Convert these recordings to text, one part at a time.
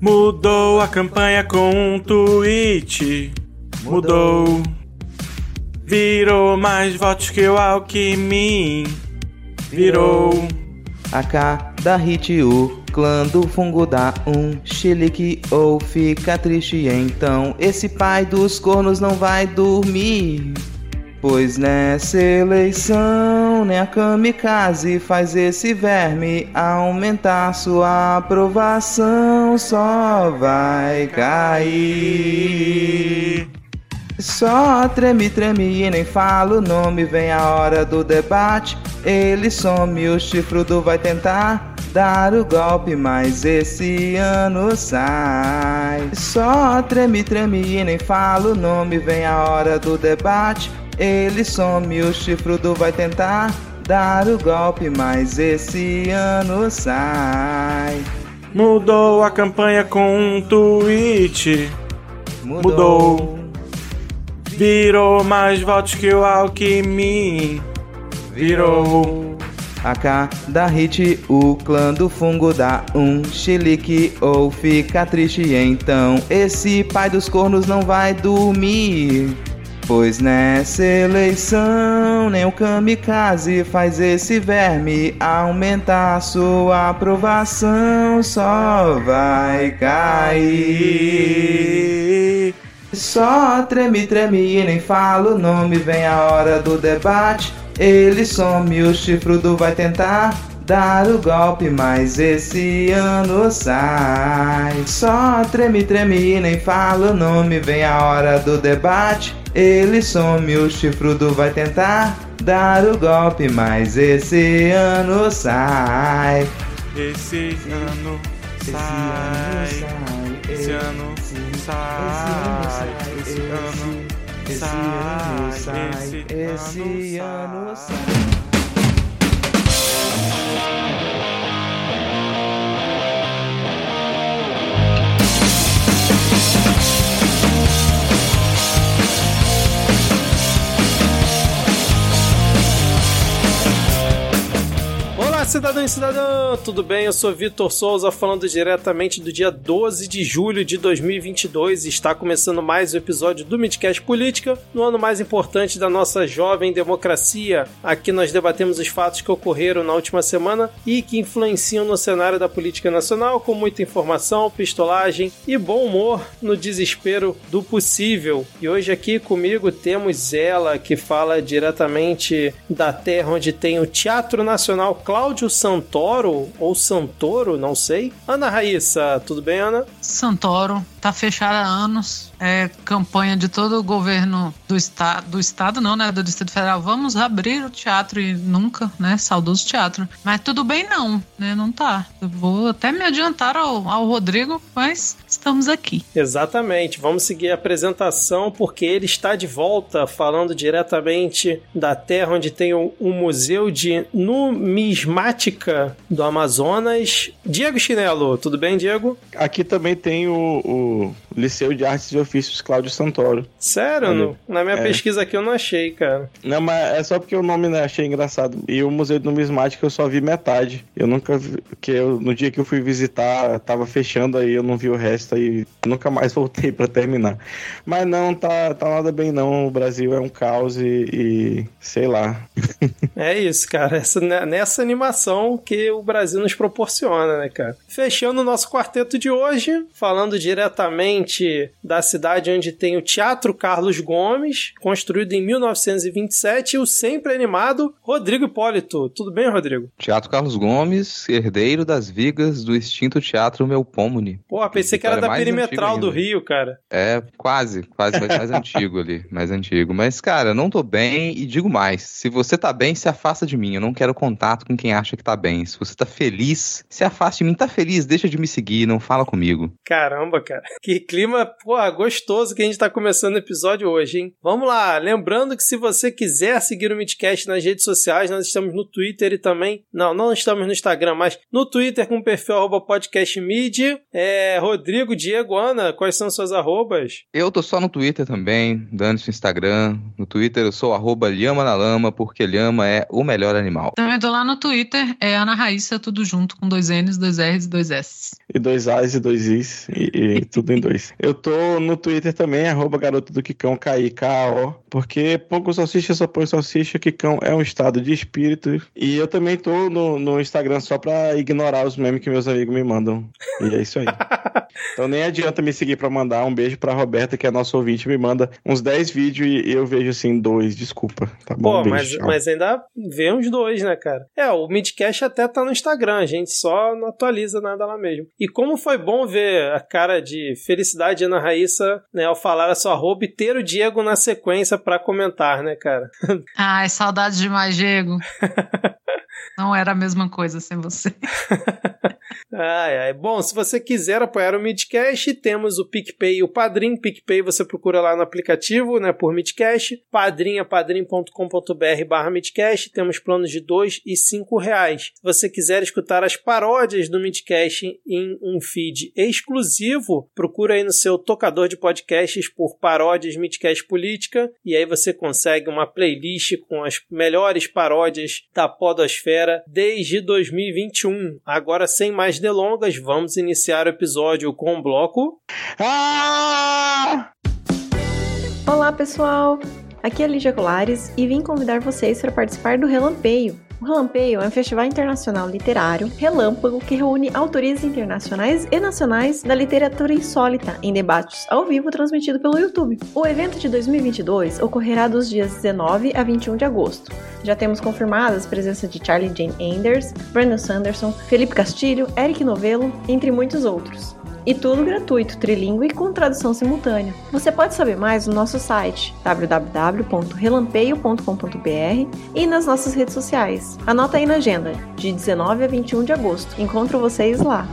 Mudou a campanha com um tweet. Mudou. Virou mais votos que o Alckmin. Virou. A cada hit o clã do fungo dá um chilique ou fica triste então esse pai dos cornos não vai dormir. Pois nessa eleição nem a kamikaze faz esse verme aumentar sua aprovação só vai cair. Só treme, treme e nem fala o nome. Vem a hora do debate. Ele some, o chifrudo vai tentar dar o golpe, mas esse ano sai. Só treme, treme e nem fala o nome. Vem a hora do debate. Ele some, o chifrudo vai tentar dar o golpe, mas esse ano sai. Mudou a campanha com um tweet. Mudou. Virou mais votos que o Alckmin. Virou. A cada hit o clã do fungo dá um chilique ou fica triste então esse pai dos cornos não vai dormir. Pois nessa eleição nem o kamikaze faz esse verme aumentar sua aprovação só vai cair. Só treme, treme e nem fala o nome. Vem a hora do debate. Ele some, o chifrudo vai tentar dar o golpe, mas esse ano sai. Só treme, treme e nem fala o nome. Vem a hora do debate. Ele some, o chifrudo vai tentar dar o golpe, mas esse ano sai. Esse ano sai. Esse ano sai. Esse ano Esse ano sai, esse ano sai. Cidadão e cidadã, tudo bem? Eu sou Vitor Souza, falando diretamente do dia 12 de julho de 2022. Está começando mais um episódio do Midcast Política, no ano mais importante da nossa jovem democracia. Aqui nós debatemos os fatos que ocorreram na última semana e que influenciam no cenário da política nacional, com muita informação, pistolagem e bom humor no desespero do possível. E hoje aqui comigo temos ela, que fala diretamente da terra onde tem o Teatro Nacional Cláudio Santoro, ou Santoro, não sei. Ana Raíssa, tudo bem, Ana? Santoro tá fechado há anos. É campanha de todo o governo do estado, do estado não, né, do Distrito Federal. Vamos abrir o teatro e nunca, né, saudoso teatro. Mas tudo bem não, né, não tá. Eu vou até me adiantar ao, ao Rodrigo, mas estamos aqui. Exatamente, vamos seguir a apresentação porque ele está de volta falando diretamente da terra onde tem o, o Museu de Numismática do Amazonas. Diego Chinelo, tudo bem, Diego? Aqui também tem o, o Liceu de Artes e Ofícios Cláudio Santoro. Sério? No- na minha é. pesquisa aqui eu não achei, cara. Não, mas é só porque o nome né, achei engraçado. E o Museu de Numismática eu só vi metade. Eu nunca vi, porque eu- no dia que eu fui visitar, tava fechando aí, eu não vi o resto aí. Nunca mais voltei pra terminar. Mas não, tá, tá nada bem não. O Brasil é um caos e, e sei lá. É isso, cara. Essa, né, nessa animação que o Brasil nos proporciona, né, cara? Fechando o nosso quarteto de hoje, falando diretamente da cidade onde tem o Teatro Carlos Gomes, construído em 1927, e o sempre animado Rodrigo Hipólito. Tudo bem, Rodrigo? Teatro Carlos Gomes, herdeiro das vigas do extinto Teatro Melpomene. Pô, pensei que era da Perimetral do. Rio, cara. É, quase, quase, mais antigo ali, mais antigo. Mas, cara, não tô bem e digo mais. Se você tá bem, se afasta de mim. Eu não quero contato com quem acha que tá bem. Se você tá feliz, se afaste de mim. Tá feliz, deixa de me seguir, não fala comigo. Caramba, cara. Que clima, porra, gostoso que a gente tá começando o episódio hoje, hein? Vamos lá. Lembrando que se você quiser seguir o Midcast nas redes sociais, nós estamos no Twitter e também. Não, não estamos no Instagram, mas no Twitter com o perfil arroba podcastmid. É, Rodrigo Diego, Ana, quais são suas arrobas? Eu tô só no Twitter também, dando no Instagram. No Twitter eu sou arroba Lhama na Lama, porque Lhama é o melhor animal. Também tô lá no Twitter, é Ana Raíssa, tudo junto, com dois N's, dois R's e dois S. E dois A's e dois I's, e, e tudo em dois. Eu tô no Twitter também, arroba garoto do Kikão, K-I-K-O, porque pouco salsicha só põe salsicha, Kikão é um estado de espírito. E eu também tô no, no Instagram só pra ignorar os memes que meus amigos me mandam. E é isso aí. então nem adianta me seguir pra mandar um beijo pra Roberta, que é nosso ouvinte, me manda uns 10 vídeos e eu vejo assim, dois, desculpa. Tá bom, Pô, um mas, beijo, tchau. mas ainda vê uns dois, né, cara? É, o Midcast até tá no Instagram, a gente só não atualiza nada lá mesmo. E como foi bom ver a cara de felicidade de Ana Raíssa, né, ao falar a sua arroba e ter o Diego na sequência pra comentar, né, cara? Ai, saudade demais, Diego. Não era a mesma coisa sem você. Ai, ai. Bom, se você quiser apoiar o Midcast, temos o PicPay e o Padrim. PicPay você procura lá no aplicativo, né, por Midcast. Padrim é padrim.com.br barra Midcast. Temos planos de dois e cinco reais. Se você quiser escutar as paródias do Midcast em um feed exclusivo, procura aí no seu tocador de podcasts por Paródias Midcast Política e aí você consegue uma playlist com as melhores paródias da podosfera desde 2021. Agora, sem mais delongas, vamos iniciar o episódio com o bloco. Ah! Olá, pessoal! Aqui é Lígia Colares e vim convidar vocês para participar do Relampeio. O Relampeio é um festival internacional literário relâmpago que reúne autores internacionais e nacionais da literatura insólita em debates ao vivo transmitido pelo YouTube. O evento de 2022 ocorrerá dos dias 19 a 21 de agosto. Já temos confirmadas a presença de Charlie Jane Anders, Brandon Sanderson, Felipe Castilho, Eric Novello, entre muitos outros. E tudo gratuito, trilingue e com tradução simultânea. Você pode saber mais no nosso site www.relampeio.com.br e nas nossas redes sociais. Anota aí na agenda, de 19 a 21 de agosto. Encontro vocês lá.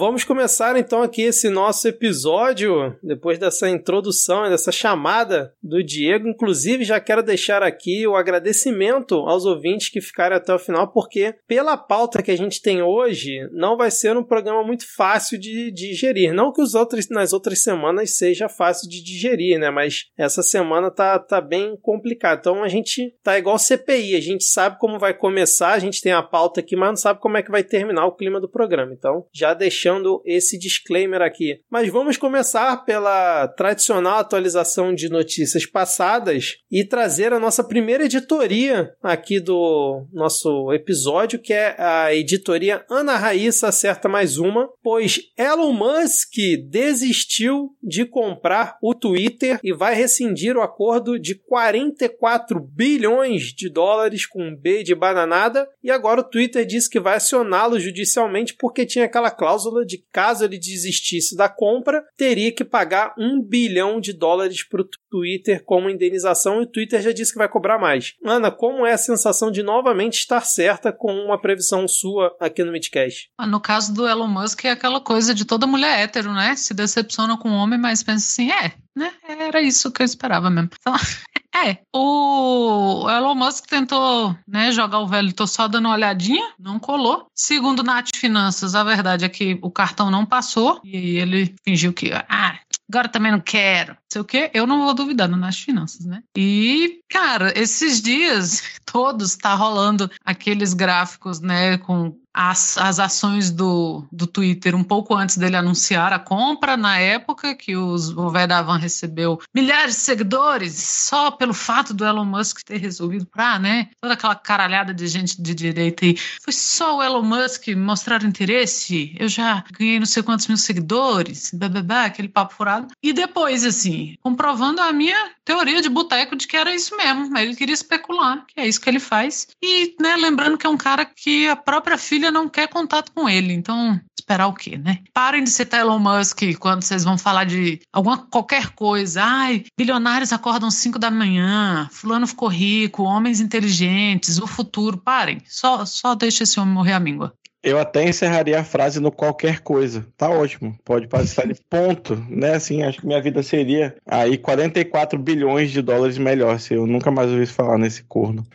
Vamos começar então aqui esse nosso episódio, depois dessa introdução, dessa chamada do Diego. Inclusive, já quero deixar aqui o agradecimento aos ouvintes que ficaram até o final, porque pela pauta que a gente tem hoje, não vai ser um programa muito fácil de digerir. Não que os outros, nas outras semanas seja fácil de digerir, né? Mas essa semana tá, tá bem complicado. Então a gente tá igual CPI, a gente sabe como vai começar, a gente tem a pauta aqui, mas não sabe como é que vai terminar o clima do programa. Então, já deixando esse disclaimer aqui. Mas vamos começar pela tradicional atualização de notícias passadas e trazer a nossa primeira editoria aqui do nosso episódio, que é a editoria Ana Raíssa Acerta Mais Uma, pois Elon Musk desistiu de comprar o Twitter e vai rescindir o acordo de 44 bilhões de dólares com B de bananada e agora o Twitter disse que vai acioná-lo judicialmente porque tinha aquela cláusula de caso ele desistisse da compra, teria que pagar um bilhão de dólares para o Twitter como indenização e o Twitter já disse que vai cobrar mais. Ana, como é a sensação de novamente estar certa com uma previsão sua aqui no Midcast? Ah, No caso do Elon Musk, é aquela coisa de toda mulher hétero, né? Se decepciona com o homem, mas pensa assim, é, né? Era isso que eu esperava mesmo. Então, é, o Elon Musk tentou né, jogar o velho, tô só dando uma olhadinha, não colou. Segundo Nath Finanças, a verdade é que o cartão não passou e ele fingiu que, ah, agora também não quero. Sei o quê, eu não vou duvidar Nath Finanças, né? E, cara, esses dias todos tá rolando aqueles gráficos, né, com as, as ações do, do Twitter um pouco antes dele anunciar a compra, na época que os, o Vedavan recebeu milhares de seguidores só pelo fato do Elon Musk ter resolvido para, né? Toda aquela caralhada de gente de direita e foi só o Elon Musk mostrar interesse, eu já ganhei não sei quantos mil seguidores, bababá, aquele papo furado. E depois, assim, comprovando a minha teoria de boteco de que era isso mesmo, ele queria especular, que é isso que ele faz. E, né, lembrando que é um cara que a própria filha não quer contato com ele, então esperar o quê, né? Parem de citar Elon Musk quando vocês vão falar de alguma qualquer coisa. Ai, bilionários acordam 5 da manhã, fulano ficou rico, homens inteligentes, o futuro. Parem, só, só deixa esse homem morrer a míngua. Eu até encerraria a frase no qualquer coisa. Tá ótimo. Pode passar de ponto, né? Assim, acho que minha vida seria aí 44 bilhões de dólares melhor se eu nunca mais ouvisse falar nesse corno.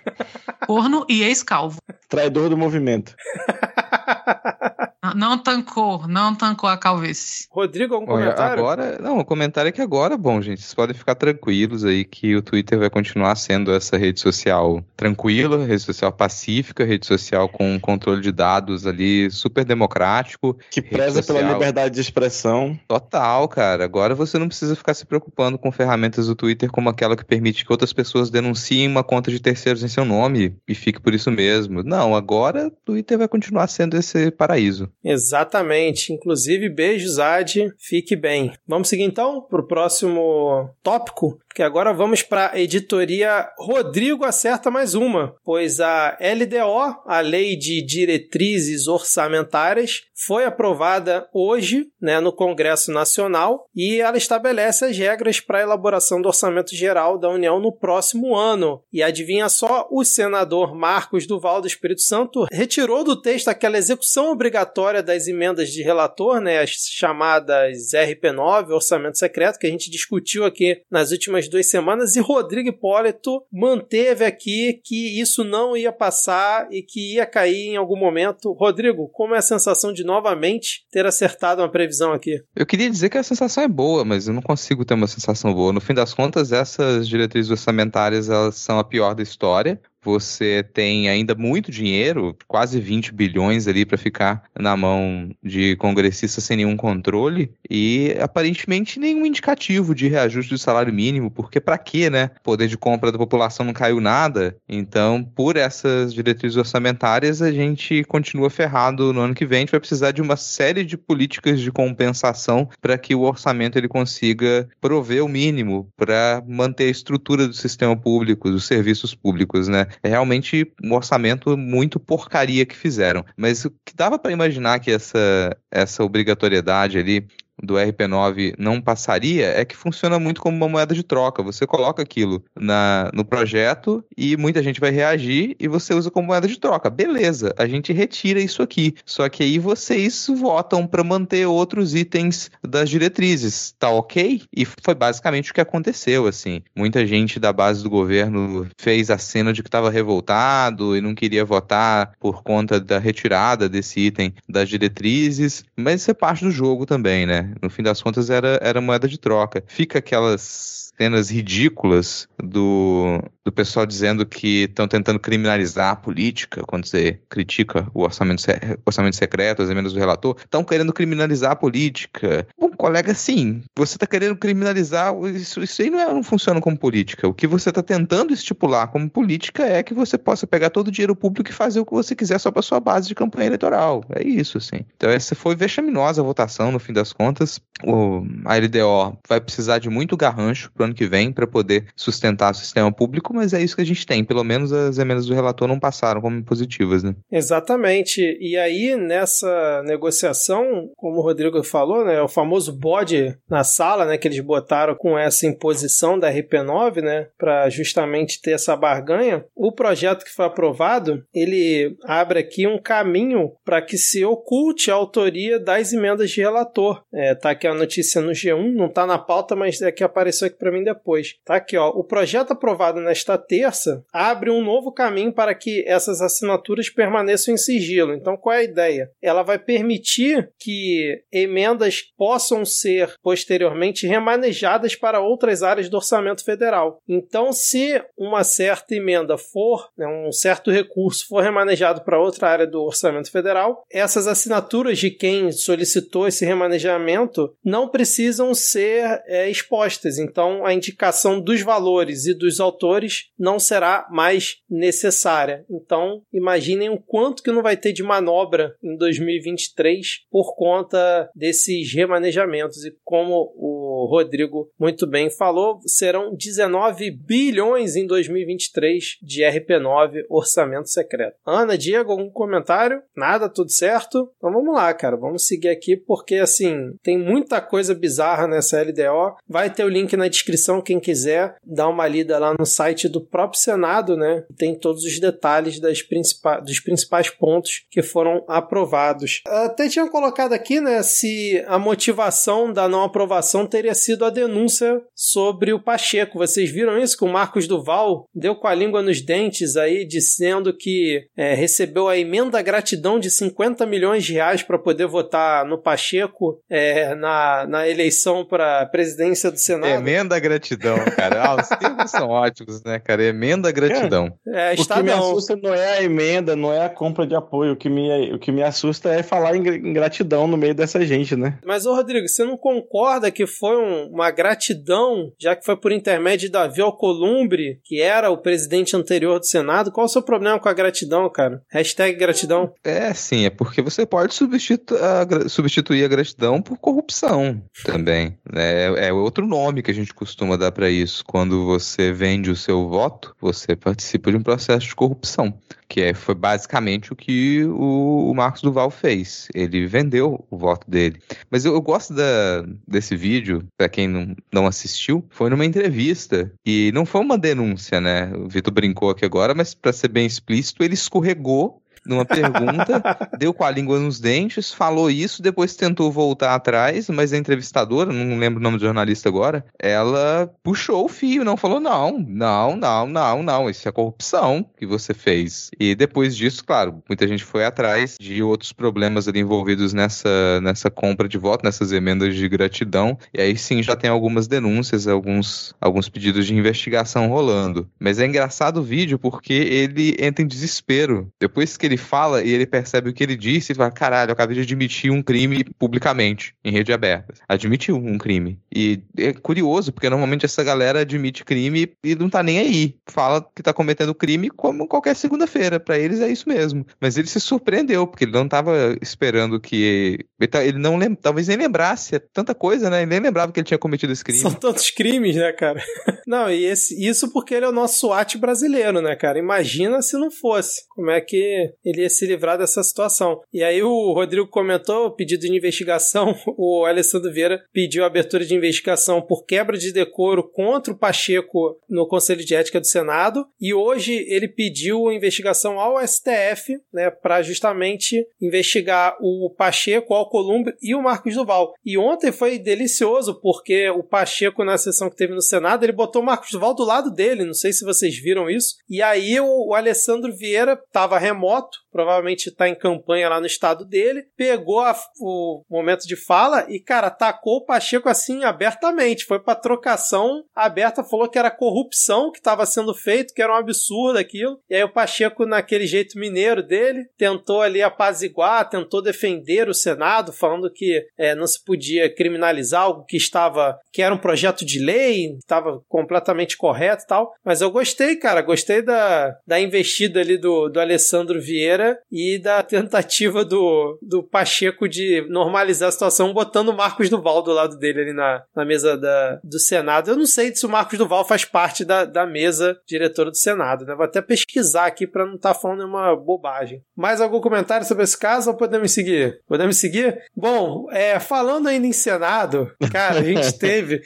Corno e ex-calvo. Traidor do movimento. Não tancou, não tancou a calvície. Rodrigo, algum Olha, comentário? agora, não, o comentário é que agora, bom, gente, vocês podem ficar tranquilos aí que o Twitter vai continuar sendo essa rede social tranquila, rede social pacífica, rede social com controle de dados ali super democrático. Que preza pela liberdade de expressão. Total, cara. Agora você não precisa ficar se preocupando com ferramentas do Twitter como aquela que permite que outras pessoas denunciem uma conta de terceiros em seu nome e fique por isso mesmo. Não, agora o Twitter vai continuar sendo esse paraíso. Exatamente. Inclusive, beijos, Ad. Fique bem. Vamos seguir então para o próximo tópico, que agora vamos para a editoria Rodrigo Acerta Mais Uma, pois a LDO, a Lei de Diretrizes Orçamentárias, foi aprovada hoje né, no Congresso Nacional e ela estabelece as regras para a elaboração do Orçamento Geral da União no próximo ano. E adivinha só, o senador Marcos Duval do Espírito Santo retirou do texto aquela execução obrigatória das emendas de relator, né, as chamadas RP9, Orçamento Secreto, que a gente discutiu aqui nas últimas duas semanas, e Rodrigo Hipólito manteve aqui que isso não ia passar e que ia cair em algum momento. Rodrigo, como é a sensação de novamente ter acertado uma previsão aqui? Eu queria dizer que a sensação é boa, mas eu não consigo ter uma sensação boa. No fim das contas, essas diretrizes orçamentárias elas são a pior da história. Você tem ainda muito dinheiro, quase 20 bilhões ali para ficar na mão de congressistas sem nenhum controle e aparentemente nenhum indicativo de reajuste do salário mínimo, porque para quê, né? Poder de compra da população não caiu nada. Então, por essas diretrizes orçamentárias, a gente continua ferrado no ano que vem. A gente vai precisar de uma série de políticas de compensação para que o orçamento ele consiga prover o mínimo para manter a estrutura do sistema público, dos serviços públicos, né? É realmente um orçamento muito porcaria que fizeram. Mas o que dava para imaginar que essa, essa obrigatoriedade ali do RP9 não passaria é que funciona muito como uma moeda de troca. Você coloca aquilo na, no projeto e muita gente vai reagir e você usa como moeda de troca. Beleza, a gente retira isso aqui. Só que aí vocês votam para manter outros itens das diretrizes. Tá ok? E foi basicamente o que aconteceu, assim. Muita gente da base do governo fez a cena de que estava revoltado e não queria votar por conta da retirada desse item das diretrizes, mas isso é parte do jogo também, né? No fim das contas, era, era moeda de troca. Fica aquelas cenas ridículas do, do pessoal dizendo que estão tentando criminalizar a política quando você critica o orçamento, se- orçamento secreto, as emendas do relator. Estão querendo criminalizar a política. Bom, colega, sim, você está querendo criminalizar. Isso, isso aí não, é- não funciona como política. O que você está tentando estipular como política é que você possa pegar todo o dinheiro público e fazer o que você quiser só para sua base de campanha eleitoral. É isso, assim. Então, essa foi vexaminosa a votação, no fim das contas. O, a LDO vai precisar de muito garrancho pro ano que vem para poder sustentar o sistema público, mas é isso que a gente tem. Pelo menos as emendas do relator não passaram como positivas, né? Exatamente. E aí, nessa negociação, como o Rodrigo falou, né, o famoso bode na sala, né, que eles botaram com essa imposição da RP9, né, para justamente ter essa barganha, o projeto que foi aprovado, ele abre aqui um caminho para que se oculte a autoria das emendas de relator. É, tá aqui a notícia no G1, não tá na pauta, mas é que apareceu aqui para mim depois. Tá aqui, ó. O projeto aprovado nesta terça abre um novo caminho para que essas assinaturas permaneçam em sigilo. Então, qual é a ideia? Ela vai permitir que emendas possam ser posteriormente remanejadas para outras áreas do orçamento federal. Então, se uma certa emenda for, né, um certo recurso for remanejado para outra área do orçamento federal, essas assinaturas de quem solicitou esse remanejamento não precisam ser é, expostas. Então, a indicação dos valores e dos autores não será mais necessária. Então, imaginem o quanto que não vai ter de manobra em 2023 por conta desses remanejamentos. E como o Rodrigo muito bem falou, serão 19 bilhões em 2023 de RP9 orçamento secreto. Ana, Diego, algum comentário? Nada, tudo certo? Então vamos lá, cara, vamos seguir aqui porque assim, tem muita coisa bizarra nessa LDO. Vai ter o link na descrição quem quiser dar uma lida lá no site site do próprio Senado, né? Tem todos os detalhes das principais, dos principais pontos que foram aprovados. Até tinha colocado aqui, né, se a motivação da não aprovação teria sido a denúncia sobre o Pacheco. Vocês viram isso? Que o Marcos Duval deu com a língua nos dentes aí, dizendo que é, recebeu a emenda gratidão de 50 milhões de reais para poder votar no Pacheco é, na, na eleição para a presidência do Senado. Emenda gratidão, cara. Ah, os são ótimos, né, cara? Emenda gratidão. É, O que me assusta não é a emenda, não é a compra de apoio. O que me, o que me assusta é falar em gra- em gratidão no meio dessa gente, né? Mas, ô Rodrigo, você não concorda que foi um- uma gratidão, já que foi por intermédio de Davi Alcolumbre, que era o presidente anterior do Senado? Qual o seu problema com a gratidão, cara? Hashtag gratidão. É, sim, é porque você pode substitu a substituir a gratidão por corrupção também. né? É, é outro nome que a gente costuma dar para isso. Quando você vende o seu voto, você participa de um processo de corrupção, que é, foi basicamente o que o, o Marcos Duval fez. Ele vendeu o voto dele. Mas eu, eu gosto da, desse vídeo, para quem não, não assistiu, foi numa entrevista e não foi uma denúncia, né? O Vitor brincou aqui agora, mas para ser bem explícito, ele escorregou numa pergunta, deu com a língua nos dentes, falou isso, depois tentou voltar atrás, mas a entrevistadora, não lembro o nome do jornalista agora, ela puxou o fio, não falou não, não, não, não, não, isso é corrupção que você fez. E depois disso, claro, muita gente foi atrás de outros problemas ali envolvidos nessa, nessa compra de voto, nessas emendas de gratidão, e aí sim já tem algumas denúncias, alguns, alguns pedidos de investigação rolando. Mas é engraçado o vídeo porque ele entra em desespero. Depois que ele fala e ele percebe o que ele disse, ele fala: caralho, eu acabei de admitir um crime publicamente, em rede aberta. Admitiu um crime. E é curioso, porque normalmente essa galera admite crime e não tá nem aí. Fala que tá cometendo crime como qualquer segunda-feira. Pra eles é isso mesmo. Mas ele se surpreendeu, porque ele não tava esperando que. Ele Ele não talvez nem lembrasse é tanta coisa, né? Ele nem lembrava que ele tinha cometido esse crime. São tantos crimes, né, cara? Não, e esse- isso porque ele é o nosso SWAT brasileiro, né, cara? Imagina se não fosse. Como é que ele ia se livrar dessa situação? E aí o Rodrigo comentou o pedido de investigação. O Alessandro Vieira pediu abertura de investigação por quebra de decoro contra o Pacheco no Conselho de Ética do Senado. E hoje ele pediu investigação ao STF, né, para justamente investigar o Pacheco, o Alcolumbre e o Marcos Duval. E ontem foi delicioso, porque o Pacheco, na sessão que teve no Senado, ele botou o Marcos Duval do lado dele. Não sei se vocês viram isso. E aí o Alessandro Vieira estava remoto, out. Provavelmente está em campanha lá no estado dele, pegou a- o momento de fala e, cara, atacou o Pacheco assim abertamente. Foi pra trocação aberta, falou que era corrupção que estava sendo feito, que era um absurdo aquilo. E aí o Pacheco, naquele jeito mineiro dele, tentou ali apaziguar, tentou defender o Senado, falando que é, não se podia criminalizar algo que estava, que era um projeto de lei, estava completamente correto e tal. Mas eu gostei, cara, gostei da, da investida ali do, do Alessandro Vieira e da tentativa do, do Pacheco de normalizar a situação, botando o Marcos Duval do lado dele ali na, na mesa da, do Senado. Eu não sei se o Marcos Duval faz parte da, da mesa diretora do Senado, né? Vou até pesquisar aqui para não estar falando nenhuma bobagem. Mais algum comentário sobre esse caso ou podemos seguir? Podemos seguir? Bom, é, falando ainda em Senado, cara, a gente teve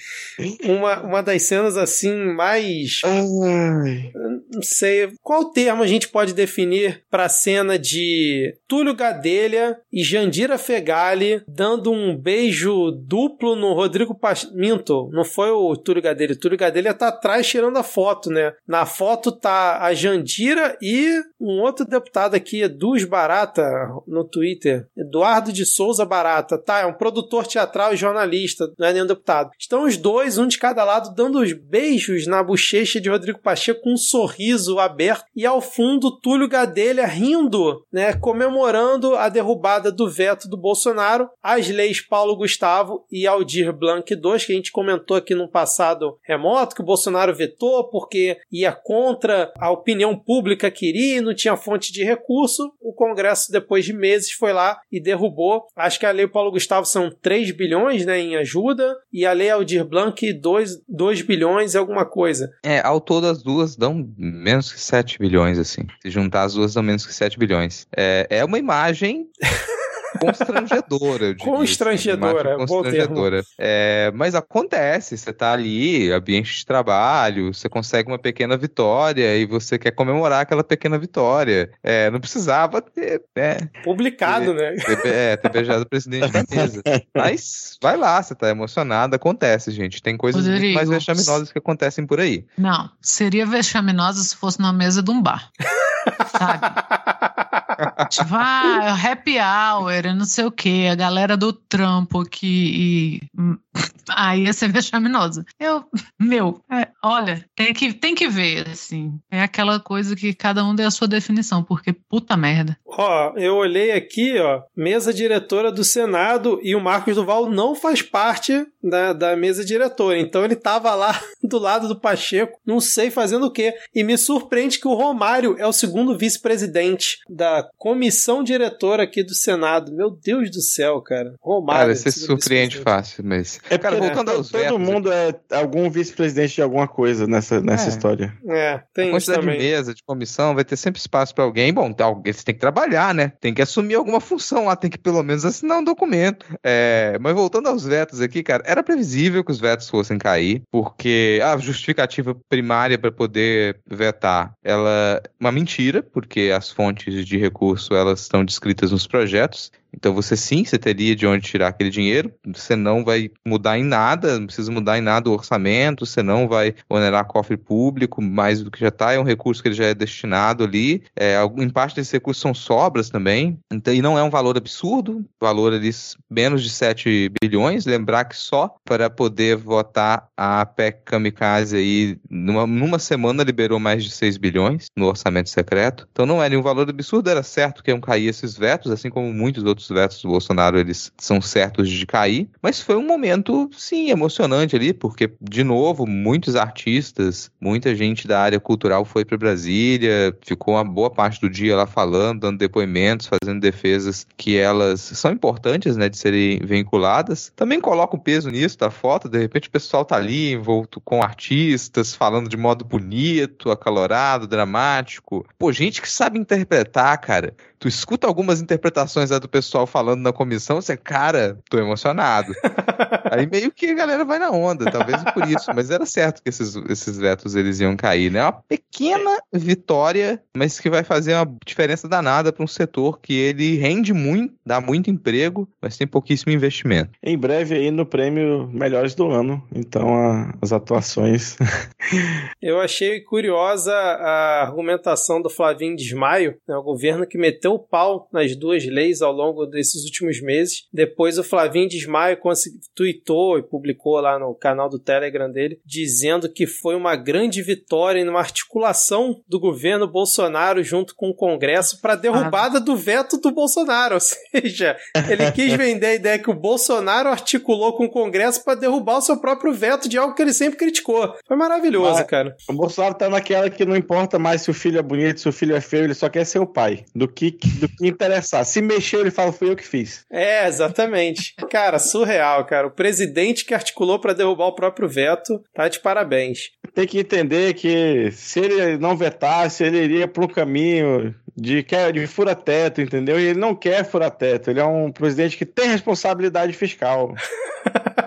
uma, uma das cenas assim mais Ai. não sei qual termo a gente pode definir para a cena de Túlio Gadelha e Jandira Fegali dando um beijo duplo no Rodrigo Pacheco. Não foi o Túlio Gadelha. O Túlio Gadelha tá atrás tirando a foto, né? Na foto tá a Jandira e um outro deputado aqui, Eduz Barata, no Twitter. Eduardo de Souza Barata. Tá, é um produtor teatral e jornalista, não é nenhum deputado. Estão os dois, um de cada lado, dando os beijos na bochecha de Rodrigo Pacheco com um sorriso aberto. E ao fundo, Túlio Gadelha rindo, né? Comemorando a derrubada do veto do Bolsonaro às leis Paulo Gustavo e Aldir Blanc II, que a gente comentou aqui no passado remoto, que o Bolsonaro vetou porque ia contra a opinião pública queria e não tinha fonte de recurso. O Congresso, depois de meses, foi lá e derrubou. Acho que a lei Paulo Gustavo são 3 bilhões né, em ajuda e a lei Aldir Blanc 2, 2 bilhões e alguma coisa. É, ao todo as duas dão menos que 7 bilhões, assim. Se juntar as duas dão menos que 7 bilhões. É, é uma imagem constrangedora, eu diria. Constrangedora, Uma bom constrangedora. É, mas acontece, você tá ali, ambiente de trabalho, você consegue uma pequena vitória e você quer comemorar aquela pequena vitória. É, não precisava ter, né, Publicado, né? ter, é, ter beijado o presidente da mesa. Mas vai lá, você tá emocionado, acontece, gente. Tem coisas muito Rodrigo, mais vexaminosas que acontecem por aí. Não, seria vexaminosa se fosse na mesa de um bar. Sabe? tipo, ah, happy hour, não sei o que, a galera do trampo aqui e. Aí ia ser vexaminosa. Eu, meu, é, olha, tem que, tem que ver, assim. É aquela coisa que cada um dê a sua definição, porque puta merda. Ó, eu olhei aqui, ó, mesa diretora do Senado e o Marcos Duval não faz parte da, da mesa diretora. Então ele tava lá do lado do Pacheco, não sei fazendo o quê. E me surpreende que o Romário é o segundo vice-presidente da comissão diretora aqui do Senado. Meu Deus do céu, cara. Romário. Cara, você se segundo surpreende fácil, mas. É Cara, voltando aos todo vetos mundo é algum vice-presidente de alguma coisa nessa, nessa É. história. É, tem a isso quantidade de mesa, de comissão, vai ter sempre espaço pra alguém. Bom, eles têm que trabalhar, né? Tem que assumir alguma função lá, tem que pelo menos assinar um documento. É, mas voltando aos vetos aqui, cara, era previsível que os vetos fossem cair, porque a justificativa primária para poder vetar, ela é uma mentira, porque as fontes de recurso elas estão descritas nos projetos. Então você sim, você teria de onde tirar aquele dinheiro, você não vai mudar em nada, não precisa mudar em nada o orçamento, você não vai onerar cofre público mais do que já está, é um recurso que ele já é destinado ali. É, em parte desses recursos são sobras também, então, e não é um valor absurdo, valor ali menos de 7 bilhões. Lembrar que só para poder votar a PEC Kamikaze aí, numa, numa semana liberou mais de 6 bilhões no orçamento secreto. Então não era um valor absurdo, era certo que iam cair esses vetos, assim como muitos outros vetos do Bolsonaro, eles são certos de cair. Mas foi um momento, sim, emocionante ali, porque, de novo, muitos artistas, muita gente da área cultural foi para Brasília, ficou uma boa parte do dia lá falando, dando depoimentos, fazendo defesas que elas são importantes, né, de serem vinculadas. Também coloca um peso nisso da foto, de repente o pessoal tá ali envolto com artistas, falando de modo bonito, acalorado, dramático. Pô, gente que sabe interpretar, cara. Tu escuta algumas interpretações lá do pessoal falando na comissão, você, cara, tô emocionado. Aí meio que a galera vai na onda, talvez por isso, mas era certo que esses, esses vetos eles iam cair, né? Uma pequena vitória, mas que vai fazer uma diferença danada para um setor que ele rende muito, dá muito emprego, mas tem pouquíssimo investimento. Em breve aí no prêmio Melhores do Ano. Então a- as atuações. Eu achei curiosa a argumentação do Flavinho Desmaio, né, o governo que meteu o pau nas duas leis ao longo desses últimos meses. Depois o Flavinho Desmaio tweetou e publicou lá no canal do Telegram dele, dizendo que foi uma grande vitória numa articulação do governo Bolsonaro junto com o Congresso para derrubada do veto do Bolsonaro. Ou seja, ele quis vender a ideia que o Bolsonaro articulou com o Congresso para derrubar o seu próprio veto de algo que ele sempre criticou. Foi maravilhoso, Mas- cara. O Bolsonaro tá naquela que não importa mais se o filho é bonito, se o filho é feio, ele só quer ser o pai. Do que, do que interessar. Se mexeu, ele fala, fui eu que fiz. É, exatamente. Cara, surreal, cara. O presidente que articulou para derrubar o próprio veto tá de parabéns. Tem que entender que se ele não vetasse, ele iria para um caminho de, de fura-teto, entendeu? E ele não quer fura-teto. Ele é um presidente que tem responsabilidade fiscal.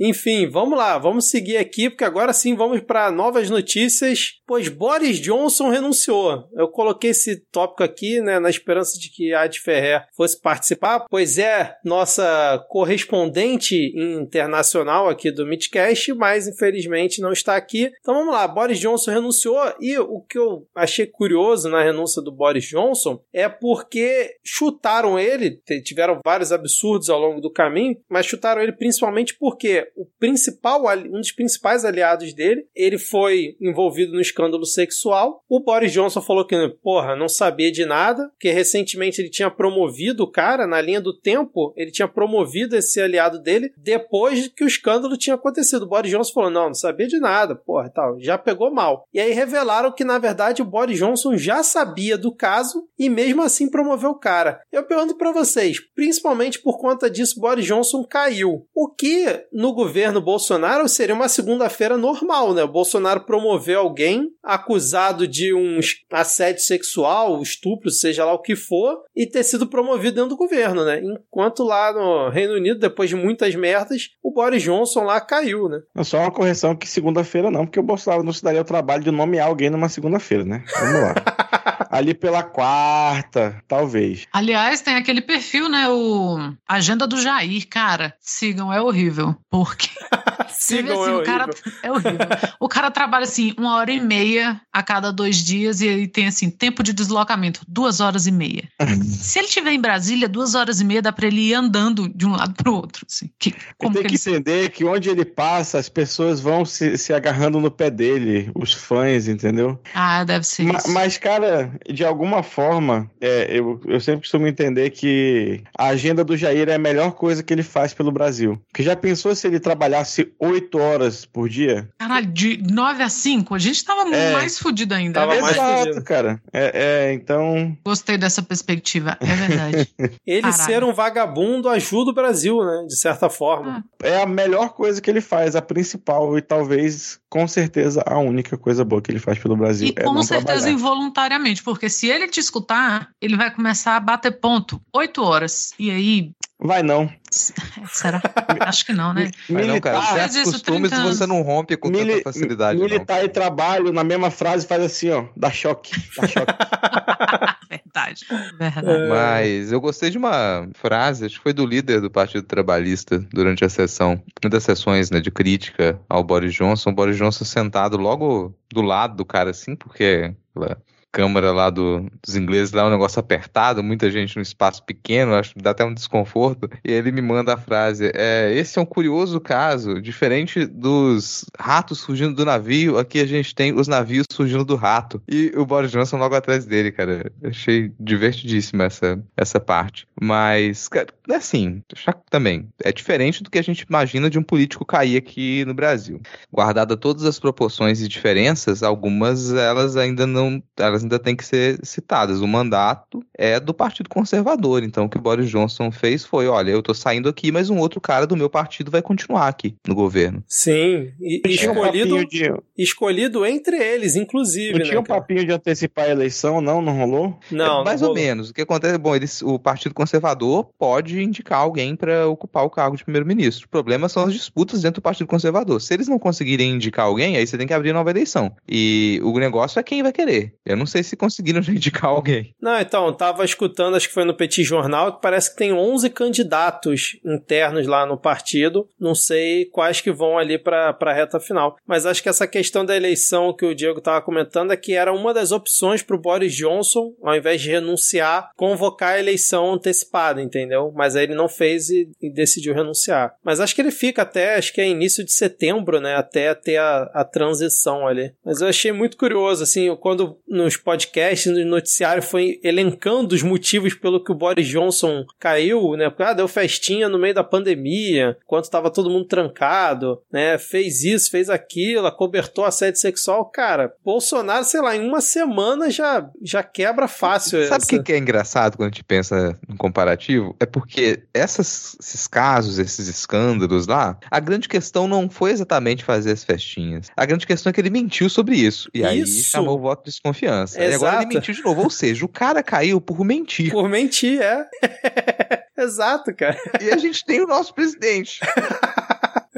Enfim, vamos lá, vamos seguir aqui, porque agora sim vamos para novas notícias. Pois Boris Johnson renunciou. Eu coloquei esse tópico aqui, né, na esperança de que a Ad Ferrer fosse participar, pois é nossa correspondente internacional aqui do Midcast, mas infelizmente não está aqui. Então vamos lá, Boris Johnson renunciou e o que eu achei curioso na renúncia do Boris Johnson é porque chutaram ele, tiveram vários absurdos ao longo do caminho, mas chutaram ele principalmente porque o principal, um dos principais aliados dele, ele foi envolvido no escândalo sexual. O Boris Johnson falou que, porra, não sabia de nada, que recentemente ele tinha promovido o cara na linha do tempo, ele tinha promovido esse aliado dele depois que o escândalo tinha acontecido. O Boris Johnson falou: não, não sabia de nada, porra, tal, já pegou mal. E aí revelaram que, na verdade, o Boris Johnson já sabia do caso e mesmo assim promoveu o cara. Eu pergunto pra vocês, principalmente por conta disso, Boris Johnson caiu. O que no governo Bolsonaro seria uma segunda-feira normal, né? O Bolsonaro promoveu alguém acusado de um assédio sexual, estupro, seja lá o que for, e ter sido promovido dentro do governo, né? Enquanto lá no Reino Unido, depois de muitas merdas, o Boris Johnson lá caiu, né? É só uma correção que segunda-feira não, porque o Bolsonaro não se daria o trabalho de nomear alguém numa segunda-feira, né? Vamos lá. Ali pela quarta, talvez. Aliás, tem aquele perfil, né? O Agenda do Jair, cara. Sigam, é horrível. Porque. Sigam, assim, é o cara horrível. é horrível. O cara trabalha assim uma hora e meia a cada dois dias e ele tem assim tempo de deslocamento duas horas e meia. Se ele estiver em Brasília, duas horas e meia dá pra ele ir andando de um lado pro outro. Assim. Que, como tem que que, ele entender que onde ele passa, as pessoas vão se, se agarrando no pé dele, os fãs, entendeu? Ah, deve ser Ma- isso. Mas, cara, de alguma forma, é, eu, eu sempre costumo entender que a agenda do Jair é a melhor coisa que ele faz pelo Brasil. Porque já pensou se ele trabalhasse oito horas por dia? Caralho, de 9 a 5, a gente tava É. mais fudido ainda. Tava é mais verdade. fudido. Exato, cara. É, é, então. Gostei dessa perspectiva, é verdade. Ele Caralho. ser um vagabundo ajuda o Brasil, né? De certa forma. É a melhor coisa que ele faz, a principal e talvez, com certeza, a única coisa boa que ele faz pelo Brasil. E é com certeza trabalhar. involuntariamente, porque se ele te escutar, ele vai começar a bater ponto 8 horas. E aí, Vai não. será? Acho que não, né? Mas não, cara, Militar- certos Disso, costumes 30 você não rompe com Mili- tanta facilidade, não. militar e trabalho, na mesma frase, faz assim, ó. Dá choque. Dá choque. Verdade. Verdade. Mas eu gostei de uma frase, acho que foi do líder do Partido Trabalhista durante a sessão, uma das sessões né, de crítica ao Boris Johnson. O Boris Johnson sentado logo do lado do cara, assim, porque Câmara lá do- dos ingleses lá é um negócio apertado, muita gente num espaço pequeno, acho que dá até um desconforto. E ele me manda a frase: é, Esse é um curioso caso, diferente dos ratos fugindo do navio, aqui a gente tem os navios fugindo do rato. E o Boris Johnson logo atrás dele, cara. Achei divertidíssima essa, essa parte. Mas, cara, é assim, também, é diferente do que a gente imagina de um político cair aqui no Brasil. Guardada todas as proporções e diferenças, algumas elas ainda não, elas ainda têm que ser citadas. O mandato é do Partido Conservador, então o que o Boris Johnson fez foi, olha, eu tô saindo aqui, mas um outro cara do meu partido vai continuar aqui no governo. Sim. E, escolhido, de, escolhido entre eles, inclusive, não né? tinha um cara? papinho de antecipar a eleição, não? Não rolou? Não, É, mais não ou rolou. menos. O que acontece, bom, eles, o Partido Conservador pode indicar alguém para ocupar o cargo de primeiro-ministro. O problema são as disputas dentro do Partido Conservador. Se eles não conseguirem indicar alguém, aí você tem que abrir nova eleição. E o negócio é quem vai querer. Eu não sei se conseguiram já indicar alguém. Não, então, tava escutando, acho que foi no Petit Jornal, que parece que tem 11 candidatos internos lá no partido. Não sei quais que vão ali pra, pra reta final. Mas acho que essa questão da eleição que o Diego tava comentando é que era uma das opções pro Boris Johnson, ao invés de renunciar, convocar a eleição antecipada, entendeu? Mas aí ele não fez e, e decidiu renunciar. Mas acho que ele fica até, acho que é início de setembro, né? Até ter a, a transição ali. Mas eu achei muito curioso, assim, quando nos podcasts, no noticiário, foi elencando os motivos pelo que o Boris Johnson caiu, né? Porque, ah, deu festinha no meio da pandemia, enquanto estava todo mundo trancado, né? Fez isso, fez aquilo, acobertou assédio sexual. Cara, Bolsonaro, sei lá, em uma semana já, já quebra fácil Sabe o que, é engraçado quando a gente pensa no comparativo? É porque essas- esses casos, esses escândalos lá, a grande questão não foi exatamente fazer as festinhas. A grande questão é que ele mentiu sobre isso. E aí Isso. chamou o voto de desconfiança. E agora Exato. ele mentiu de novo. Ou seja, o cara caiu por mentir. Por mentir, é. Exato, cara. E a gente tem o nosso presidente.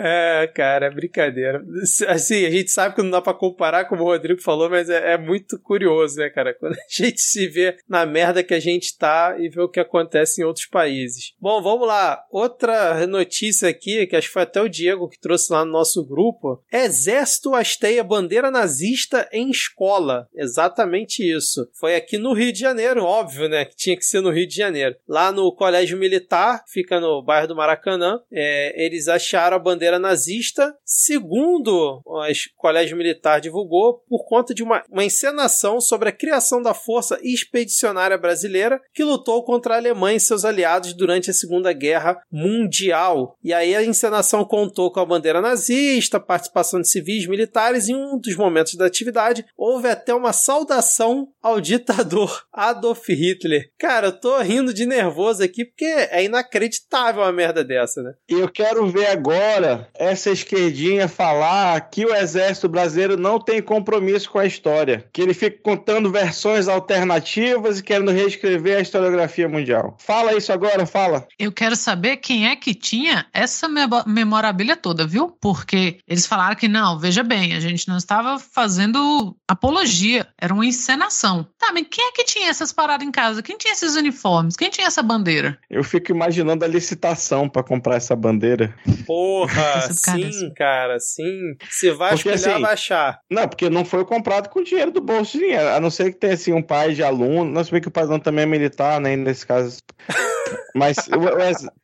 É, cara, brincadeira. Assim, a gente sabe que não dá pra comparar, como o Rodrigo falou, mas é, é muito curioso, né, cara? Quando a gente se vê na merda que a gente tá e vê o que acontece em outros países. Bom, vamos lá. Outra notícia aqui, que acho que foi até o Diego que trouxe lá no nosso grupo. Exército hasteia bandeira nazista em escola. Exatamente isso. Foi aqui no Rio de Janeiro, óbvio, né? Que tinha que ser no Rio de Janeiro. Lá no Colégio Militar, fica no bairro do Maracanã, é, eles acharam a bandeira bandeira nazista, segundo o Colégio Militar divulgou, por conta de uma, uma encenação sobre a criação da Força Expedicionária Brasileira, que lutou contra a Alemanha e seus aliados durante a Segunda Guerra Mundial. E aí a encenação contou com a bandeira nazista, participação de civis militares, e em um dos momentos da atividade houve até uma saudação ao ditador Adolf Hitler. Cara, eu tô rindo de nervoso aqui porque é inacreditável uma merda dessa, né? Eu quero ver agora essa esquerdinha falar que o exército brasileiro não tem compromisso com a história, que ele fica contando versões alternativas e querendo reescrever a historiografia mundial. Fala isso agora, fala. Eu quero saber quem é que tinha essa memorabilia toda, viu? Porque eles falaram que não, veja bem, a gente não estava fazendo apologia, era uma encenação. Tá, mas quem é que tinha essas paradas em casa? Quem tinha esses uniformes? Quem tinha essa bandeira? Eu fico imaginando a licitação para comprar essa bandeira. Porra, sim, cara, sim. Se vai porque, assim, vai achar. Não, porque não foi comprado com dinheiro do bolso de dinheiro. A não ser que tenha assim, um pai de aluno. Não sei que o pai também é militar, né? Nesse caso. Mas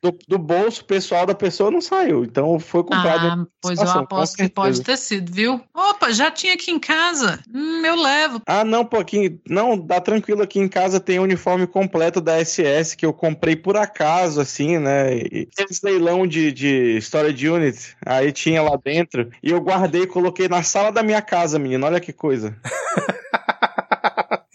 do, do, bolso pessoal da pessoa não saiu. Então foi comprado. Ah, pois eu aposto que pode ter sido, viu? Opa, já tinha aqui em casa. Hum, eu levo. Ah, não, pô, aqui, não, dá tranquilo. Aqui em casa tem o uniforme completo da SS que eu comprei por acaso, assim, né? E esse leilão de, de de Aí tinha lá dentro. E eu guardei e coloquei na sala da minha casa, menino. Olha que coisa.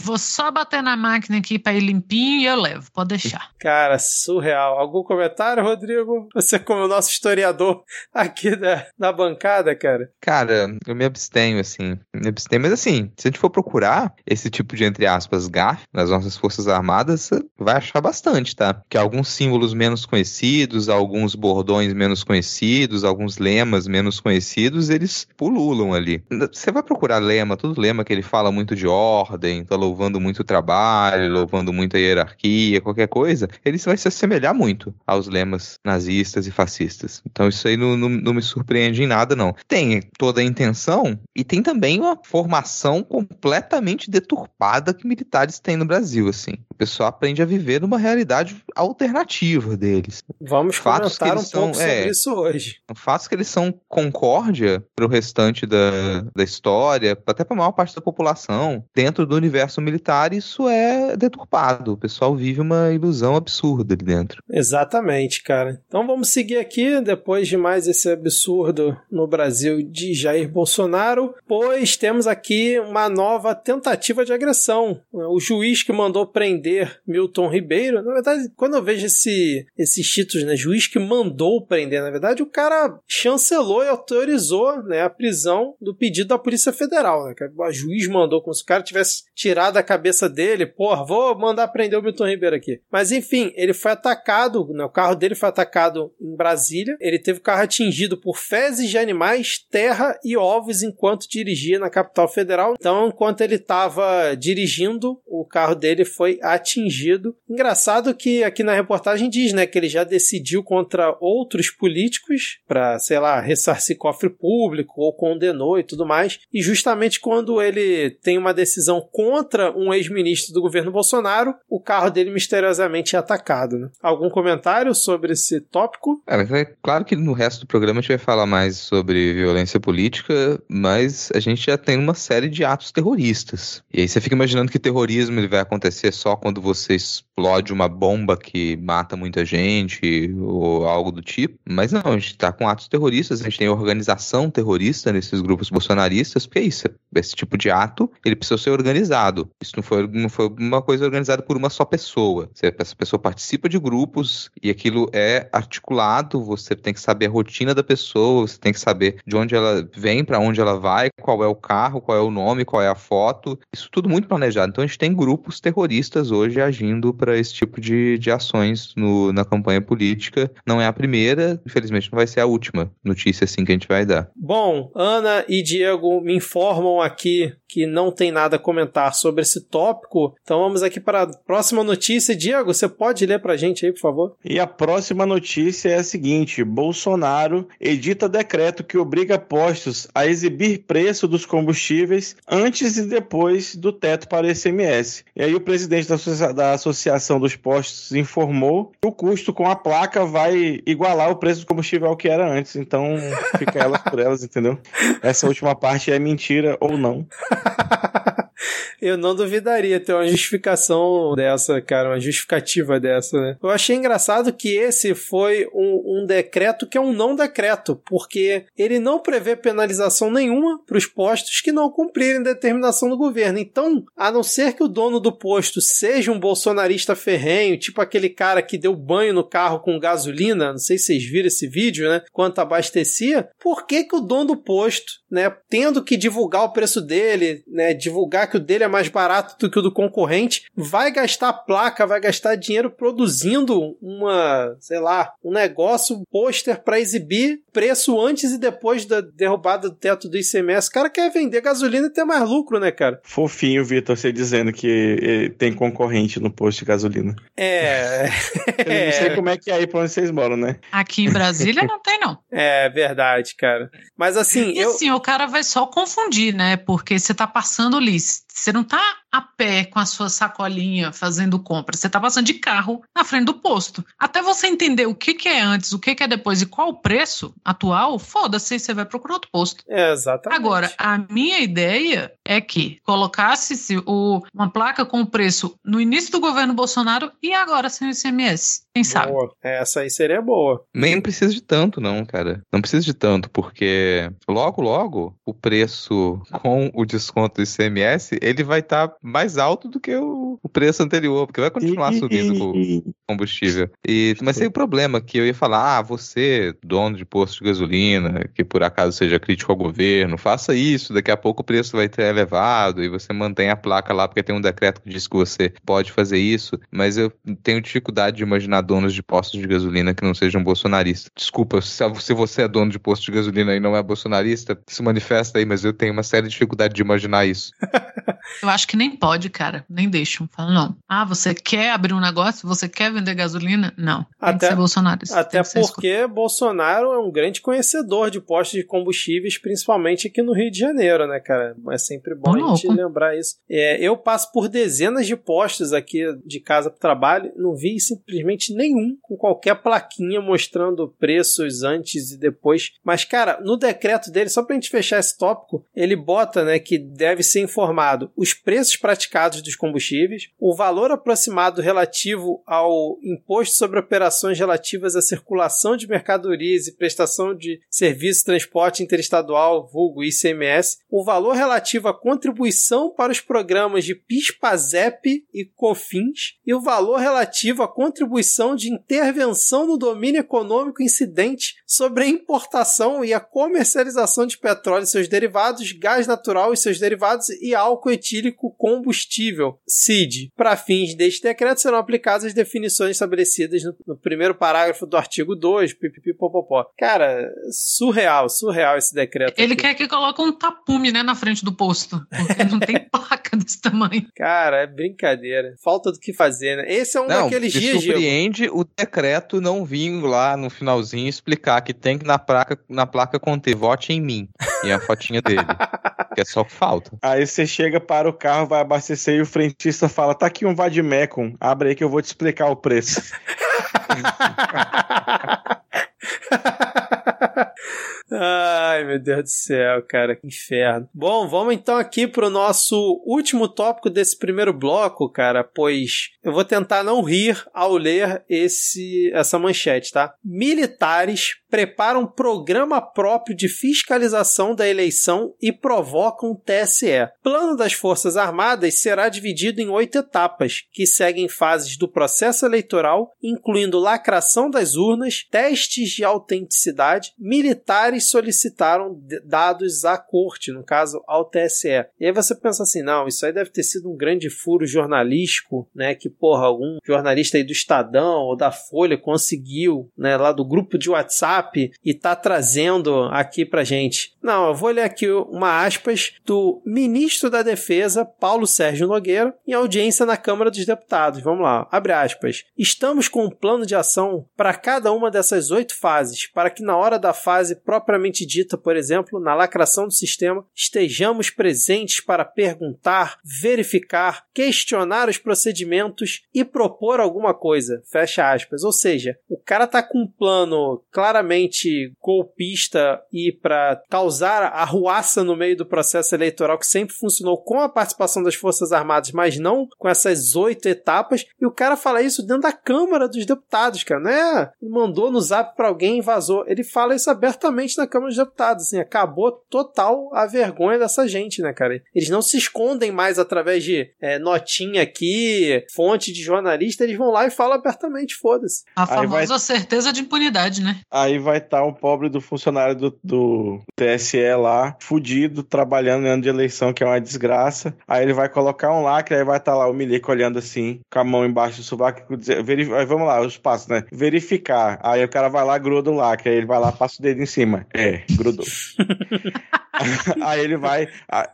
Vou só bater na máquina aqui para ir limpinho e eu levo. Pode deixar. Cara, surreal. Algum comentário, Rodrigo? Você, como nosso historiador aqui da, da bancada, cara? Cara, eu me abstenho, assim. Me abstenho, mas assim, se a gente for procurar esse tipo de, entre aspas, gaf nas nossas Forças Armadas, vai achar bastante, tá? Que alguns símbolos menos conhecidos, alguns bordões menos conhecidos, alguns lemas menos conhecidos, eles pululam ali. Você vai procurar lema, todo lema que ele fala muito de ordem, tá louvando muito o trabalho, louvando muito a hierarquia, qualquer coisa, ele vai se assemelhar muito aos lemas nazistas e fascistas. Então isso aí não, não, não me surpreende em nada, não. Tem toda a intenção e tem também uma formação completamente deturpada que militares têm no Brasil, assim. O pessoal aprende a viver numa realidade alternativa deles. Vamos fatos comentar um são, pouco sobre é, isso hoje. Fatos que eles são concórdia para o restante da, da história, até para a maior parte da população, dentro do universo militar, isso é deturpado. O pessoal vive uma ilusão absurda ali dentro. Exatamente, cara. Então vamos seguir aqui, depois de mais esse absurdo no Brasil de Jair Bolsonaro, pois temos aqui uma nova tentativa de agressão. O juiz que mandou prender Milton Ribeiro, na verdade, quando eu vejo esse, esses títulos, né, juiz que mandou prender, na verdade, o cara chancelou e autorizou né, a prisão do pedido da Polícia Federal. Né, o juiz mandou, como se o cara tivesse tirado a cabeça dele, porra, vou mandar prender o Milton Ribeiro aqui. Mas enfim, ele foi atacado, né, o carro dele foi atacado em Brasília, ele teve o carro atingido por fezes de animais, terra e ovos enquanto dirigia na capital federal. Então, enquanto ele estava dirigindo, o carro dele foi atingido. Engraçado que aqui na reportagem diz, né, que ele já decidiu contra outros políticos para, sei lá, ressarcir cofre público ou condenou e tudo mais. E justamente quando ele tem uma decisão contra um ex-ministro do governo Bolsonaro, o carro dele misteriosamente é atacado. Né? Algum comentário sobre esse tópico? É, claro que no resto do programa a gente vai falar mais sobre violência política, mas a gente já tem uma série de atos terroristas. E aí você fica imaginando que terrorismo ele vai acontecer só quando você explode uma bomba que mata muita gente ou algo do tipo. Mas não, a gente tá com atos terroristas, a gente tem organização terrorista nesses grupos bolsonaristas, porque é isso. Esse tipo de ato, ele precisa ser organizado. Isso não foi, não foi uma coisa organizada por uma só pessoa. Essa pessoa participa de grupos e aquilo é articulado, você tem que saber a rotina da pessoa, você tem que saber de onde ela vem, para onde ela vai, qual é o carro, qual é o nome, qual é a foto. Isso tudo muito planejado. Então a gente tem grupos terroristas hoje agindo para esse tipo de, de ações no, na campanha política. Não é a primeira, infelizmente não vai ser a última notícia assim que a gente vai dar. Bom, Ana e Diego me informam aqui que não tem nada a comentar sobre esse tópico. Então vamos aqui para a próxima notícia. Diego, você pode ler pra gente aí, por favor? E a próxima notícia é a seguinte: Bolsonaro edita decreto que obriga postos a exibir preço dos combustíveis antes e depois do teto para o ICMS. E aí o presidente da, associa da Associação dos Postos informou que o custo com a placa vai igualar o preço do combustível ao que era antes. Então fica elas por elas, entendeu? Essa última parte é mentira ou não. Eu não duvidaria ter uma justificação dessa, cara, uma justificativa dessa, né? Eu achei engraçado que esse foi um, um decreto que é um não decreto, porque ele não prevê penalização nenhuma para os postos que não cumprirem determinação do governo. Então, a não ser que o dono do posto seja um bolsonarista ferrenho, tipo aquele cara que deu banho no carro com gasolina, não sei se vocês viram esse vídeo, né? Quanto abastecia, por que, que o dono do posto, né, tendo que divulgar o preço dele, né, divulgar que o dele é mais barato do que o do concorrente, vai gastar placa, vai gastar dinheiro produzindo uma, sei lá, um negócio, um pôster para exibir preço antes e depois da derrubada do teto do ICMS. O cara quer vender gasolina e ter mais lucro, né, cara? Fofinho, Vitor, você dizendo que eh, tem concorrente no posto de gasolina. É. Eu não sei como é que é aí pra onde vocês moram, né? Aqui em Brasília não tem, não. É verdade, cara. Mas assim, E eu. assim, o cara vai só confundir, né? Porque você tá passando ali. Você não tá a pé com a sua sacolinha fazendo compra. Você tá passando de carro na frente do posto. Até você entender o que, que é antes, o que, que é depois e qual o preço atual, foda-se, você vai procurar outro posto. É, exatamente. Agora, a minha ideia é que colocasse-se o- uma placa com o preço no início do governo Bolsonaro e agora sem o ICMS. Quem sabe? Boa. Essa aí seria boa. Nem precisa de tanto, não, cara. Não precisa de tanto, porque logo, logo, o preço com o desconto do ICMS, ele vai estar mais alto do que o, o preço anterior, porque vai continuar subindo com o combustível. E, mas tem o problema que eu ia falar, ah, você, dono de posto de gasolina, que por acaso seja crítico ao governo, faça isso, daqui a pouco o preço vai ter elevado e você mantém a placa lá porque tem um decreto que diz que você pode fazer isso, mas eu tenho dificuldade de imaginar donos de postos de gasolina que não sejam bolsonaristas. Desculpa, se se você é dono de posto de gasolina e não é bolsonarista, se manifesta aí, mas eu tenho uma séria dificuldade de imaginar isso. Eu acho que nem pode, cara. Nem deixam. Fala, não. Ah, você quer abrir um negócio? Você quer vender gasolina? Não. Até- bolsonarista. Até porque Bolsonaro é um grande conhecedor de postos de combustíveis, principalmente aqui no Rio de Janeiro, né, cara? É sempre bom Ô, a gente louco. lembrar isso. É, eu passo por dezenas de postos aqui de casa para trabalho, não vi simplesmente nenhum com qualquer plaquinha mostrando preços antes e depois. Mas, cara, no decreto dele, só pra gente fechar esse tópico, ele bota, né, que deve ser informado os preços praticados dos combustíveis, o valor aproximado relativo ao imposto sobre operações relativas à circulação de mercadorias e prestação de serviço de transporte interestadual, vulgo ICMS, o valor relativo à contribuição para os programas de PIS/PASEP e COFINS e o valor relativo à contribuição de intervenção no domínio econômico incidente sobre a importação e a comercialização de petróleo e seus derivados, gás natural e seus derivados e álcool etílico combustível, CID. Para fins deste decreto serão aplicadas as definições estabelecidas no, no primeiro parágrafo do artigo 2, pipipipopopó. Cara, surreal, surreal esse decreto. Ele aqui. quer que coloque um tapume, né, na frente do posto. Porque não tem placa desse tamanho. Cara, é brincadeira. Falta do que fazer, né? Esse é um não, daqueles dias, Diego. surpreende o decreto não vir lá no finalzinho explicar que tem que na placa, na placa conter vote em mim e a fotinha dele. que é só falta. Aí você chega para o carro, vai abastecer e o frentista fala: tá aqui um Vadimecum, abre aí que eu vou te explicar o preço. Ai, meu Deus do céu, cara, que inferno. Bom, vamos então aqui pro nosso último tópico desse primeiro bloco, cara, pois eu vou tentar não rir ao ler esse essa manchete, tá? Militares preparam programa próprio de fiscalização da eleição e provocam TSE. Plano das Forças Armadas será dividido em oito etapas, que seguem fases do processo eleitoral, incluindo lacração das urnas, testes de autenticidade, militares solicitaram dados à corte, no caso ao TSE. E aí você pensa assim, não, isso aí deve ter sido um grande furo jornalístico, né? Que, porra, algum jornalista aí do Estadão ou da Folha conseguiu, né, lá do grupo de WhatsApp e tá trazendo aqui pra gente. Não, eu vou ler aqui uma aspas do ministro da Defesa, Paulo Sérgio Nogueira, em audiência na Câmara dos Deputados. Vamos lá, abre aspas. Estamos com um plano de ação para cada uma dessas oito fases, para que na hora da fase propriamente dita, por exemplo, na lacração do sistema, estejamos presentes para perguntar, verificar, questionar os procedimentos e propor alguma coisa. Fecha aspas. Ou seja, o cara tá com um plano claramente golpista e para causar arruaça no meio do processo eleitoral que sempre funcionou com a participação das Forças Armadas, mas não com essas oito etapas. E o cara fala isso dentro da Câmara dos Deputados, cara, né? Ele mandou no zap para alguém e vazou. Ele fala isso abertamente na Câmara dos Deputados, assim, acabou total a vergonha dessa gente, né, cara? Eles não se escondem mais através de é, notinha aqui, fonte de jornalista, eles vão lá e falam abertamente, foda-se. A famosa vai... certeza de impunidade, né? Aí vai estar tá o pobre do funcionário do, do TSE lá, fudido, trabalhando em ano de eleição, que é uma desgraça. Aí ele vai colocar um lacre, aí vai estar tá lá o milico olhando assim, com a mão embaixo do sovaco, dizer, verif... vamos lá, os passos, né? Verificar. Aí o cara vai lá, gruda o lacre, aí ele vai lá, passa o dedo em cima. É, grudou. aí ele vai,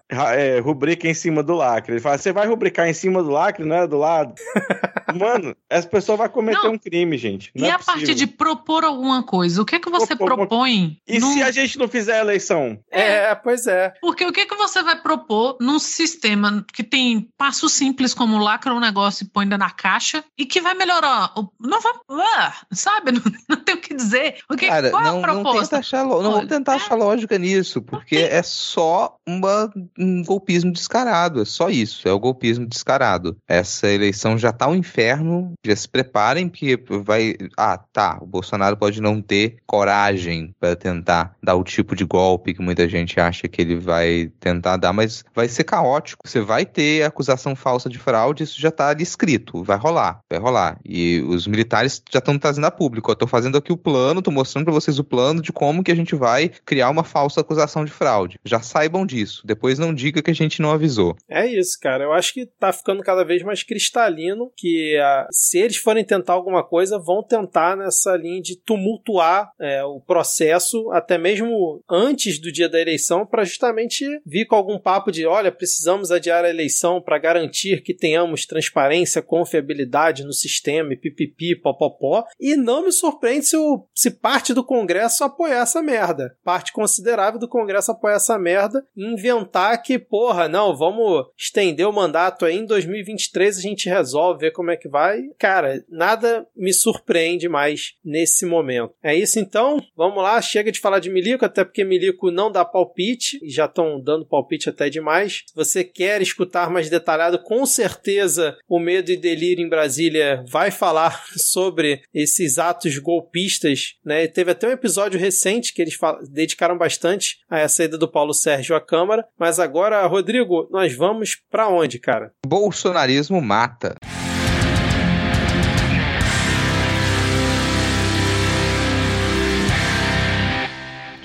é, rubrica em cima do lacre. Ele fala, você vai rubricar em cima do lacre, não é do lado? Mano, essa pessoa vai cometer não. um crime, gente. Não e é a partir de propor alguma coisa, o que é que você propor, propõe? E num... se a gente não fizer a eleição? É, pois é. Porque o que é que você vai propor num sistema que tem passo simples como lacra um negócio e põe na caixa e que vai melhorar? Não vai, ah, sabe? Não, não tem o que dizer. O que, Cara, qual não, é a proposta? Não, achar, não vamos tentar é. achar lógica nisso, porque é só uma, um golpismo descarado, é só isso, é o golpismo descarado. Essa eleição já tá um inferno, já se preparem que vai, ah, tá, o Bolsonaro pode não ter coragem para tentar dar o tipo de golpe que muita gente acha que ele vai tentar dar, mas vai ser caótico. Você vai ter acusação falsa de fraude, isso já tá ali escrito, vai rolar, vai rolar. E os militares já estão trazendo a público, eu tô fazendo aqui o plano, tô mostrando para vocês o plano de como que a gente vai criar uma falsa acusação de fraude fraude. Já saibam disso. Depois não diga que a gente não avisou. É isso, cara. Eu acho que tá ficando cada vez mais cristalino que a, ah, se eles forem tentar alguma coisa, vão tentar nessa linha de tumultuar é, o processo até mesmo antes do dia da eleição para justamente vir com algum papo de olha, precisamos adiar a eleição para garantir que tenhamos transparência, confiabilidade no sistema e pipipi, popopó. E não me surpreende se, o, se parte do Congresso apoiar essa merda. Parte considerável do Congresso apoiar essa merda e inventar que, porra, não, vamos estender o mandato aí em 2023 a gente resolve, ver como é que vai. Cara, nada me surpreende mais nesse momento. É isso então? Vamos lá, chega de falar de Milico, até porque Milico não dá palpite, e já estão dando palpite até demais. Se você quer escutar mais detalhado, com certeza o Medo e Delírio em Brasília vai falar sobre esses atos golpistas, né? Teve até um episódio recente que eles dedicaram bastante a essa saída do Paulo Sérgio à Câmara. Mas agora, Rodrigo, nós vamos para onde, cara? Bolsonarismo mata.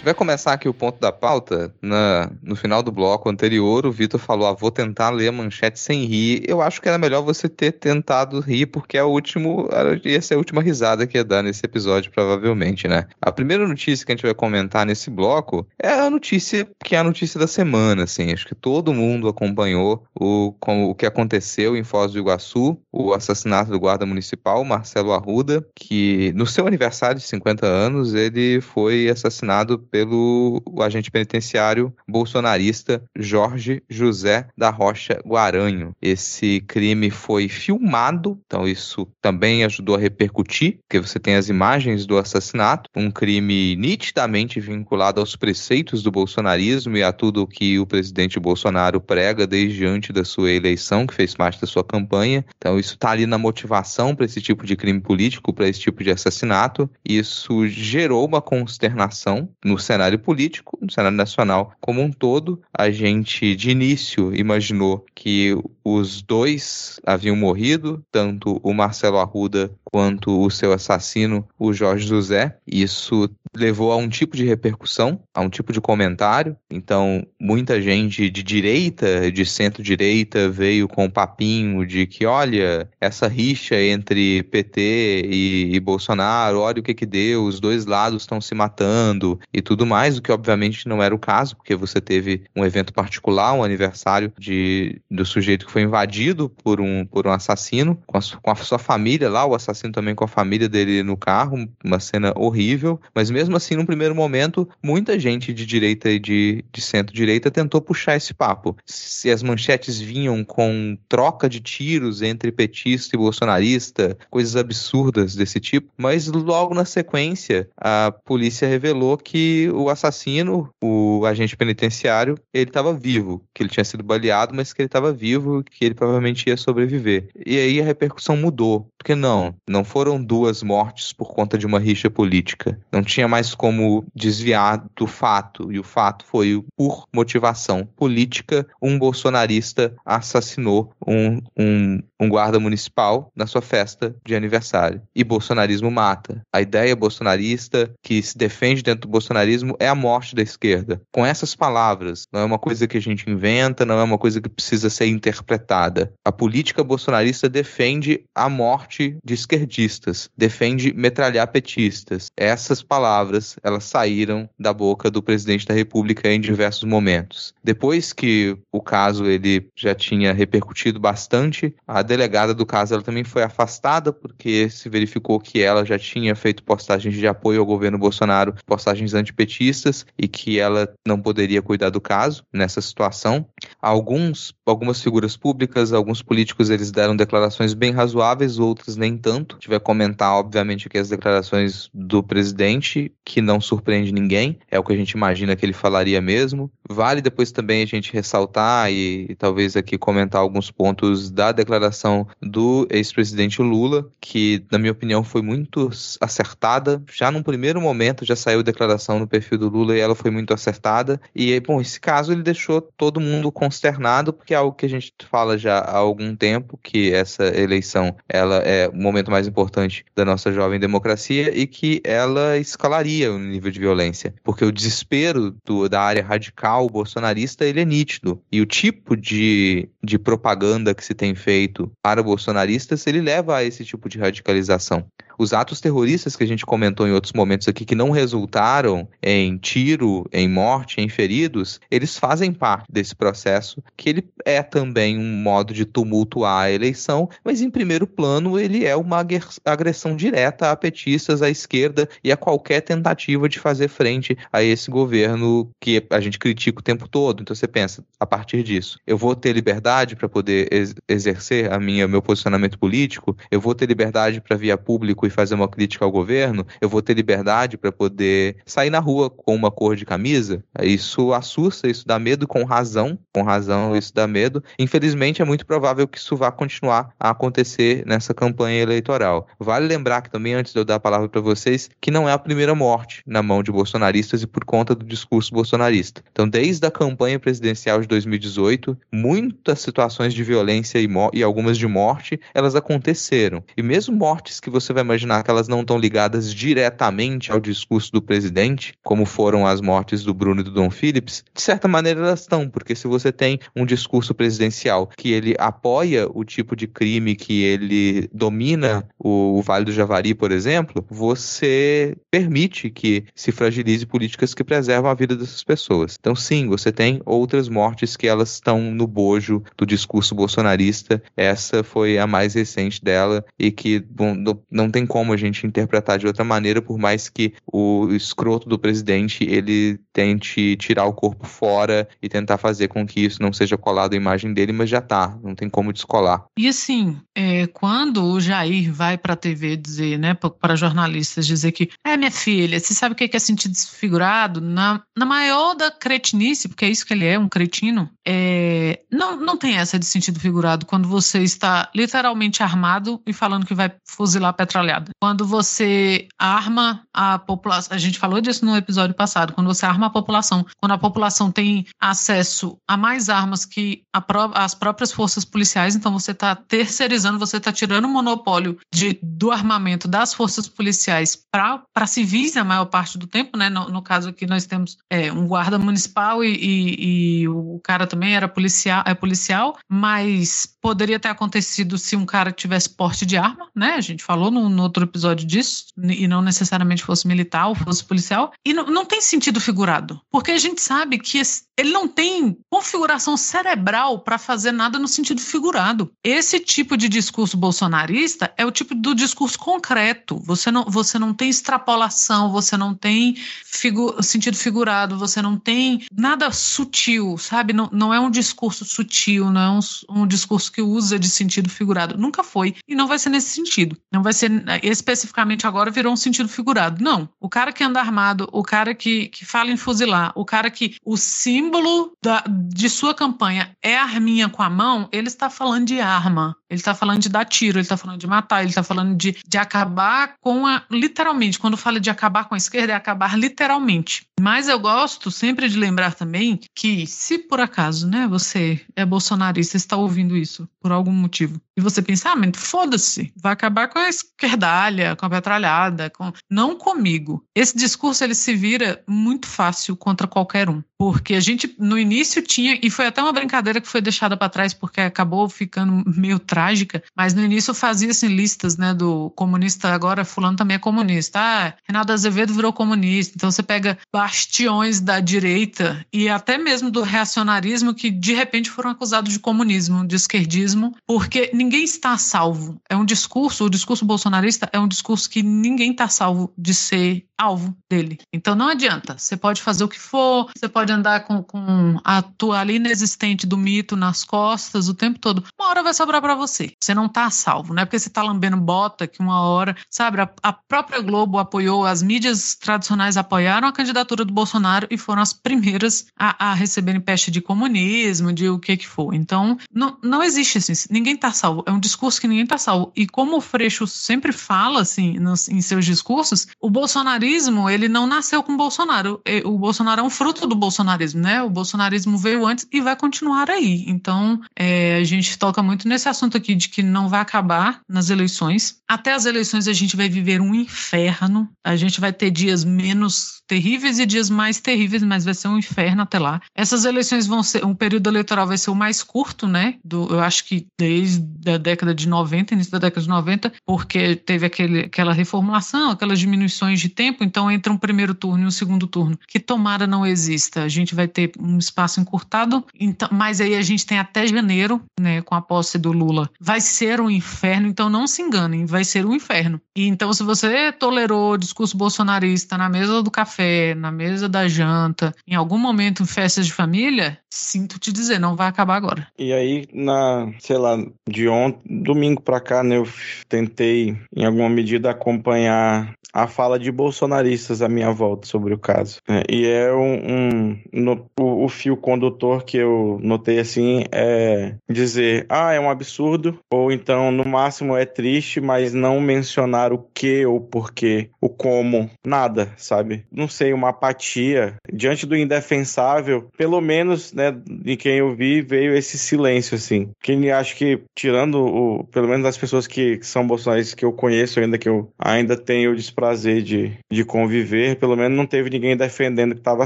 Vai começar aqui o ponto da pauta, na, no final do bloco anterior, o Vitor falou: ah, vou tentar ler a manchete sem rir. Eu acho que era melhor você ter tentado rir, porque é o último. Ia ser a última risada que ia dar nesse episódio, provavelmente, né? A primeira notícia que a gente vai comentar nesse bloco é a notícia que é a notícia da semana, assim. Acho que todo mundo acompanhou o, com, o que aconteceu em Foz do Iguaçu, o assassinato do guarda municipal, Marcelo Arruda, que no seu aniversário de 50 anos, ele foi assassinado pelo agente penitenciário bolsonarista Jorge José da Rocha Guaranho. Esse crime foi filmado, então isso também ajudou a repercutir, porque você tem as imagens do assassinato, um crime nitidamente vinculado aos preceitos do bolsonarismo e a tudo o que o presidente Bolsonaro prega desde antes da sua eleição, que fez parte da sua campanha. Então isso está ali na motivação para esse tipo de crime político, para esse tipo de assassinato. Isso gerou uma consternação no cenário político, no cenário nacional como um todo. A gente, de início, imaginou que os dois haviam morrido, tanto o Marcelo Arruda quanto o seu assassino, o Jorge José. Isso levou a um tipo de repercussão, a um tipo de comentário. Então, muita gente de direita, de centro-direita, veio com o papinho de que, olha, essa rixa entre PT e, e Bolsonaro, olha o que que deu, os dois lados estão se matando e tudo mais, o que obviamente não era o caso, porque você teve um evento particular, um aniversário de, do sujeito que foi invadido por um, por um assassino, com a, com a sua família lá, o assassino também com a família dele no carro, uma cena horrível, mas mesmo assim, no primeiro momento, muita gente de direita e de, de centro-direita tentou puxar esse papo. Se as manchetes vinham com troca de tiros entre petista e bolsonarista, coisas absurdas desse tipo, mas logo na sequência, a polícia revelou que o assassino, o agente penitenciário, ele estava vivo, que ele tinha sido baleado, mas que ele estava vivo, que ele provavelmente ia sobreviver. E aí a repercussão mudou, porque não, não foram duas mortes por conta de uma rixa política. Não tinha mais como desviar do fato, e o fato foi por motivação política, um bolsonarista assassinou um, um, um guarda municipal na sua festa de aniversário. E bolsonarismo mata. A ideia bolsonarista que se defende dentro do bolsonarismo é a morte da esquerda. Com essas palavras, não é uma coisa que a gente inventa, não é uma coisa que precisa ser interpretada. A política bolsonarista defende a morte de esquerdistas, defende metralhar petistas. Essas palavras, elas saíram da boca do presidente da República em diversos momentos. Depois que o caso ele já tinha repercutido bastante, a delegada do caso ela também foi afastada porque se verificou que ela já tinha feito postagens de apoio ao governo Bolsonaro, postagens antipetistas e que ela não poderia cuidar do caso nessa situação. Alguns, algumas figuras públicas, alguns políticos, eles deram declarações bem razoáveis, outros nem tanto a gente vai comentar, obviamente, aqui as declarações do presidente, que não surpreende ninguém, é o que a gente imagina que ele falaria mesmo. Vale depois também a gente ressaltar e, e talvez aqui comentar alguns pontos da declaração do ex-presidente Lula, que, na minha opinião, foi muito acertada. Já num primeiro momento já saiu declaração no perfil do Lula e ela foi muito acertada. E, bom, esse caso ele deixou todo mundo consternado, porque é algo que a gente fala já há algum tempo, que essa eleição ela é o momento mais importante da nossa jovem democracia e que ela escalaria o nível de violência, porque o desespero do, da área radical bolsonarista ele é nítido e o tipo de, de propaganda que se tem feito para bolsonaristas ele leva a esse tipo de radicalização. Os atos terroristas que a gente comentou em outros momentos aqui, que não resultaram em tiro, em morte, em feridos, eles fazem parte desse processo, que ele é também um modo de tumultuar a eleição, mas em primeiro plano ele é uma agressão direta a petistas, à esquerda e a qualquer tentativa de fazer frente a esse governo que a gente critica o tempo todo. Então você pensa, a partir disso, eu vou ter liberdade para poder ex exercer a minha meu posicionamento político, eu vou ter liberdade para via público e fazer uma crítica ao governo, eu vou ter liberdade para poder sair na rua com uma cor de camisa. Isso assusta, isso dá medo com razão, com razão isso dá medo. Infelizmente é muito provável que isso vá continuar a acontecer nessa campanha eleitoral. Vale lembrar que também antes de eu dar a palavra para vocês, que não é a primeira morte na mão de bolsonaristas e por conta do discurso bolsonarista. Então, desde a campanha presidencial de 2018, muitas situações de violência e, e algumas de morte, elas aconteceram. E mesmo mortes que você vai imaginar que elas não estão ligadas diretamente ao discurso do presidente, como foram as mortes do Bruno e do Dom Phillips, de certa maneira elas estão, porque se você tem um discurso presidencial que ele apoia o tipo de crime que ele domina o, o Vale do Javari, por exemplo, você permite que se fragilize políticas que preservam a vida dessas pessoas. Então, sim, você tem outras mortes que elas estão no bojo do discurso bolsonarista. Essa foi a mais recente dela e que bom, não tem como a gente interpretar de outra maneira, por mais que o escroto do presidente ele tente tirar o corpo fora e tentar fazer com que isso não seja colado à imagem dele, mas já tá, não tem como descolar. E assim, é, quando o Jair vai para a TV dizer, né, para jornalistas dizer que é minha filha, você sabe o que é sentir desfigurado? Na, na maior da cretinice, porque é isso que ele é, um cretino, é, não, não, tem essa de sentido figurado quando você está literalmente armado e falando que vai fuzilar a petralhada. Quando você arma a população, a gente falou disso no episódio passado, quando você arma a população, quando a população tem acesso a mais armas que pró as próprias forças policiais, então você está terceirizando, você está tirando o monopólio de, do armamento das forças policiais para civis a maior parte do tempo, né? No, no caso aqui nós temos é, um guarda municipal e, e, e, o cara também era policial, é policial, mas poderia ter acontecido se um cara tivesse porte de arma, né? A gente falou no, no outro episódio disso, e não necessariamente fosse militar ou fosse policial. E não, não tem sentido figurado, porque a gente sabe que ele não tem configuração cerebral para fazer nada no sentido figurado. Esse tipo de discurso bolsonarista é o tipo do discurso concreto. Você não, você não tem extrapolação, você não tem figu sentido figurado, você não tem nada sutil, sabe? Não, não é um discurso sutil, não é um, um discurso que usa de sentido figurado. Nunca foi e não vai ser nesse sentido. Não vai ser especificamente agora virou um sentido figurado. Não. O cara que anda armado, o cara que, que fala em fuzilar, o cara que o símbolo da, de sua campanha é a arminha com a mão, ele está falando de arma. Ele está falando de dar tiro, ele está falando de matar, ele está falando de, de acabar com a. Literalmente, quando fala de acabar com a esquerda, é acabar literalmente. Mas eu gosto sempre de lembrar também que, se por acaso, né, você é bolsonarista, está ouvindo isso por algum motivo, e você pensa, ah, mas foda-se, vai acabar com a esquerdalha, com a petralhada, com... não comigo. Esse discurso ele se vira muito fácil contra qualquer um, porque a gente no início tinha, e foi até uma brincadeira que foi deixada para trás porque acabou ficando meio trágica, mas no início fazia assim listas, né, do comunista agora fulano também é comunista. Ah, Renato Azevedo virou comunista. Então você pega bastiões da direita e até mesmo do reacionarismo que de repente foram acusados de comunismo, de esquerdismo, porque ninguém está salvo. É um discurso, o discurso bolsonarista é um discurso que ninguém está salvo de ser alvo dele. Então não adianta. Você pode fazer o que for, você pode andar com, com a toalha inexistente do mito nas costas o tempo todo. Uma hora vai sobrar para você. Você não tá salvo, não é porque você tá lambendo bota que uma hora, sabe, a, a própria Globo apoiou, as mídias tradicionais apoiaram a candidatura do Bolsonaro e foram as primeiras a, a receberem peste de comunismo, de o que que for. Então, não, não existe assim, ninguém tá salvo. É um discurso que ninguém tá salvo. E como o Freixo sempre fala, assim, nos, em seus discursos, o bolsonarismo, ele não nasceu com o Bolsonaro. O Bolsonaro é um fruto do bolsonarismo, né? O bolsonarismo veio antes e vai continuar aí. Então, é, a gente toca muito nesse assunto aqui de que não vai acabar nas eleições. Até as eleições a gente vai viver um inferno. A gente vai ter dias menos terríveis e dias mais terríveis, mas vai ser um inferno até lá. Essas eleições vão ser, um período eleitoral vai ser o mais curto, né? Do, eu acho que desde a década de 90, início da década de 90, porque teve aquele, aquela reformulação, aquelas diminuições de tempo, então entra um primeiro turno e um segundo turno, que tomara não exista. A gente vai ter um espaço encurtado, então, mas aí a gente tem até janeiro, né, com a posse do Lula. Vai ser um inferno, então não se enganem, vai ser um inferno. E então se você tolerou o discurso bolsonarista na mesa do café, na mesa da janta, em algum momento em festas de família, sinto te dizer, não vai acabar agora. E aí, na, sei lá, de ontem, domingo pra cá, né, eu tentei, em alguma medida, acompanhar a fala de bolsonaristas à minha volta sobre o caso. É, e é um, um no, o, o, fio condutor que eu notei assim é dizer, ah, é um absurdo, ou então no máximo é triste, mas não mencionar o que ou porquê, o como, nada, sabe? Não sei, uma apatia diante do indefensável, pelo menos, né, de quem eu vi, veio esse silêncio assim. Quem acho que tirando o, pelo menos das pessoas que, que são bolsonaristas que eu conheço ainda que eu ainda tenho desprezado prazer de, de conviver, pelo menos não teve ninguém defendendo que estava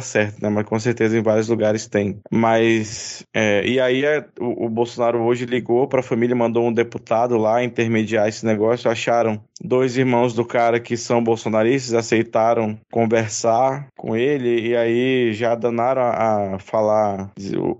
certo, né? Mas com certeza em vários lugares tem. Mas, é, e aí é, o, o, Bolsonaro hoje ligou para a família, mandou um deputado lá intermediar esse negócio, acharam dois irmãos do cara que são bolsonaristas, aceitaram conversar com ele, e aí já danaram a, a falar,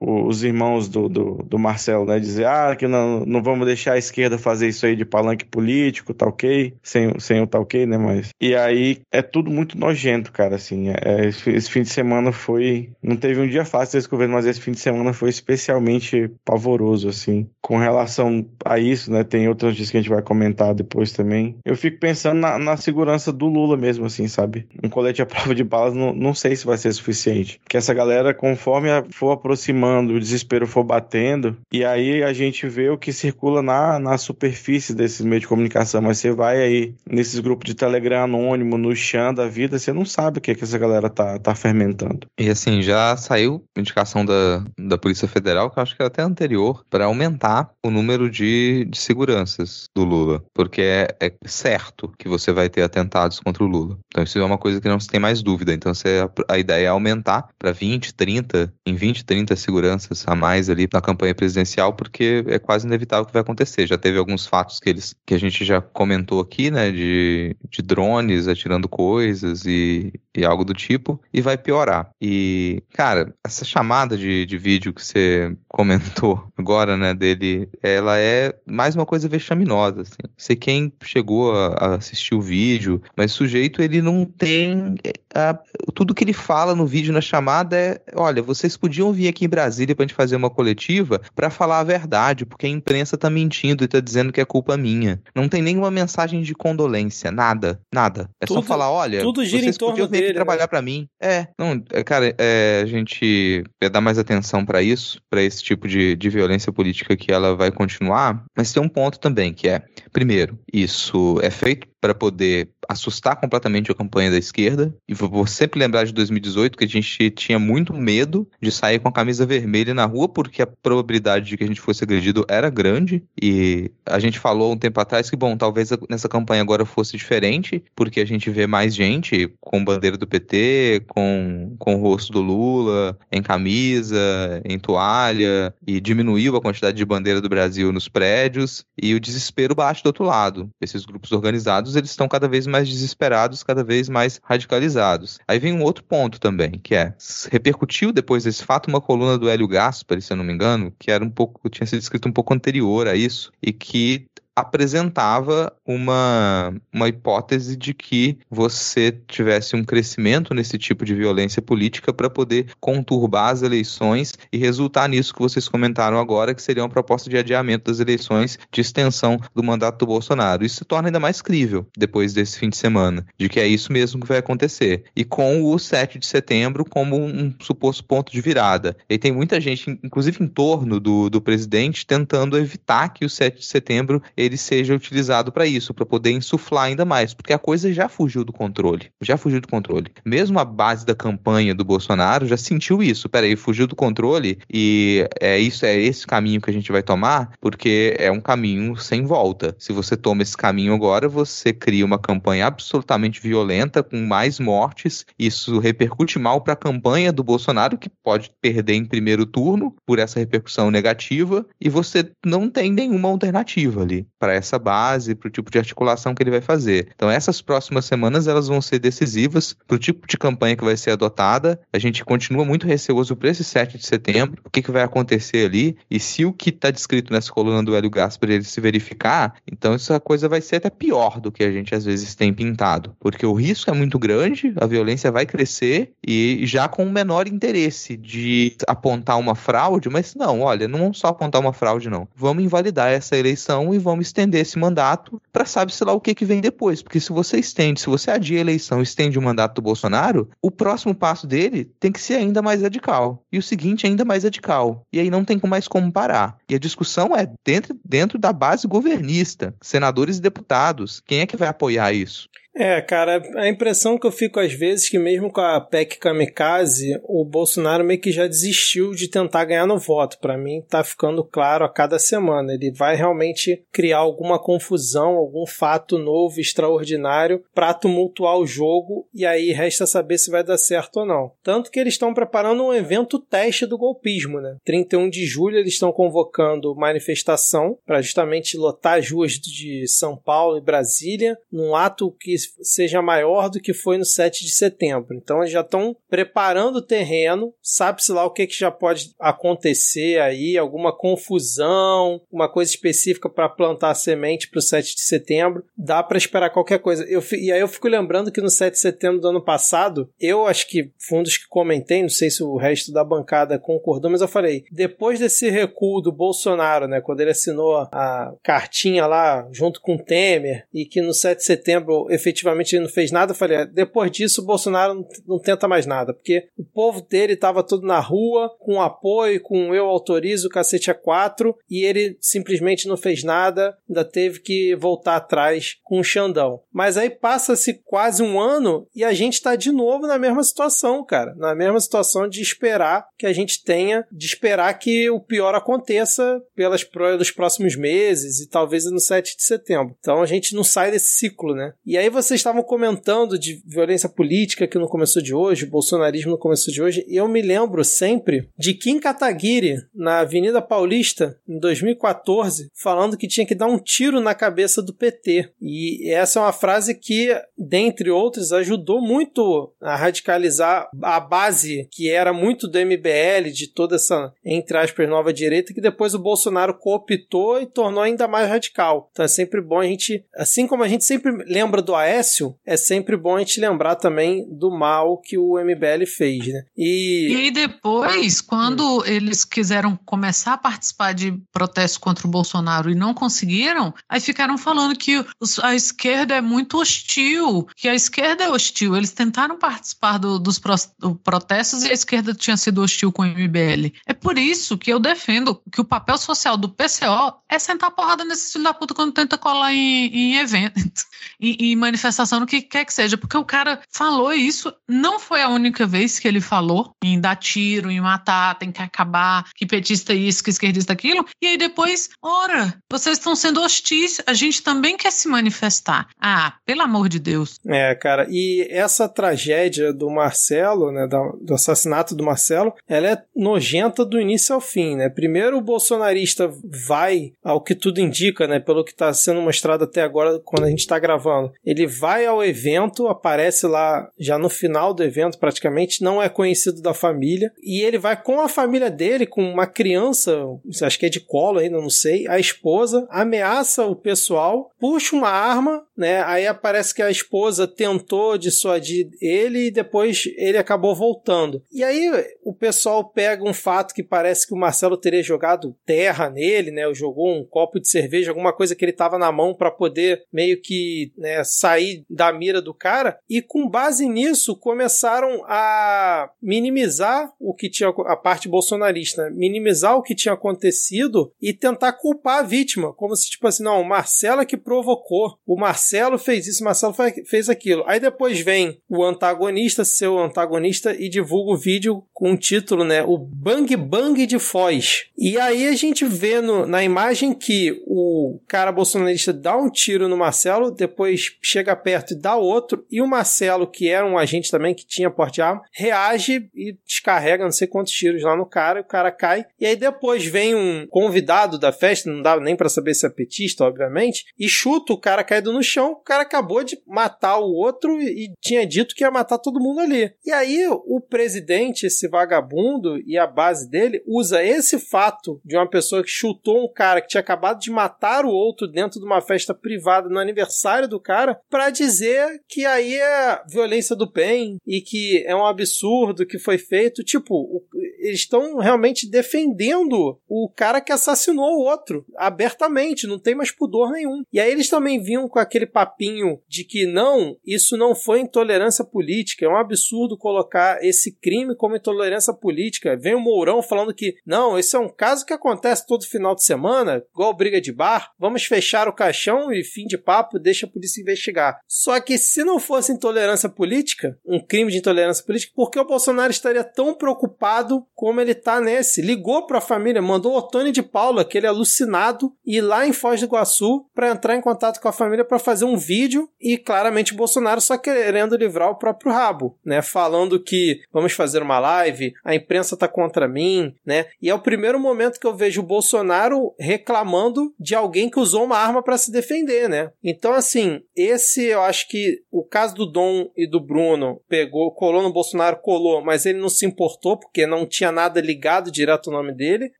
os irmãos do, do, do, Marcelo, né? Dizer, ah, que não, não vamos deixar a esquerda fazer isso aí de palanque político, tá ok? Sem, sem o tá ok, né? Mas e aí é tudo muito nojento, cara, assim. É, esse, esse, fim de semana foi. Não teve um dia fácil desse governo, mas esse fim de semana foi especialmente pavoroso, assim. Com relação a isso, né? Tem outras notícias que a gente vai comentar depois também. Eu fico pensando na, na segurança do Lula mesmo, assim, sabe? Um colete à prova de balas não, não sei se vai ser suficiente. Porque essa galera, conforme for aproximando, o desespero for batendo, e aí a gente vê o que circula na, na superfície desses meios de comunicação. Mas você vai aí nesses grupos de Telegram anônimo, no chão da vida, você não sabe o que, é que essa galera tá, tá fermentando. E assim, já saiu indicação da, da Polícia Federal, que eu acho que era até anterior, para aumentar o número de, de seguranças do Lula. Porque é, é, certo que você vai ter atentados contra o Lula. Então isso é uma coisa que não se tem mais dúvida. Então você, a, ideia é aumentar para 20, 30, em 20, 30 seguranças a mais ali na campanha presidencial, porque é quase inevitável que vai acontecer. Já teve alguns fatos que eles que a gente já comentou aqui, né, de, de drones atirando coisas e, e algo do tipo, e vai piorar. E, cara, essa chamada de, de vídeo que você comentou agora, né, dele, ela é mais uma coisa vexaminosa, assim. Sei quem chegou a, a assistir o vídeo, mas o sujeito, ele não tem... É, a, tudo que ele fala no vídeo, na chamada, é, olha, vocês podiam vir aqui em Brasília pra gente fazer uma coletiva para falar a verdade, porque a imprensa tá mentindo e tá dizendo que é culpa minha. Não tem nenhuma mensagem de condolência, nada, nada. É Tudo- só falar, olha, tudo gira vocês em torno podiam vir dele, né? trabalhar pra mim. É, não, é, cara, é, a gente vai dar mais atenção pra isso, pra esse tipo de, de violência política que ela vai continuar, mas tem um ponto também que é, primeiro, isso é feito para poder assustar completamente a campanha da esquerda. E vou sempre lembrar de 2018 que a gente tinha muito medo de sair com a camisa vermelha na rua, porque a probabilidade de que a gente fosse agredido era grande. E a gente falou um tempo atrás que, bom, talvez nessa campanha agora fosse diferente, porque a gente vê mais gente com bandeira do PT, com, com o rosto do Lula, em camisa, em toalha, e diminuiu a quantidade de bandeira do Brasil nos prédios, e o desespero bate do outro lado. Esses grupos organizados, eles estão cada vez mais desesperados, cada vez mais radicalizados. Aí vem um outro ponto também, que é, repercutiu depois desse fato uma coluna do Hélio Gaspari, se eu não me engano, que era um pouco, tinha sido escrito um pouco anterior a isso, e que apresentava uma, uma hipótese de que você tivesse um crescimento nesse tipo de violência política para poder conturbar as eleições e resultar nisso que vocês comentaram agora, que seria uma proposta de adiamento das eleições, de extensão do mandato do Bolsonaro. Isso se torna ainda mais crível depois desse fim de semana, de que é isso mesmo que vai acontecer. E com o 7 de setembro como um suposto ponto de virada. E tem muita gente, inclusive em torno do, do presidente, tentando evitar que o 7 de setembro ele seja utilizado para isso, para poder insuflar ainda mais, porque a coisa já fugiu do controle. Já fugiu do controle. Mesmo a base da campanha do Bolsonaro já sentiu isso. Peraí, fugiu do controle e é isso, é esse caminho que a gente vai tomar, porque é um caminho sem volta. Se você toma esse caminho agora, você cria uma campanha absolutamente violenta, com mais mortes. Isso repercute mal para a campanha do Bolsonaro, que pode perder em primeiro turno por essa repercussão negativa, e você não tem nenhuma alternativa ali para essa base, para o tipo de articulação que ele vai fazer. Então, essas próximas semanas elas vão ser decisivas para o tipo de campanha que vai ser adotada. A gente continua muito receoso para esse 7 de setembro, o que, que vai acontecer ali, e se o que está descrito nessa coluna do Hélio Gaspar ele se verificar, então essa coisa vai ser até pior do que a gente às vezes tem pintado, porque o risco é muito grande, a violência vai crescer e já com um menor interesse de apontar uma fraude, mas não, olha, não só apontar uma fraude não. Vamos invalidar essa eleição e vamos estender esse mandato para sabe-se lá o que, que vem depois. Porque se você estende, se você adia a eleição estende o mandato do Bolsonaro, o próximo passo dele tem que ser ainda mais radical. E o seguinte ainda mais radical. E aí não tem mais como parar. E a discussão é dentro, dentro da base governista, senadores e deputados. Quem é que vai apoiar isso? É, cara, a impressão que eu fico às vezes é que mesmo com a PEC kamikaze, o Bolsonaro meio que já desistiu de tentar ganhar no voto. Pra mim tá ficando claro a cada semana. Ele vai realmente criar alguma confusão, algum fato novo, extraordinário, pra tumultuar o jogo e aí resta saber se vai dar certo ou não. Tanto que eles estão preparando um evento teste do golpismo, né? 31 de julho eles estão convocando manifestação para justamente lotar as ruas de São Paulo e Brasília, num ato que seja maior do que foi no 7 de setembro. Então eles já estão preparando o terreno, sabe-se lá o que, que já pode acontecer aí, alguma confusão, uma coisa específica para plantar semente para o 7 de setembro. Dá para esperar qualquer coisa. Eu, e aí eu fico lembrando que no 7 de setembro do ano passado, eu acho que fui um dos que comentei, não sei se o resto da bancada concordou, mas eu falei, depois desse recuo do Bolsonaro, né, quando ele assinou a cartinha lá junto com o Temer e que no 7 de setembro efetivamente ele não fez nada, eu falei, é, depois disso o Bolsonaro não, não tenta mais nada, porque o povo dele estava todo na rua, com apoio, com eu autorizo o cacete a 4 e ele simplesmente não fez nada, ainda teve que voltar atrás com o Xandão. Mas aí passa-se quase um ano e a gente está de novo na mesma situação, cara, na mesma situação de esperar que a gente tenha, de esperar que o pior aconteça pelas, pelos próximos meses e talvez no 7 de setembro. Então a gente não sai desse ciclo, né? E aí vocês estavam comentando de violência política que não começou de hoje, bolsonarismo não começou de hoje, eu me lembro sempre de Kim Kataguiri na Avenida Paulista em 2014 falando que tinha que dar um tiro na cabeça do PT. E essa é uma frase que, dentre outros, ajudou muito a radicalizar a base que era muito do MBL, de toda essa, entre aspas, nova direita, que depois o Bolsonaro cooptou e tornou ainda mais radical. Então é sempre bom a gente, assim como a gente sempre lembra do Aécio, é sempre bom a gente lembrar também do mal que o MBL fez, né? E, e depois, quando eles quiseram começar a participar de protestos contra o Bolsonaro e não conseguiram, aí ficaram falando que a esquerda é muito hostil, que a esquerda é hostil. Eles tentaram participar do, dos pro, do protestos e a esquerda tinha sido hostil com o MBL. É por isso que eu defendo que o papel social do PCO é sentar porrada nesse filho da puta quando tenta colar em, em evento, em, em, manifestação, no que quer que seja. Porque o cara falou isso, não foi a única vez que ele falou em dar tiro, em matar, tem que acabar, que petista isso, que esquerdista aquilo. E aí depois, ora, vocês estão sendo hostis, a gente também quer se manifestar. Ah, pelo amor de Deus. É, cara, e essa tragédia do Marcelo, né, do assassinato do Marcelo, ela é nojenta do início ao fim, né? Primeiro o bolsonarista vai, ao que tudo indica, né, pelo que está sendo mostrado até agora quando a gente está gravando, ele vai ao evento, aparece lá já no final do evento praticamente, não é conhecido da família, e ele vai com a família dele, com uma criança, acho que é de colo ainda, não sei, a esposa, ameaça o pessoal, puxa uma arma, né, aí aparece que a esposa tentou dissuadir ele e depois ele acabou voltando. E aí o pessoal pega um fato que parece que o Marcelo teria jogado terra nele, né, jogou um copo de cerveja, alguma coisa que ele tava na mão para poder meio que né, sair da mira do cara, e com base nisso começaram a minimizar o que tinha a parte bolsonarista, minimizar o que tinha acontecido e tentar culpar a vítima, como se tipo assim, não, o Marcelo é que provocou, o Marcelo fez isso, o Marcelo fez aquilo. Aí depois vem o antagonista, seu antagonista, e divulga o vídeo com o título, né, o Bang Bang de Foz. E aí a gente vê no, na imagem que o cara bolsonarista dá um tiro no Marcelo, depois chega perto e dá outro, e o Marcelo, que era um agente também que tinha porte de arma, reage e descarrega não sei quantos tiros lá no cara, e o cara cai. E aí depois vem um convidado da festa, não dá nem para saber se é petista, obviamente, e chuta o cara caído no chão, o cara acabou de matar o outro e tinha dito que ia matar todo mundo ali. E aí o presidente, esse vagabundo e a base dele usa esse fato de uma pessoa que chutou um cara que tinha acabado de matar o outro dentro de uma festa privada no aniversário do cara para dizer que aí é violência do bem e que é um absurdo que foi feito. Tipo, eles estão realmente defendendo o cara que assassinou o outro abertamente, não tem mais pudor nenhum. E aí eles também vinham com aquele papinho de que não, isso não foi intolerância política, é um absurdo colocar esse crime como intolerância política. Vem o Mourão falando que não, esse é um caso que acontece todo final de semana, igual briga de bar, vamos fechar o caixão e fim de papo, deixa a polícia investigar. Só que se não fosse intolerância política, um crime de intolerância política, por que o Bolsonaro estaria tão preocupado como ele tá nesse. Ligou pra família, mandou o Tony de Paula, aquele alucinado, ir lá em Foz do Iguaçu para entrar em contato com a família para fazer um vídeo e claramente Bolsonaro só querendo livrar o próprio rabo, né? Falando que vamos fazer uma live, a imprensa tá contra mim, né? E é o primeiro momento que eu vejo o Bolsonaro reclamando de alguém que usou uma arma para se defender, né? Então, assim, esse eu acho que o caso do Dom e do Bruno pegou, colou no Bolsonaro, colou, mas ele não se importou porque não tinha nada ligado direto ao nome dele.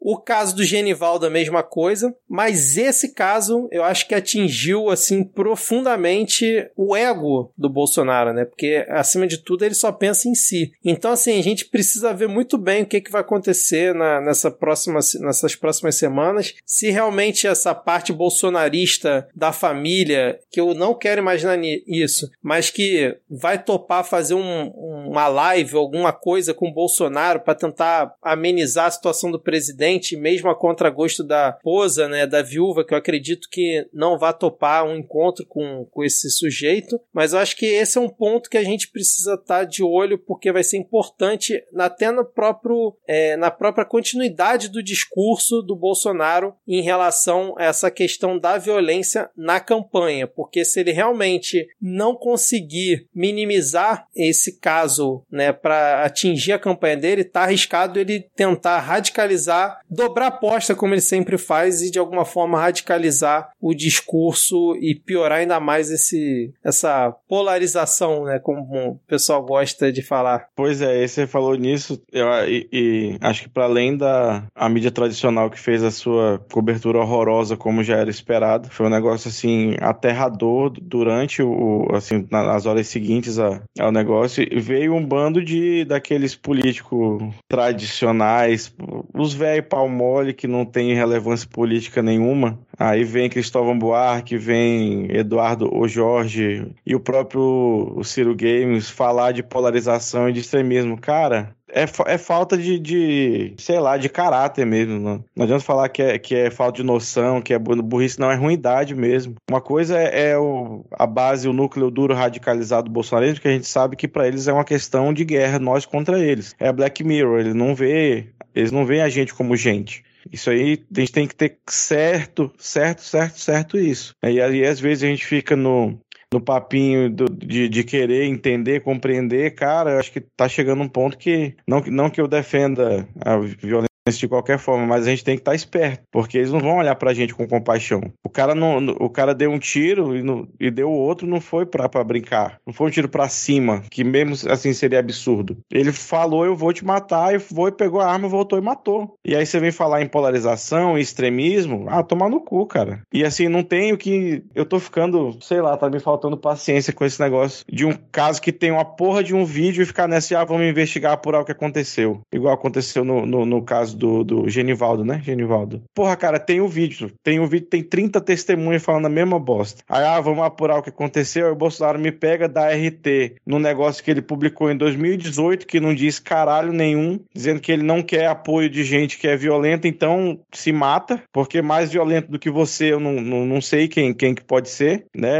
O caso do Genivaldo, a mesma coisa, mas esse caso eu acho que atingiu, assim, profundamente o ego do Bolsonaro, né? Porque, acima de tudo, ele só pensa em si. Então, assim, a gente precisa ver muito bem o que, que vai acontecer na, nessa próxima, nessas próximas semanas, se realmente essa parte bolsonarista da família, que eu não quero imaginar isso, mas que vai topar fazer um, uma live, alguma coisa com o Bolsonaro para tentar amenizar a situação do presidente, mesmo a contragosto da esposa, né, da viúva, que eu acredito que não vai topar um encontro com, com esse sujeito, mas eu acho que esse é um ponto que a gente precisa estar tá de olho porque vai ser importante até no próprio, é, na própria continuidade do discurso do Bolsonaro em relação a essa questão da violência na campanha, porque se ele realmente não conseguir minimizar esse caso, né, para atingir a campanha dele, tá arriscado ele tentar radicalizar, dobrar a aposta como ele sempre faz e de alguma forma radicalizar o discurso e piorar ainda mais esse essa polarização, né, como o pessoal gosta de falar. Pois é, você falou nisso, eu, e, e acho que para além da a mídia tradicional que fez a sua cobertura horrorosa como já era esperado, foi um negócio assim aterrador durante o assim nas horas seguintes a, ao negócio veio um bando de daqueles políticos tradicionais, os velho pau mole que não tem relevância política nenhuma. Aí vem Cristóvão Buarque, vem Eduardo O Jorge e o próprio Ciro Games falar de polarização e de extremismo. Cara, é, é falta de, de, sei lá, de caráter mesmo. Não, não adianta falar que é, que é falta de noção, que é burrice, não, é ruindade mesmo. Uma coisa é, é o, a base, o núcleo duro radicalizado do bolsonarismo, que a gente sabe que para eles é uma questão de guerra, nós contra eles. É Black Mirror, ele não vê, eles não veem a gente como gente. Isso aí a gente tem que ter certo, certo, certo, certo isso. E aí às vezes a gente fica no, no papinho do, de, de querer entender, compreender, cara, eu acho que tá chegando um ponto que não, não que eu defenda a violência de qualquer forma, mas a gente tem que estar tá esperto, porque eles não vão olhar pra gente com compaixão. Cara não, o cara deu um tiro e, no, e deu outro não foi pra, pra brincar. Não foi um tiro pra cima, que mesmo assim seria absurdo. Ele falou, eu vou te matar, e foi, pegou a arma, voltou e matou. E aí você vem falar em polarização, em extremismo, ah, tomar no cu, cara. E assim, não tenho que... Eu tô ficando, sei lá, tá me faltando paciência com esse negócio de um caso que tem uma porra de um vídeo e ficar nessa, ah, vamos investigar, apurar o que aconteceu. Igual aconteceu no, no, no caso do, do Genivaldo, né? Genivaldo. Porra, cara, tem o vídeo. Tem o vídeo, tem 30 testemunhas falando a mesma bosta. Aí, ah, vamos apurar o que aconteceu. Aí o Bolsonaro me pega da RT no negócio que ele publicou em 2018, que não diz caralho nenhum, dizendo que ele não quer apoio de gente que é violenta, então se mata, porque mais violento do que você, eu não, não, não sei quem, quem que pode ser, né?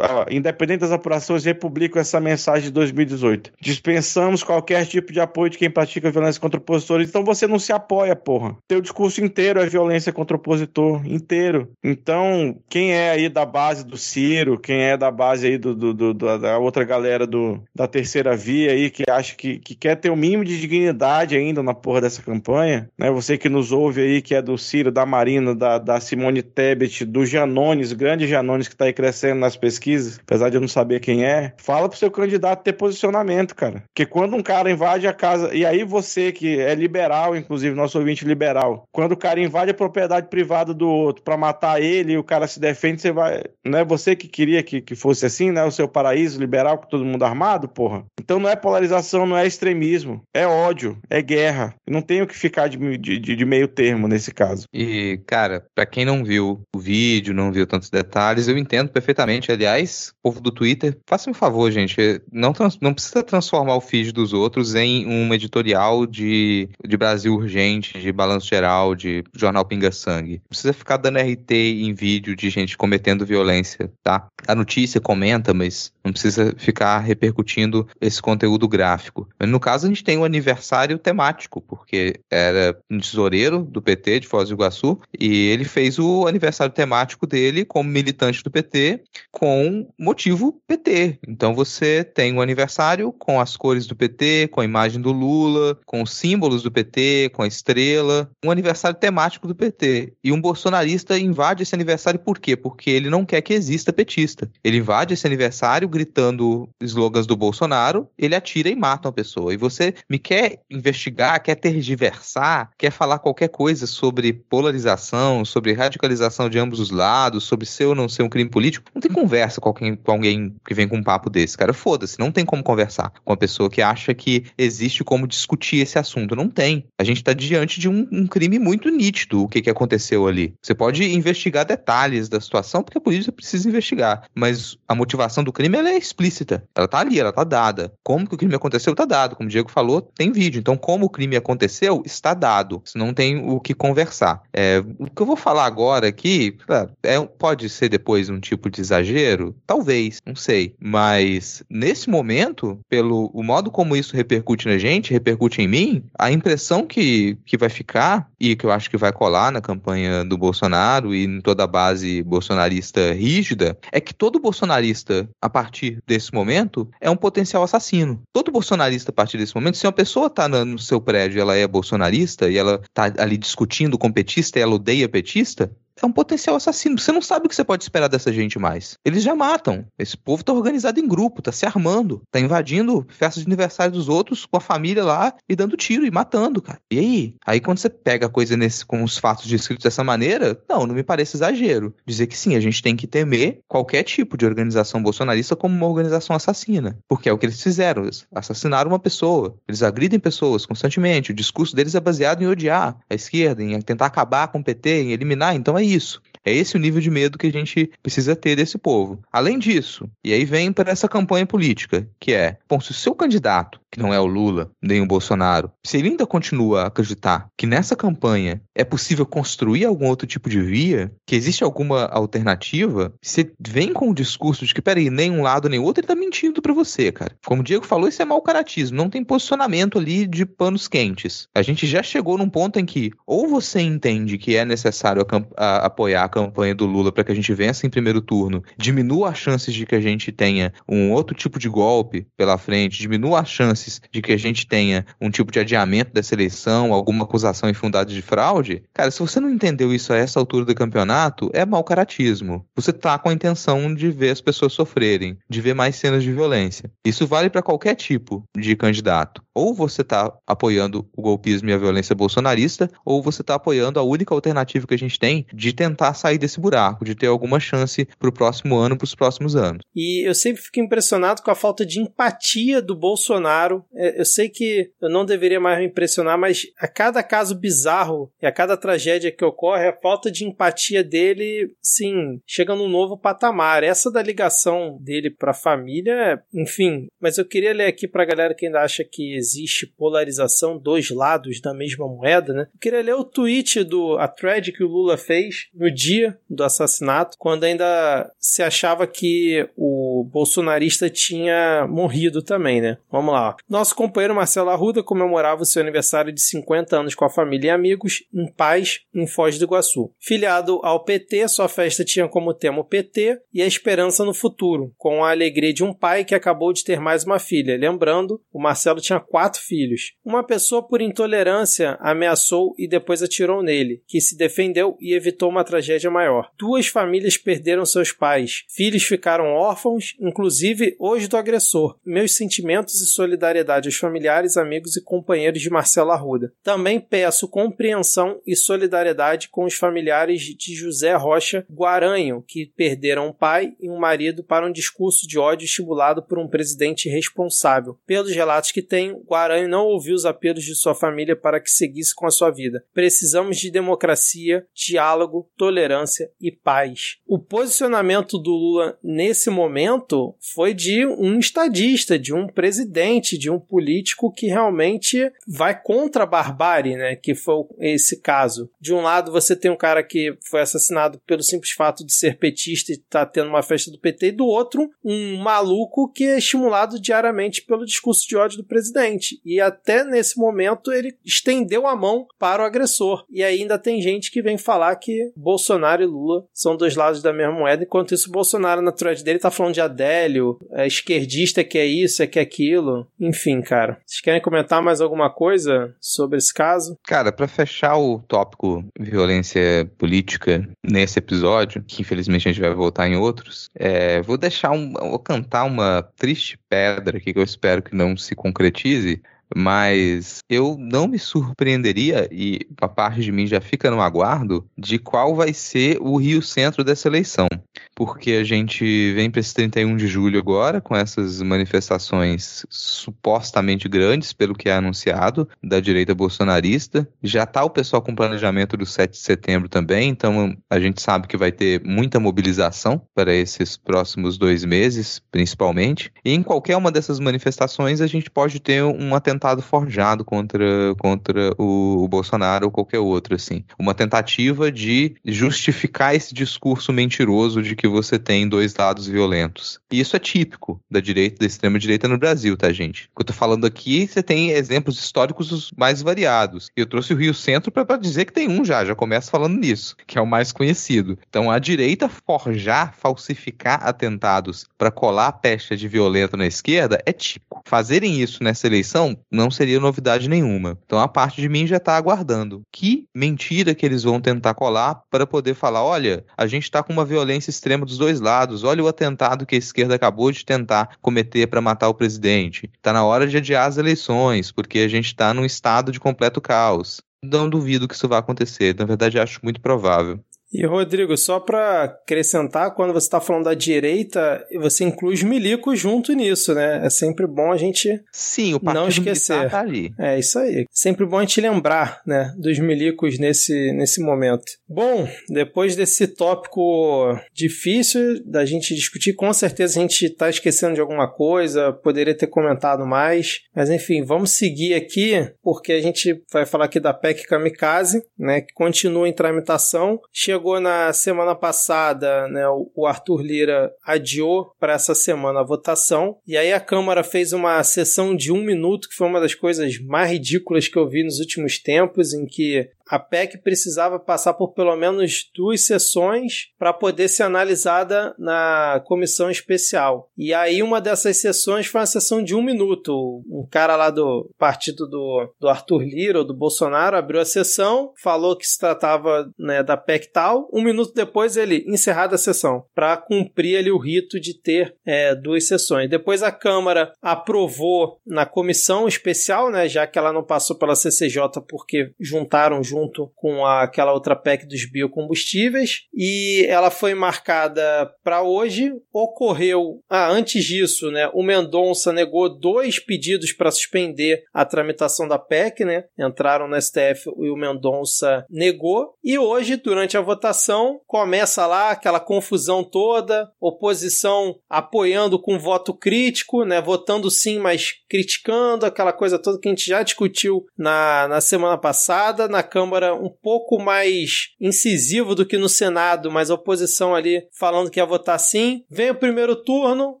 Independente das apurações, republico essa mensagem de 2018. Dispensamos qualquer tipo de apoio de quem pratica violência contra opositores, então você não se apoia, porra. Teu discurso inteiro é violência contra opositor, inteiro. Então, quem é aí da base do Ciro, quem é da base aí do, do, do da outra galera do, da terceira via aí, que acha que, que quer ter o mínimo de dignidade ainda na porra dessa campanha, né? Você que nos ouve aí, que é do Ciro, da Marina, da, da Simone Tebet, do Janones, grande Janones que tá aí crescendo nas pesquisas, apesar de eu não saber quem é, fala pro seu candidato ter posicionamento, cara. Porque quando um cara invade a casa, e aí você que é liberal, inclusive, nosso ouvinte liberal. Quando o cara invade a propriedade privada do outro para matar ele e o cara se defende, você vai. Não é você que queria que, que fosse assim, né? O seu paraíso liberal com todo mundo armado, porra. Então não é polarização, não é extremismo. É ódio, é guerra. Não tenho que ficar de, de, de meio termo nesse caso. E, cara, para quem não viu o vídeo, não viu tantos detalhes, eu entendo perfeitamente. Aliás, povo do Twitter, faça um favor, gente. Não, não precisa transformar o feed dos outros em um editorial de, de Brasil urgente, de balanço geral, de jornal Pinga Sangue. Precisa ficar dando RT em vídeo de gente cometendo violência, tá? A notícia comenta, mas Não precisa ficar repercutindo esse conteúdo gráfico. No caso, a gente tem um aniversário temático, porque era um tesoureiro do PT de Foz do Iguaçu e ele fez o aniversário temático dele como militante do PT com motivo PT. Então você tem um aniversário com as cores do PT, com a imagem do Lula, com os símbolos do PT, com a estrela, um aniversário temático do PT. E um bolsonarista invade esse aniversário por quê? Porque ele não quer que exista petista. Ele invade esse aniversário gritando slogans do Bolsonaro, ele atira e mata uma pessoa. E você me quer investigar, quer tergiversar, quer falar qualquer coisa sobre polarização, sobre radicalização de ambos os lados, sobre ser ou não ser um crime político, não tem conversa com alguém, com alguém que vem com um papo desse, cara. Foda-se, não tem como conversar com uma pessoa que acha que existe como discutir esse assunto. Não tem. A gente está diante de um, um, crime muito nítido, o que, que aconteceu ali. Você pode investigar detalhes da situação, porque a polícia precisa investigar, mas a motivação do crime ela é explícita. Ela tá ali, ela tá dada. Como que o crime aconteceu, tá dado. Como o Diego falou, tem vídeo. Então, como o crime aconteceu, está dado. Você não tem o que conversar. É, o que eu vou falar agora aqui, é, pode ser depois um tipo de exagero? Talvez, não sei. Mas nesse momento, pelo o modo como isso repercute na gente, repercute em mim, a impressão que, que vai ficar, e que eu acho que vai colar na campanha do Bolsonaro e em toda a base bolsonarista rígida, é que todo bolsonarista, a partir desse momento, é um potencial assassino. Todo bolsonarista, a partir desse momento, se uma pessoa está no seu prédio ela é bolsonarista e ela está ali discutindo com petista e ela odeia petista, é um potencial assassino. Você não sabe o que você pode esperar dessa gente mais. Eles já matam. Esse povo tá organizado em grupo, tá se armando, tá invadindo festas de aniversário dos outros com a família lá e dando tiro e matando, cara. E aí? Aí quando você pega a coisa nesse, com os fatos descritos dessa maneira, não, não me parece exagero. Dizer que sim, a gente tem que temer qualquer tipo de organização bolsonarista como uma organização assassina. Porque é o que eles fizeram. Eles assassinaram uma pessoa. Eles agridem pessoas constantemente. O discurso deles é baseado em odiar a esquerda, em tentar acabar com o PT, em eliminar. Então é isso. É esse o nível de medo que a gente precisa ter desse povo. Além disso, e aí vem para essa campanha política, que é, bom, se o seu candidato, que não é o Lula, nem o Bolsonaro, se ele ainda continua a acreditar que nessa campanha é possível construir algum outro tipo de via, que existe alguma alternativa, você vem com o discurso de que, peraí, nem um lado nem outro, ele tá mentindo para você, cara. Como o Diego falou, isso é mau caratismo, não tem posicionamento ali de panos quentes. A gente já chegou num ponto em que ou você entende que é necessário a, apoiar campanha do Lula para que a gente vença em primeiro turno, diminua as chances de que a gente tenha um outro tipo de golpe pela frente, diminua as chances de que a gente tenha um tipo de adiamento dessa eleição, alguma acusação infundada de fraude, cara, se você não entendeu isso a essa altura do campeonato, é mau caratismo. Você tá com a intenção de ver as pessoas sofrerem, de ver mais cenas de violência. Isso vale para qualquer tipo de candidato. Ou você tá apoiando o golpismo e a violência bolsonarista, ou você tá apoiando a única alternativa que a gente tem de tentar sair desse buraco, de ter alguma chance pro próximo ano, pros próximos anos. E eu sempre fico impressionado com a falta de empatia do Bolsonaro. É, eu sei que eu não deveria mais me impressionar, mas a cada caso bizarro e a cada tragédia que ocorre, a falta de empatia dele, sim, chega num novo patamar. Essa da ligação dele pra família, enfim. Mas eu queria ler aqui pra galera que ainda acha que existe polarização, dois lados da mesma moeda, né? Eu queria ler o tweet do a thread que o Lula fez no dia dia do assassinato, quando ainda se achava que o bolsonarista tinha morrido também, né? Vamos lá. Nosso companheiro Marcelo Arruda comemorava o seu aniversário de 50 anos com a família e amigos, em paz, em Foz do Iguaçu. Filiado ao PT, sua festa tinha como tema o PT e a esperança no futuro, com a alegria de um pai que acabou de ter mais uma filha. Lembrando, o Marcelo tinha quatro filhos. Uma pessoa, por intolerância, ameaçou e depois atirou nele, que se defendeu e evitou uma tragédia tragédia maior. Duas famílias perderam seus pais, filhos ficaram órfãos, inclusive hoje do agressor. Meus sentimentos e solidariedade aos familiares, amigos e companheiros de Marcelo Arruda. Também peço compreensão e solidariedade com os familiares de José Rocha Guaranho, que perderam um pai e um marido para um discurso de ódio estimulado por um presidente irresponsável. Pelos relatos que tenho, Guaranho não ouviu os apelos de sua família para que seguisse com a sua vida. Precisamos de democracia, diálogo, tolerância tolerância e paz. O posicionamento do Lula nesse momento foi de um estadista, de um presidente, de um político que realmente vai contra a barbárie, né? Que foi esse caso. De um lado, você tem um cara que foi assassinado pelo simples fato de ser petista e tá tendo uma festa do PT, e do outro, um maluco que é estimulado diariamente pelo discurso de ódio do presidente. E até nesse momento ele estendeu a mão para o agressor. E ainda tem gente que vem falar que Bolsonaro e Lula são dois lados da mesma moeda, enquanto isso Bolsonaro na thread dele tá falando de Adélio, é esquerdista que é isso, é que é aquilo. Enfim, cara. Vocês querem comentar mais alguma coisa sobre esse caso? Cara, para fechar o tópico violência política nesse episódio, que infelizmente a gente vai voltar em outros, é, vou deixar um, vou cantar uma triste pedra aqui que eu espero que não se concretize, mas eu não me surpreenderia, e a parte de mim já fica no aguardo, de qual vai ser o Rio Centro dessa eleição. Porque a gente vem para esse 31 de julho agora, com essas manifestações supostamente grandes, pelo que é anunciado, da direita bolsonarista. Já está o pessoal com planejamento do 7 de setembro também, então a gente sabe que vai ter muita mobilização para esses próximos dois meses, principalmente. E em qualquer uma dessas manifestações, a gente pode ter um atentado forjado contra, contra o, o, Bolsonaro ou qualquer outro, assim. Uma tentativa de justificar esse discurso mentiroso de que você tem dois lados violentos. E isso é típico da direita, da extrema-direita no Brasil, tá, gente? O que eu tô falando aqui, você tem exemplos históricos mais variados. Eu trouxe o Rio Centro para dizer que tem um já, já começa falando nisso, que é o mais conhecido. Então, a direita forjar, falsificar atentados para colar a pecha de violento na esquerda é típico. Fazerem isso nessa eleição não seria novidade nenhuma. Então a parte de mim já está aguardando. Que mentira que eles vão tentar colar para poder falar: olha, a gente está com uma violência extrema dos dois lados, olha o atentado que a esquerda acabou de tentar cometer para matar o presidente. Está na hora de adiar as eleições, porque a gente está num estado de completo caos. Não duvido que isso vá acontecer, na verdade acho muito provável. E Rodrigo, só para acrescentar, quando você está falando da direita, você inclui os milicos junto nisso, né? É sempre bom a gente Sim, o não esquecer. Tá ali. É isso aí. Sempre bom a gente lembrar, né, dos milicos nesse, nesse momento. Bom, depois desse tópico difícil da gente discutir, com certeza a gente está esquecendo de alguma coisa, poderia ter comentado mais, mas enfim, vamos seguir aqui, porque a gente vai falar aqui da PEC Kamikaze, né, que continua em tramitação. Chegou chegou na semana passada, né, o Arthur Lira adiou para essa semana a votação, e aí a Câmara fez uma sessão de um minuto, que foi uma das coisas mais ridículas que eu vi nos últimos tempos, em que a PEC precisava passar por pelo menos duas sessões para poder ser analisada na comissão especial. E aí, uma dessas sessões foi uma sessão de um minuto. Um cara lá do partido do, do Arthur Lira, ou do Bolsonaro, abriu a sessão, falou que se tratava né, da PEC tal. Um minuto depois, ele encerrada a sessão, para cumprir ali o rito de ter é, duas sessões. Depois, a Câmara aprovou na comissão especial, né, já que ela não passou pela CCJ porque juntaram junto junto com aquela outra PEC dos biocombustíveis e ela foi marcada para hoje. Ocorreu, ah, antes disso, né, o Mendonça negou dois pedidos para suspender a tramitação da PEC, né? Entraram no STF e o Mendonça negou. E hoje, durante a votação, começa lá aquela confusão toda, oposição apoiando com voto crítico, né, votando sim, mas criticando aquela coisa toda que a gente já discutiu na, na semana passada na Câmara Câmara um pouco mais incisivo do que no Senado, mas a oposição ali falando que ia votar sim. Vem o primeiro turno,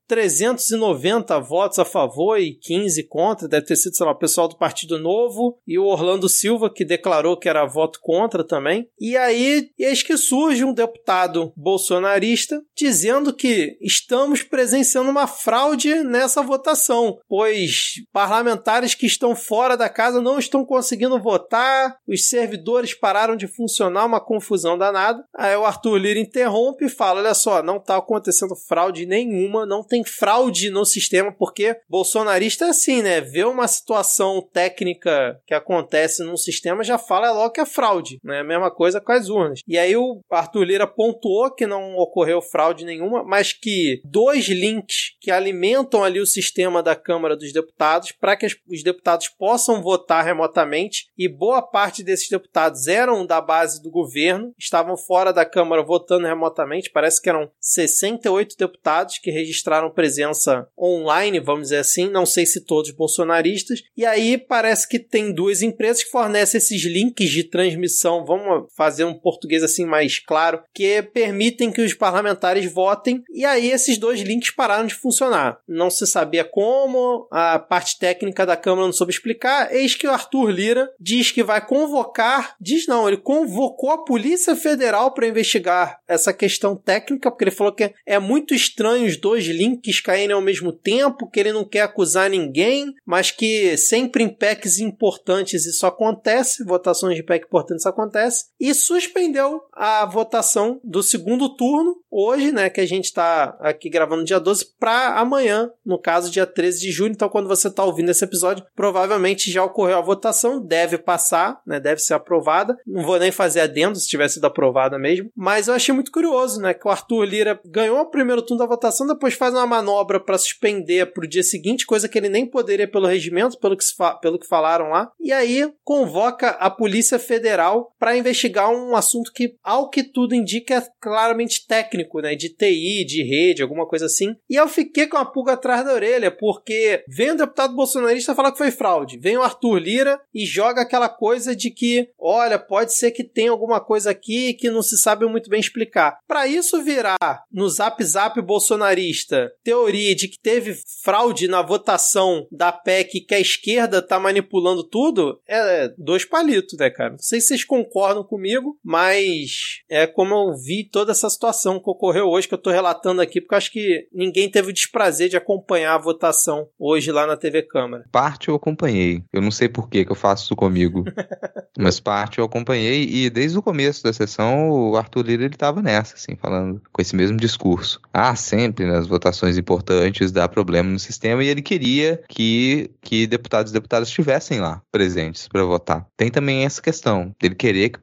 390 votos a favor e 15 contra, deve ter sido, sei lá, o pessoal do Partido Novo e o Orlando Silva, que declarou que era voto contra também. E aí, eis que surge um deputado bolsonarista dizendo que estamos presenciando uma fraude nessa votação, pois parlamentares que estão fora da casa não estão conseguindo votar, os servidores servidores pararam de funcionar, uma confusão danada. Aí o Arthur Lira interrompe e fala: olha só, não está acontecendo fraude nenhuma, não tem fraude no sistema, porque bolsonarista é assim, né? Vê uma situação técnica que acontece num sistema, já fala logo que é fraude, né? A mesma coisa com as urnas. E aí o Arthur Lira pontuou que não ocorreu fraude nenhuma, mas que dois links que alimentam ali o sistema da Câmara dos Deputados para que os deputados possam votar remotamente e boa parte desses deputados deputados eram da base do governo, estavam fora da Câmara votando remotamente. Parece que eram 68 deputados que registraram presença online, vamos dizer assim. Não sei se todos bolsonaristas. E aí parece que tem duas empresas que fornecem esses links de transmissão. Vamos fazer um português assim mais claro, que permitem que os parlamentares votem. E aí esses dois links pararam de funcionar. Não se sabia como, a parte técnica da Câmara não soube explicar. Eis que o Arthur Lira diz que vai convocar, diz não, ele convocou a Polícia Federal para investigar essa questão técnica, porque ele falou que é muito estranho os dois links caírem ao mesmo tempo, que ele não quer acusar ninguém, mas que sempre em PECs importantes isso acontece, votações de PEC importantes acontece, e suspendeu a votação do segundo turno, hoje, né, que a gente está aqui gravando dia 12, para amanhã, no caso dia 13 de junho, então quando você está ouvindo esse episódio, provavelmente já ocorreu a votação, deve passar, né, deve ser aprovada, não vou nem fazer adendo se tivesse sido aprovada mesmo, mas eu achei muito curioso, né, que o Arthur Lira ganhou o primeiro turno da votação, depois faz uma manobra para suspender para o dia seguinte, coisa que ele nem poderia pelo regimento, pelo que, pelo que falaram lá, e aí convoca a Polícia Federal para investigar um assunto que, ao que tudo indica, é claramente técnico, né, de TI, de rede, alguma coisa assim, e eu fiquei com a pulga atrás da orelha, porque vem o deputado bolsonarista falar que foi fraude, vem o Arthur Lira e joga aquela coisa de que, olha, pode ser que tenha alguma coisa aqui que não se sabe muito bem explicar. Para isso virar no Zap Zap bolsonarista teoria de que teve fraude na votação da PEC que a esquerda tá manipulando tudo, é dois palitos, né, cara? Não sei se vocês concordam comigo, mas é como eu vi toda essa situação que ocorreu hoje, que eu tô relatando aqui, porque eu acho que ninguém teve o desprazer de acompanhar a votação hoje lá na TV Câmara. Parte eu acompanhei. Eu não sei por que que eu faço isso comigo. Mas parte eu acompanhei e desde o começo da sessão o Arthur Lira ele tava nessa, assim, falando com esse mesmo discurso. Ah, sempre nas votações importantes dá problema no sistema e ele queria que, que deputados e deputadas estivessem lá presentes para votar. Tem também essa questão dele querer que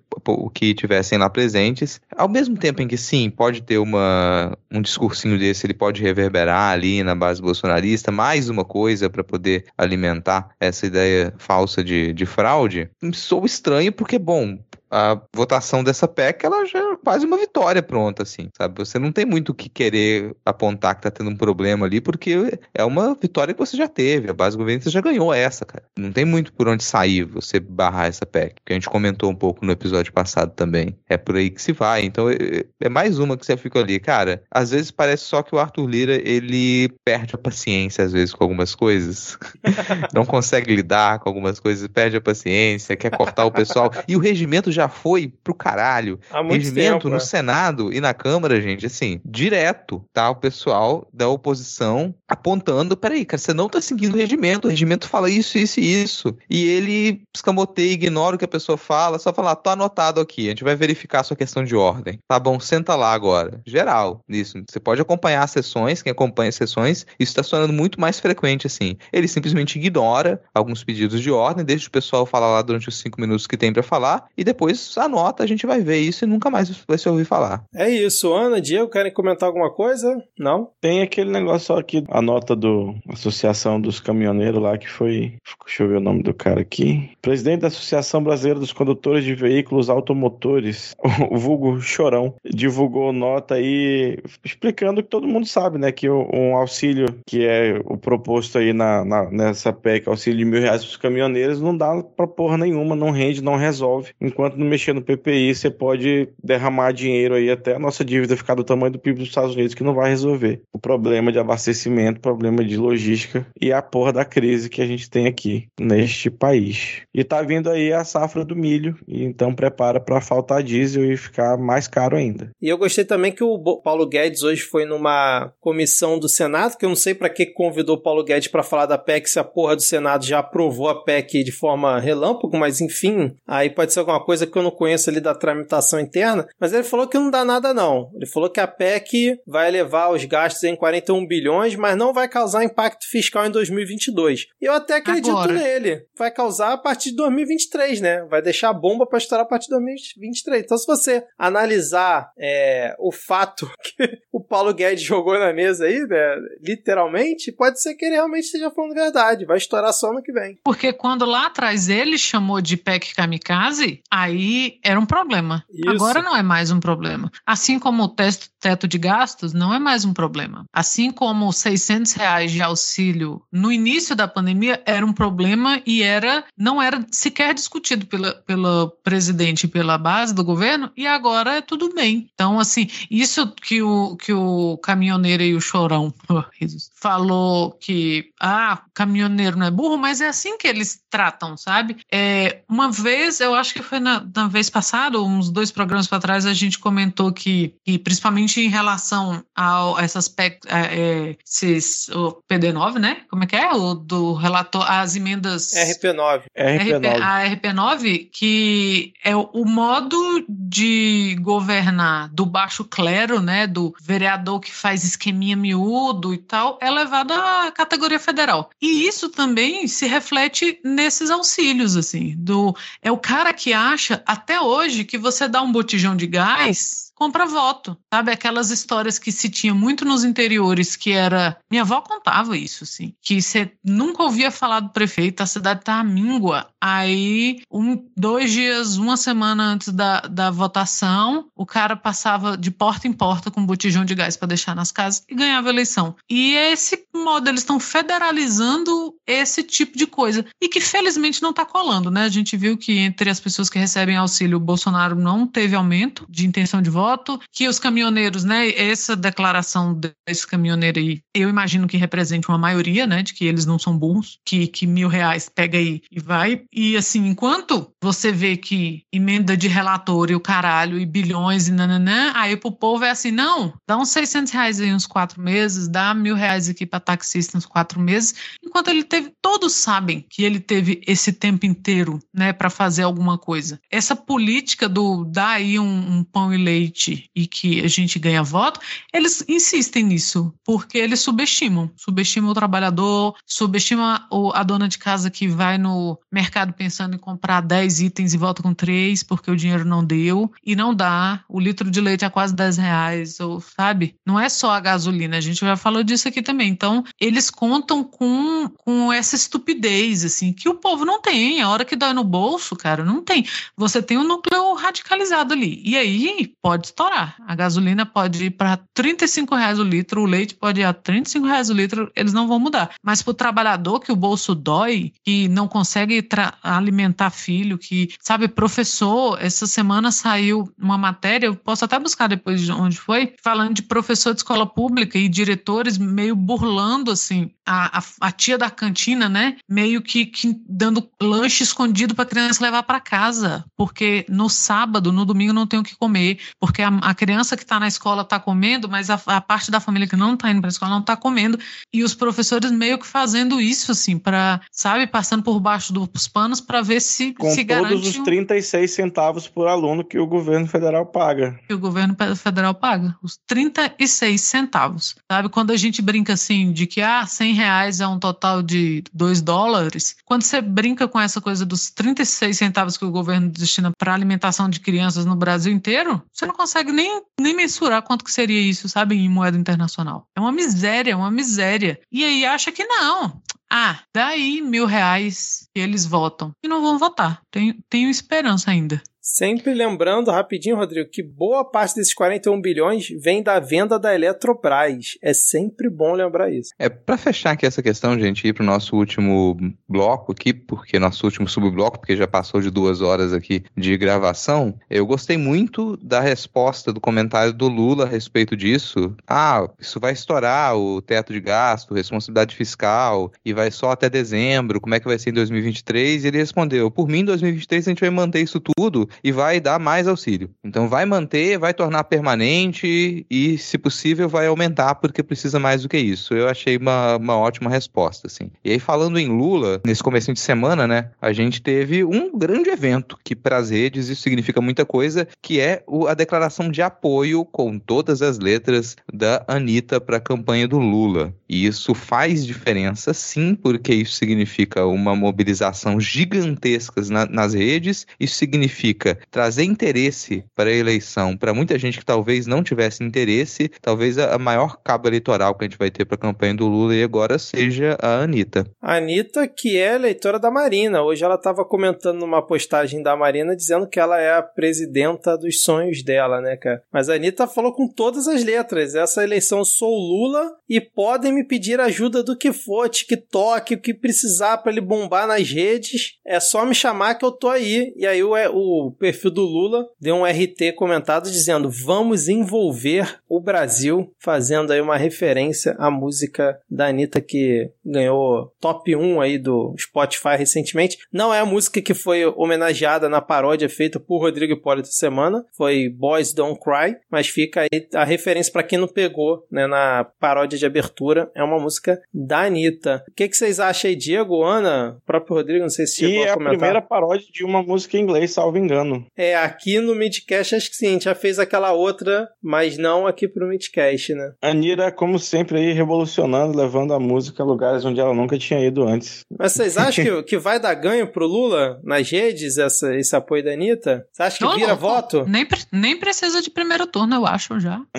que tivessem lá presentes, ao mesmo tempo em que sim, pode ter uma, um discursinho desse, ele pode reverberar ali na base bolsonarista, mais uma coisa para poder alimentar essa ideia falsa de, de fraude, sou estranho porque, bom, a votação dessa PEC, ela já é quase uma vitória pronta, assim, sabe? Você não tem muito o que querer apontar que tá tendo um problema ali, porque é uma vitória que você já teve. A base governista já ganhou essa, cara. Não tem muito por onde sair você barrar essa PEC, que a gente comentou um pouco no episódio passado também. É por aí que se vai. Então, é, é mais uma que você fica ali. Cara, às vezes parece só que o Arthur Lira, ele perde a paciência, às vezes, com algumas coisas. não consegue lidar com algumas coisas, perde a paciência, quer cortar o pessoal. E o regimento foi pro caralho. Há muito Regimento tempo, no né? Senado e na Câmara, gente, assim, direto, tá? O pessoal da oposição apontando, peraí, cara, você não tá seguindo o regimento, o regimento fala isso, isso e isso. E ele escamoteia, ignora o que a pessoa fala, só fala, ah, tô anotado aqui, a gente vai verificar a sua questão de ordem. Tá bom, senta lá agora. Geral, isso. Você pode acompanhar as sessões, quem acompanha as sessões, isso tá sonando muito mais frequente, assim. Ele simplesmente ignora alguns pedidos de ordem, deixa o pessoal falar lá durante os cinco minutos que tem pra falar, e depois anota, a gente vai ver isso e nunca mais vai se ouvir falar. É isso, Ana, Diego, querem comentar alguma coisa? Não? Tem aquele negócio só aqui, a nota do Associação dos Caminhoneiros lá, que foi. Deixa eu ver o nome do cara aqui. Presidente da Associação Brasileira dos Condutores de Veículos Automotores, o vulgo Chorão, divulgou nota aí explicando que todo mundo sabe, né? Que um auxílio que é o proposto aí na, na- nessa PEC, auxílio de mil reais para os caminhoneiros, não dá pra porra nenhuma, não rende, não resolve. Enquanto não mexer no PPI, você pode derramar dinheiro aí até a nossa dívida ficar do tamanho do PIB dos Estados Unidos, que não vai resolver o problema de abastecimento, problema de logística e a porra da crise que a gente tem aqui neste país. E tá vindo aí a safra do milho, e então prepara para faltar diesel e ficar mais caro ainda. E eu gostei também que o Paulo Guedes hoje foi numa comissão do Senado, que eu não sei pra que convidou o Paulo Guedes pra falar da PEC, se a porra do Senado já aprovou a PEC de forma relâmpago, mas enfim, aí pode ser alguma coisa que eu não conheço ali da tramitação interna, mas ele falou que não dá nada não. Ele falou que a PEC vai levar os gastos em 41 bilhões, mas não vai causar impacto fiscal em 2022. E eu até acredito Agora. nele. Vai causar a partir de 2023, né? Vai deixar a bomba pra estourar a partir de 2023. Então, se você analisar é, o fato que o Paulo Guedes jogou na mesa aí, né? Literalmente, pode ser que ele realmente esteja falando verdade. Vai estourar só ano que vem. Porque quando lá atrás ele chamou de PEC kamikaze, aí aí era um problema. Isso. Agora não é mais um problema. Assim como o teto, teto de gastos não é mais um problema. Assim como os 600 reais de auxílio no início da pandemia era um problema e era não era sequer discutido pela, pelo presidente e pela base do governo e agora é tudo bem. Então, assim, isso que o, que o caminhoneiro e o chorão falou que ah, caminhoneiro não é burro, mas é assim que eles tratam, sabe? É, uma vez, eu acho que foi na, na vez passada, uns dois programas para trás, a gente comentou que, que principalmente em relação ao esse aspecto, é, é, esses, o PD9, né? Como é que é? O do relator, as emendas. RP9. RP9. a RP9, que é o, o modo de governar do baixo clero, né, do vereador que faz esqueminha miúdo e tal, é levado à categoria federal. E isso também se reflete nesses auxílios, assim, do é o cara que acha até hoje que você dá um botijão de gás compra voto, sabe? Aquelas histórias que se tinha muito nos interiores, que era. Minha avó contava isso, assim, que você nunca ouvia falar do prefeito, a cidade tá míngua. Aí, um, dois dias, uma semana antes da, da votação, o cara passava de porta em porta com um botijão de gás para deixar nas casas e ganhava a eleição. E é esse modo, eles estão federalizando esse tipo de coisa. E que felizmente não tá colando, né? A gente viu que entre as pessoas que recebem auxílio, o Bolsonaro não teve aumento de intenção de voto, que os caminhoneiros, né? Essa declaração desse caminhoneiro aí, eu imagino que represente uma maioria, né? De que eles não são burros, que, que mil reais pega aí e vai. E assim, enquanto você vê que emenda de relator e o caralho, e bilhões e nananã, aí pro povo é assim, não, dá uns 600 reais aí uns quatro meses, dá mil reais aqui pra taxista uns quatro meses, enquanto ele teve, todos sabem que ele teve esse tempo inteiro, né, para fazer alguma coisa. Essa política do dar aí um, um pão e leite e que a gente ganha voto, eles insistem nisso, porque eles subestimam, subestimam o trabalhador, subestimam a dona de casa que vai no mercado pensando em comprar 10 itens e volta com 3 porque o dinheiro não deu e não dá, o litro de leite é quase 10 reais, ou sabe? Não é só a gasolina, a gente já falou disso aqui também. Então, eles contam com, com essa estupidez, assim, que o povo não tem. A hora que dói no bolso, cara, não tem. Você tem um núcleo radicalizado ali. E aí pode estourar. A gasolina pode ir para 35 reais o litro, o leite pode ir a 35 reais o litro, eles não vão mudar. Mas para o trabalhador que o bolso dói, que não consegue alimentar filho, que, sabe, professor, essa semana saiu uma matéria, eu posso até buscar depois de onde foi, falando de professor de escola pública e diretores meio burlando, assim, a, a, a tia da cantina, né? Meio que, que dando lanche escondido para criança levar para casa, porque no sábado, no domingo não tem o que comer, porque a, a criança que está na escola está comendo, mas a, a parte da família que não está indo para a escola não está comendo, e os professores meio que fazendo isso, assim, para, sabe, passando por baixo dos panos para ver se Com se todos garante os um- 36 centavos por aluno que o governo federal paga. que o governo federal paga, os 36 centavos. Sabe, quando a gente brinca assim de que ah, 100 reais é um total de 2 dólares, quando você brinca com essa coisa dos 36 centavos que o governo destina para alimentação de crianças no Brasil inteiro, você não consegue nem, nem mensurar quanto que seria isso, sabe, em moeda internacional. É uma miséria, é uma miséria. E aí acha que não. Ah, daí mil reais eles votam. E não vão votar. Tenho, tenho esperança ainda. Sempre lembrando, rapidinho, Rodrigo, que boa parte desses 41 bilhões vem da venda da Eletrobras. É sempre bom lembrar isso. É, pra fechar aqui essa questão, gente, ir pro nosso último bloco aqui, porque nosso último subbloco, porque já passou de duas horas aqui de gravação, eu gostei muito da resposta do comentário do Lula a respeito disso. Ah, isso vai estourar o teto de gasto, responsabilidade fiscal, e vai só até dezembro, como é que vai ser em 2023? E ele respondeu, por mim, em 2023 a gente vai manter isso tudo e vai dar mais auxílio. Então vai manter, vai tornar permanente e, se possível, vai aumentar porque precisa mais do que isso. Eu achei uma, uma ótima resposta, assim. E aí, falando em Lula, nesse começo de semana, né, a gente teve um grande evento que para as redes isso significa muita coisa, que é a declaração de apoio com todas as letras da Anitta para a campanha do Lula. E isso faz diferença, sim, porque isso significa uma mobilização gigantesca na, nas redes, isso significa trazer interesse para a eleição para muita gente que talvez não tivesse interesse, talvez a, a maior cabo eleitoral que a gente vai ter para a campanha do Lula e agora seja a Anitta. A Anitta, que é eleitora da Marina. Hoje ela estava comentando numa postagem da Marina dizendo que ela é a presidenta dos sonhos dela, né, cara? Mas a Anitta falou com todas as letras. Essa eleição sou Lula e podem me pedir ajuda do que for, TikTok, o que precisar para ele bombar nas redes. É só me chamar que eu tô aí. E aí o, o perfil do Lula deu um RT comentado dizendo: vamos envolver o Brasil, fazendo aí uma referência à música da Anitta que ganhou top 1 aí do Spotify recentemente. Não é a música que foi homenageada na paródia feita por Rodrigo Hipólito semana, foi Boys Don't Cry, mas fica aí a referência para quem não pegou, né, na paródia de abertura, é uma música da Anitta. O que, que vocês acham aí, Diego, Ana, o próprio Rodrigo, não sei se chegou E é a a comentar. primeira paródia de uma música em inglês, salvo engano. É, aqui no Midcast acho que sim, a gente já fez aquela outra, mas não aqui pro Midcast, né? Anira, como sempre, aí revolucionando, levando a música a lugares onde ela nunca tinha ido antes. Mas vocês acham que, que vai dar ganho pro Lula nas redes, essa, esse apoio da Anitta? Você acha que Ô, vira louco, voto? Nem, pre- nem precisa de primeiro turno, eu acho já.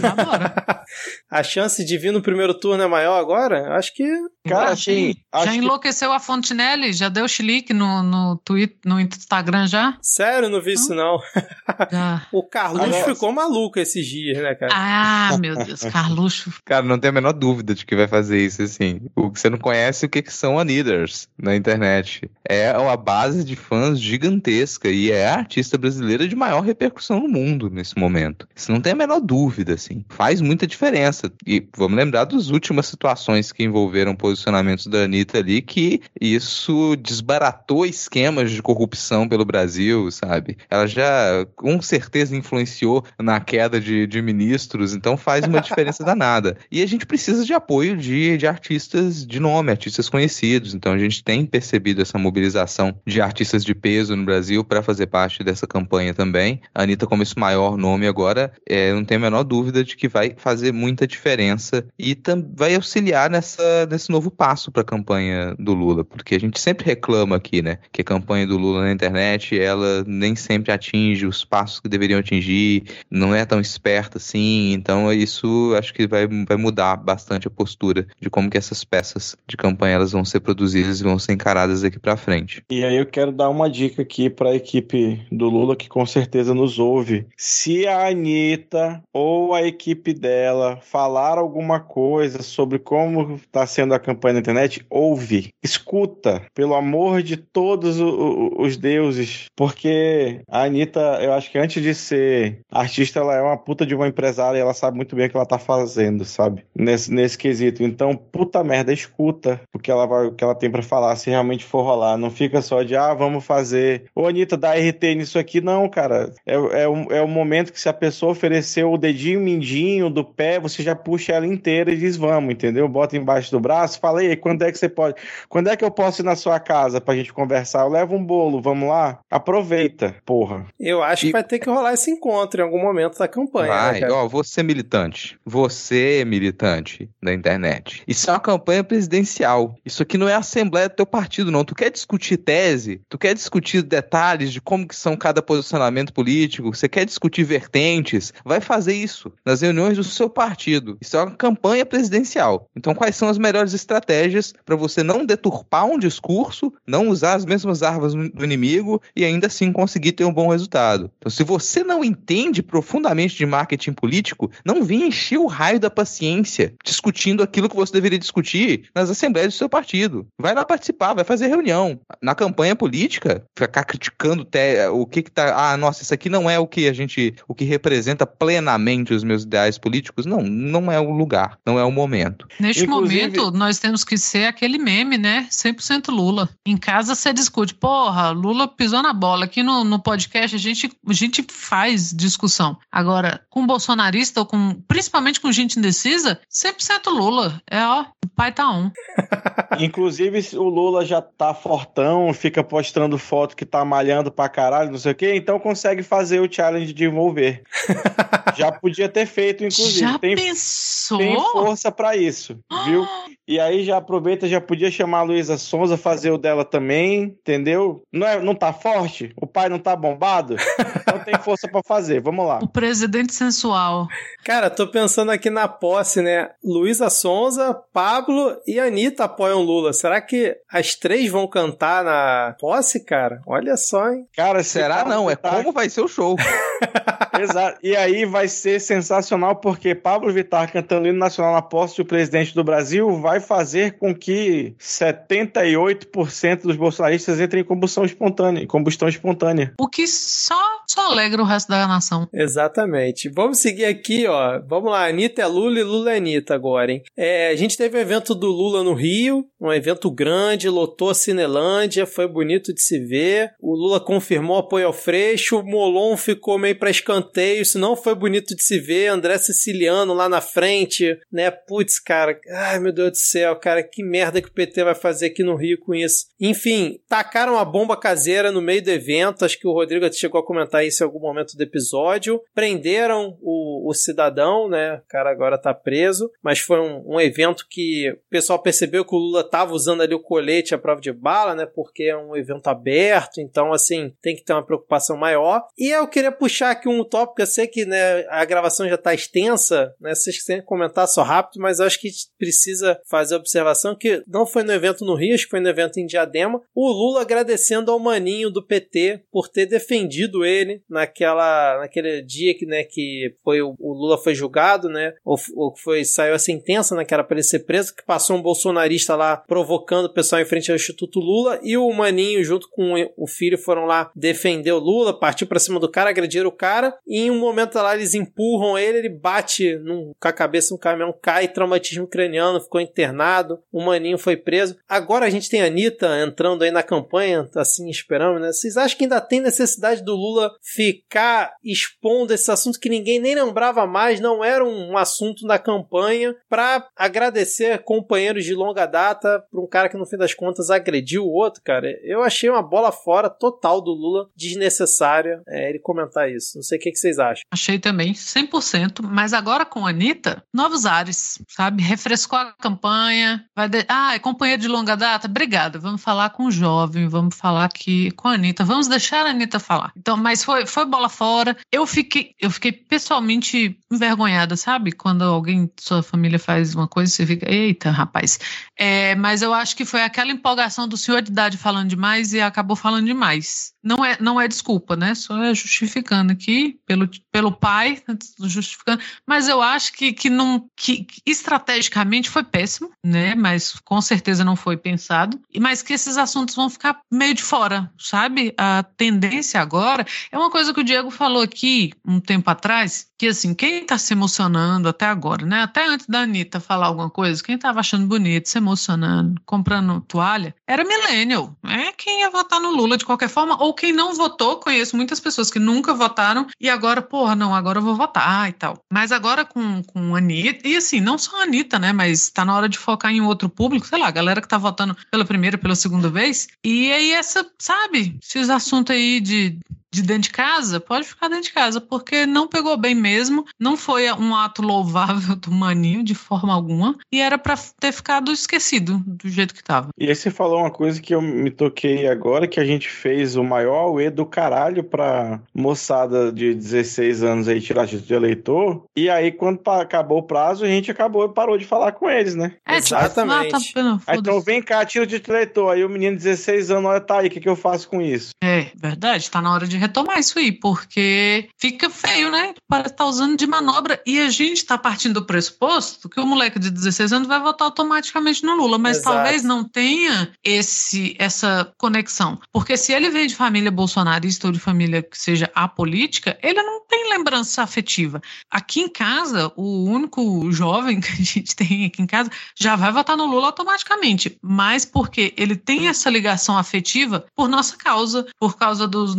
Já. A chance de vir no primeiro turno é maior agora? Acho que. Cara, Já- assim, acho já que enlouqueceu a Fontinelli? Já deu chilique no, no, Twitter, no Instagram já? Sério, não vi isso não. Já. O Carluxo Agora- ficou maluco esses dias, né, cara? Ah, meu Deus, Carluxo. Cara, não tem a menor dúvida de que vai fazer isso, assim. O que você não conhece, o que, que são Anitters na internet. É uma base de fãs gigantesca e é a artista brasileira de maior repercussão no mundo nesse momento. Isso não tem a menor dúvida, assim. Faz muita diferença. E vamos lembrar das últimas situações que envolveram posicionamentos da Anitta ali, que isso desbaratou esquemas de corrupção pelo Brasil, sabe? Ela já, com certeza, influenciou na queda de, de ministros, então faz uma diferença danada. E a gente precisa de apoio de, de artistas de nome, artistas conhecidos. Então a gente tem percebido essa mobilização de artistas de peso no Brasil para fazer parte dessa campanha também. A Anitta, como esse maior nome agora, é, não tem a menor dúvida de que vai fazer muita diferença e tam- vai auxiliar nessa, nesse novo passo para a campanha do Lula, porque a gente sempre reclama aqui, né, que a campanha do Lula na internet ela nem sempre atinge os passos que deveriam atingir, não é tão esperta assim, então isso acho que vai, vai mudar bastante a postura de como que essas peças de campanha elas vão ser produzidas e vão ser encaradas daqui para frente. E aí eu quero dar uma dica aqui para a equipe do Lula que com certeza nos ouve. Se a Anitta ou a equipe dela falar alguma coisa sobre como está sendo a campanha na internet, ouve, escuta, pelo amor de todos os deuses, porque a Anitta, eu acho que antes de ser artista, ela é uma puta de uma empresária e ela sabe muito bem o que ela tá fazendo, sabe? Nesse, nesse quesito. Então, puta merda, escuta o que ela, vai, o que ela tem pra falar, se realmente for rolar. Não fica só de, ah, vamos fazer. Ô, Anitta, dá RT nisso aqui. Não, cara. É, é, o, é o momento que se a pessoa oferecer o dedinho mindinho do pé, você já puxa ela inteira e diz, vamos, entendeu? Bota embaixo do braço, fala aí, quando é que você pode. Quando é que eu posso ir na sua casa pra gente conversar? Eu levo um bolo, vamos lá? Aproveita, porra. Eu acho que E- vai ter que rolar esse encontro em algum momento da campanha. né, Vai, cara? ó, você militante. Você militante da internet. Isso é uma campanha presidencial. Isso aqui não é a assembleia do teu partido, não. Tu quer discutir tese? Tu quer discutir detalhes de como que são cada posicionamento político? Você quer discutir vertentes? Vai fazer isso nas reuniões do seu partido. Isso é uma campanha presidencial. Então, quais são as melhores estratégias para você não deturpar um discurso, não usar as mesmas armas do inimigo e ainda assim conseguir ter um bom resultado? Então, se você não entende profundamente de marketing político, não venha encher o raio da paciência discutindo aquilo que você deveria discutir nas assembleias do seu partido. Vai lá participar, vai fazer reunião. Na campanha política, ficar criticando o que que tá, ah, nossa, isso aqui não é o que a gente, o que representa plenamente os meus ideais políticos. Não, não é o lugar, não é o momento. Neste Inclusive- momento, nós temos que ser aquele meme, né? 100% Lula. Em casa você discute, porra, Lula pisou na bola. Aqui no, no podcast a gente, a gente faz discussão. Agora, com bolsonarista ou com, principalmente com gente indecisa, 100% Lula. É, ó, o pai tá um. Inclusive, se o Lula já tá fortão, fica postando foto que tá malhando pra caralho, não sei o quê, então consegue fazer o challenge de envolver. já podia ter feito, inclusive. Já tem, pensou? tem força pra isso, viu? E aí já aproveita, já podia chamar a Luísa Sonza, fazer o dela também, entendeu? Não, é, não tá forte? O pai não tá bombado? Então tem força pra fazer, vamos lá. O presidente sensual. Cara, tô pensando aqui na posse, né? Luísa Sonza, Pablo e Anitta apoiam Lula. Será que as três vão cantar na posse, cara? Olha só, hein? Cara, se Será Pablo não? É como vai ser o show. Exato. E aí vai ser sensacional porque Pablo Vittar cantando hino nacional na posse do presidente do Brasil vai fazer com que 78% dos bolsonaristas entrem em combustão espontânea, combustão espontânea. O que só, só alegra o resto da nação. Exatamente. Vamos seguir aqui, ó. Vamos lá, Anitta é Lula e Lula é Anitta agora, hein? É, a gente teve o evento do Lula no Rio, um evento grande, lotou a Cinelândia, foi bonito de se ver. O Lula confirmou apoio ao Freixo, o Molon ficou meio pra escanteio, isso não foi bonito de se ver. André Siciliano lá na frente, né? Putz, cara, ai meu Deus do céu, cara, que merda que o PT vai fazer aqui no Rio com isso. Enfim, tacaram a bomba caseira no meio do evento, acho que o Rodrigo chegou a comentar isso em algum momento do episódio. Prenderam o, o cidadão, né? O cara agora tá preso, mas foi um, um evento que o pessoal percebeu que o Lula tava usando ali o colete à prova de bala, né? Porque é um evento aberto, então assim, tem que ter uma preocupação maior. E eu queria puxar aqui um tópico, eu sei que né, a gravação já tá extensa, né? Vocês quiserem comentar só rápido, mas acho que precisa fazer a observação que não foi no evento no Rio, acho que foi no evento em Diadema, o Lula agradecendo ao maninho do PT por ter defendido ele naquela, naquele dia que, né, que foi o, o Lula foi julgado, né, ou, ou foi saiu a sentença, né, que era para ele ser preso, que passou um bolsonarista lá provocando o pessoal em frente ao Instituto Lula e o maninho junto com o filho foram lá defender o Lula, partiu para cima do cara, agrediram o cara e em um momento lá eles empurram ele, ele bate num, com a cabeça no caminhão, cai, traumatismo craniano, ficou internado, o maninho foi preso. Agora a gente tem a Anitta entrando aí na campanha, assim, esperando, né? Vocês acham que ainda tem necessidade do Lula ficar expondo esse assunto que ninguém nem lembrava mais, não era um assunto na campanha, para agradecer companheiros de longa data para um cara que no fim das contas agrediu o outro, cara? Eu achei uma bola fora total do Lula, desnecessária, é, ele comentar isso. Não sei o que, que vocês acham. Achei também, 100%. Mas agora com a Anitta, novos ares, sabe? Refrescou a campanha. Vai de... Ah, é companheiro de longa data? Obrigada. Vamos falar com o jovem, vamos falar aqui com a Anitta. Vamos deixar a Anitta falar. Então, mas foi, foi bola fora. Eu fiquei, eu fiquei pessoalmente envergonhada, sabe? Quando alguém sua família faz uma coisa, você fica, eita, rapaz. É, mas eu acho que foi aquela empolgação do senhor de idade falando demais e acabou falando demais. Não é, não é desculpa, né? Só é justificando aqui pelo, pelo pai, justificando. Mas eu acho que, que não que, estrategicamente foi péssimo, né? Mas com certeza não foi pensado. Mas que esses assuntos vão ficar meio de fora, sabe? A tendência agora é uma coisa que o Diego falou aqui um tempo atrás, que assim, quem tá se emocionando até agora, né? Até antes da Anitta falar alguma coisa, quem tava achando bonito, se emocionando, comprando toalha, era millennial. É quem ia votar no Lula de qualquer forma, ou quem não votou, conheço muitas pessoas que nunca votaram e agora, porra, não, agora eu vou votar e tal. Mas agora com, com a Anitta, e assim, não só a Anitta, né? Mas tá na hora de focar em outro público, sei lá, a galera que tá votando pela primeira, pela segunda vez. E aí essa, sabe, esses assuntos aí de de dentro de casa, pode ficar dentro de casa, porque não pegou bem mesmo, não foi um ato louvável do Maninho de forma alguma, e era pra ter ficado esquecido do jeito que tava. E aí você falou uma coisa que eu me toquei agora, que a gente fez o maior auê do caralho pra moçada de 16 anos aí tirar título de eleitor, e aí quando acabou o prazo, a gente acabou e parou de falar com eles, né? É, Exatamente. Tipo, ah, tá, pena, Aí, então vem cá, tira o título de eleitor, aí o menino de 16 anos, olha, tá aí, o que, que eu faço com isso? É, verdade, tá na hora de retomar isso aí, porque fica feio, né? Parece que tá usando de manobra e a gente tá partindo do pressuposto que o moleque de 16 anos vai votar automaticamente no Lula, mas Exato. talvez não tenha esse essa conexão. Porque se ele vem de família bolsonarista ou de família que seja apolítica, ele não tem lembrança afetiva. Aqui em casa, o único jovem que a gente tem aqui em casa já vai votar no Lula automaticamente, mas porque ele tem essa ligação afetiva por nossa causa, por causa dos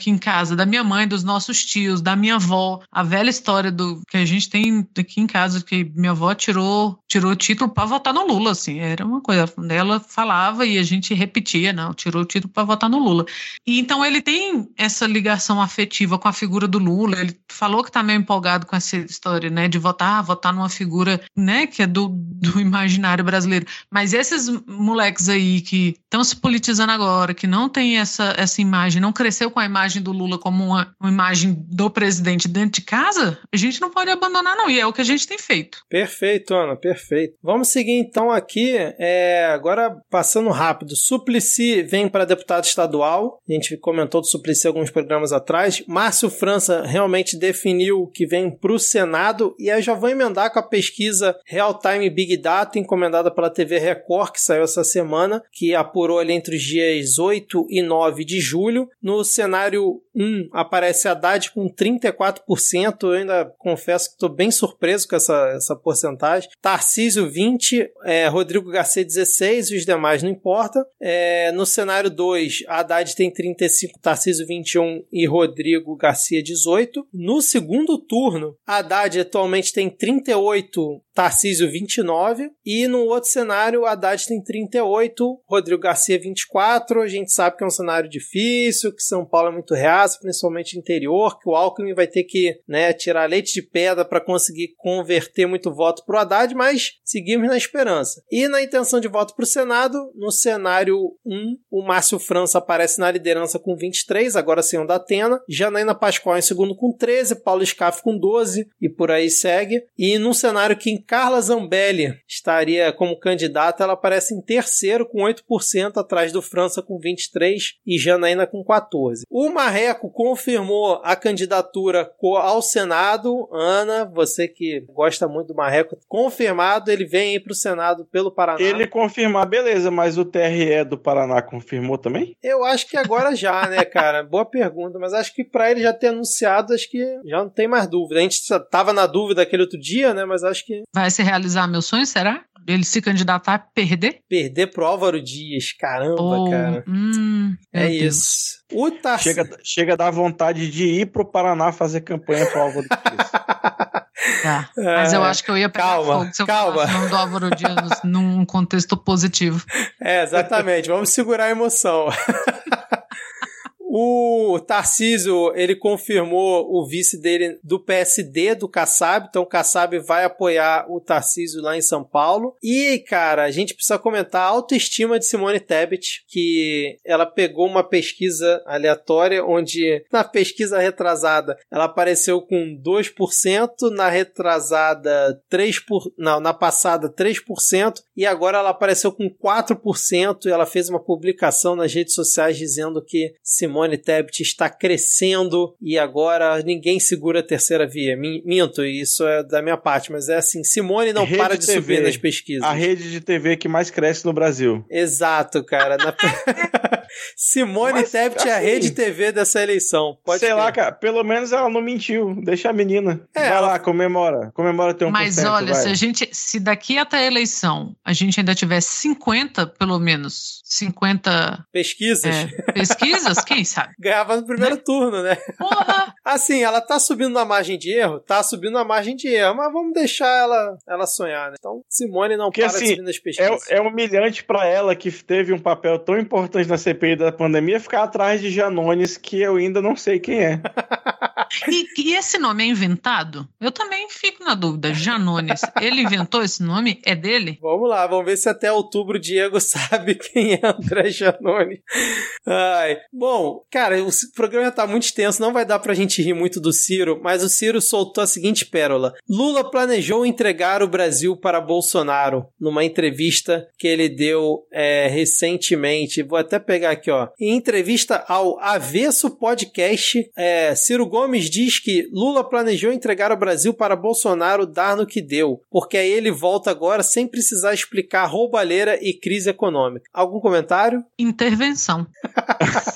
aqui em casa, da minha mãe, dos nossos tios, da minha avó, a velha história do que a gente tem aqui em casa, que minha avó tirou, tirou o título para votar no Lula, assim, era uma coisa, ela falava e a gente repetia, não, tirou o título para votar no Lula. E então ele tem essa ligação afetiva com a figura do Lula, ele falou que tá meio empolgado com essa história, né, de votar, votar numa figura, né, que é do, do imaginário brasileiro. Mas esses moleques aí que estão se politizando agora, que não tem essa, essa imagem, não cresceu com a imagem do Lula como uma, uma imagem do presidente dentro de casa, a gente não pode abandonar, não. E é o que a gente tem feito. Perfeito, Ana, perfeito. Vamos seguir então aqui, é, agora passando rápido. Suplicy vem para deputado estadual. A gente comentou do Suplicy alguns programas atrás. Márcio França realmente definiu que vem para o Senado. E aí já vou emendar com a pesquisa Real Time Big Data, encomendada pela TV Record, que saiu essa semana, que apurou ali entre os dias 8 e 9 de julho. No cenário vidéo 1 aparece Haddad com 34%. Eu ainda confesso que estou bem surpreso com essa, essa porcentagem. Tarcísio 20%, é, Rodrigo Garcia 16%, os demais não importa. É, no cenário 2, Haddad tem 35%, Tarcísio 21% e Rodrigo Garcia 18%. No segundo turno, Haddad atualmente tem 38%, Tarcísio 29 e no outro cenário Haddad tem 38, Rodrigo Garcia 24. A gente sabe que é um cenário difícil, que São Paulo é muito reaça, principalmente interior, que o Alckmin vai ter que né, tirar leite de pedra para conseguir converter muito voto para o Haddad, mas seguimos na esperança. E na intenção de voto para o Senado, no cenário 1, o Márcio França aparece na liderança com 23, agora sem o da Atena, Janaína Pascoal em segundo com 13, Paulo Scaff com 12 e por aí segue. E num cenário que Carla Zambelli estaria como candidata, ela aparece em terceiro com 8%, atrás do França com 23% e Janaína com 14%. O Marreco confirmou a candidatura ao Senado. Ana, você que gosta muito do Marreco, confirmado, ele vem aí para o Senado pelo Paraná. Ele confirmar, beleza, mas o TRE do Paraná confirmou também? Eu acho que agora já, né, cara? Boa pergunta, mas acho que para ele já ter anunciado, acho que já não tem mais dúvida. A gente tava na dúvida aquele outro dia, né, mas acho que Vai se realizar meu sonho, será? Ele se candidatar a perder? Perder pro Álvaro Dias, caramba, Oh, cara. hum, É Deus. isso. O. Chega, chega a dar vontade de ir pro Paraná fazer campanha pro Álvaro Dias. Tá. Mas eu acho que eu ia pegar Calma, fogo se eu calma. falasse o nome do Álvaro Dias num contexto positivo. É, exatamente. Vamos segurar a emoção. O Tarcísio, ele confirmou o vice dele do PSD, do Kassab. Então, o Kassab vai apoiar o Tarcísio lá em São Paulo. E, cara, a gente precisa comentar a autoestima de Simone Tebet, que ela pegou uma pesquisa aleatória, onde na pesquisa retrasada ela apareceu com 2%, na retrasada 3%, por... não, na passada 3%, e agora ela apareceu com 4%, e ela fez uma publicação nas redes sociais dizendo que Simone Tebet está crescendo e agora ninguém segura a terceira via. Min- Minto, isso é da minha parte, mas é assim, Simone não Rede para de TV, subir nas pesquisas. A rede de TV que mais cresce no Brasil. Exato, cara. Na- Simone Mas, Tebet é a assim, rede TV dessa eleição. Pode Sei crer. lá, cara, pelo menos ela não mentiu. Deixa a menina. É, vai ela- lá, comemora. Comemora teu 1%. Mas olha, vai. se a gente, se daqui até a eleição a gente ainda tiver 50, pelo menos, 50 Pesquisas. é, pesquisas, quem sabe? Ganhava no primeiro turno, né? Porra! Assim, ela tá subindo na margem de erro? Tá subindo na margem de erro, mas vamos deixar ela, ela sonhar, né? Então, Simone não Porque, para assim, de subir nas pesquisas. É, é humilhante pra ela que teve um papel tão importante na CPI da pandemia ficar atrás de Janones, que eu ainda não sei quem é. E, e esse nome é inventado? Eu também fico na dúvida. Janones, ele inventou esse nome? É dele? Vamos lá, vamos ver se até outubro o Diego sabe quem é André Janone. Ai. Bom, cara, o programa tá muito extenso, não vai dar pra gente rir muito do Ciro, mas o Ciro soltou a seguinte pérola. Lula planejou entregar o Brasil para Bolsonaro numa entrevista que ele deu é, recentemente. Vou até pegar aqui, ó. Em entrevista ao Avesso Podcast, é, Ciro Gomes Gomes diz que Lula planejou entregar o Brasil para Bolsonaro dar no que deu, porque aí ele volta agora sem precisar explicar roubalheira e crise econômica. Algum comentário? Intervenção.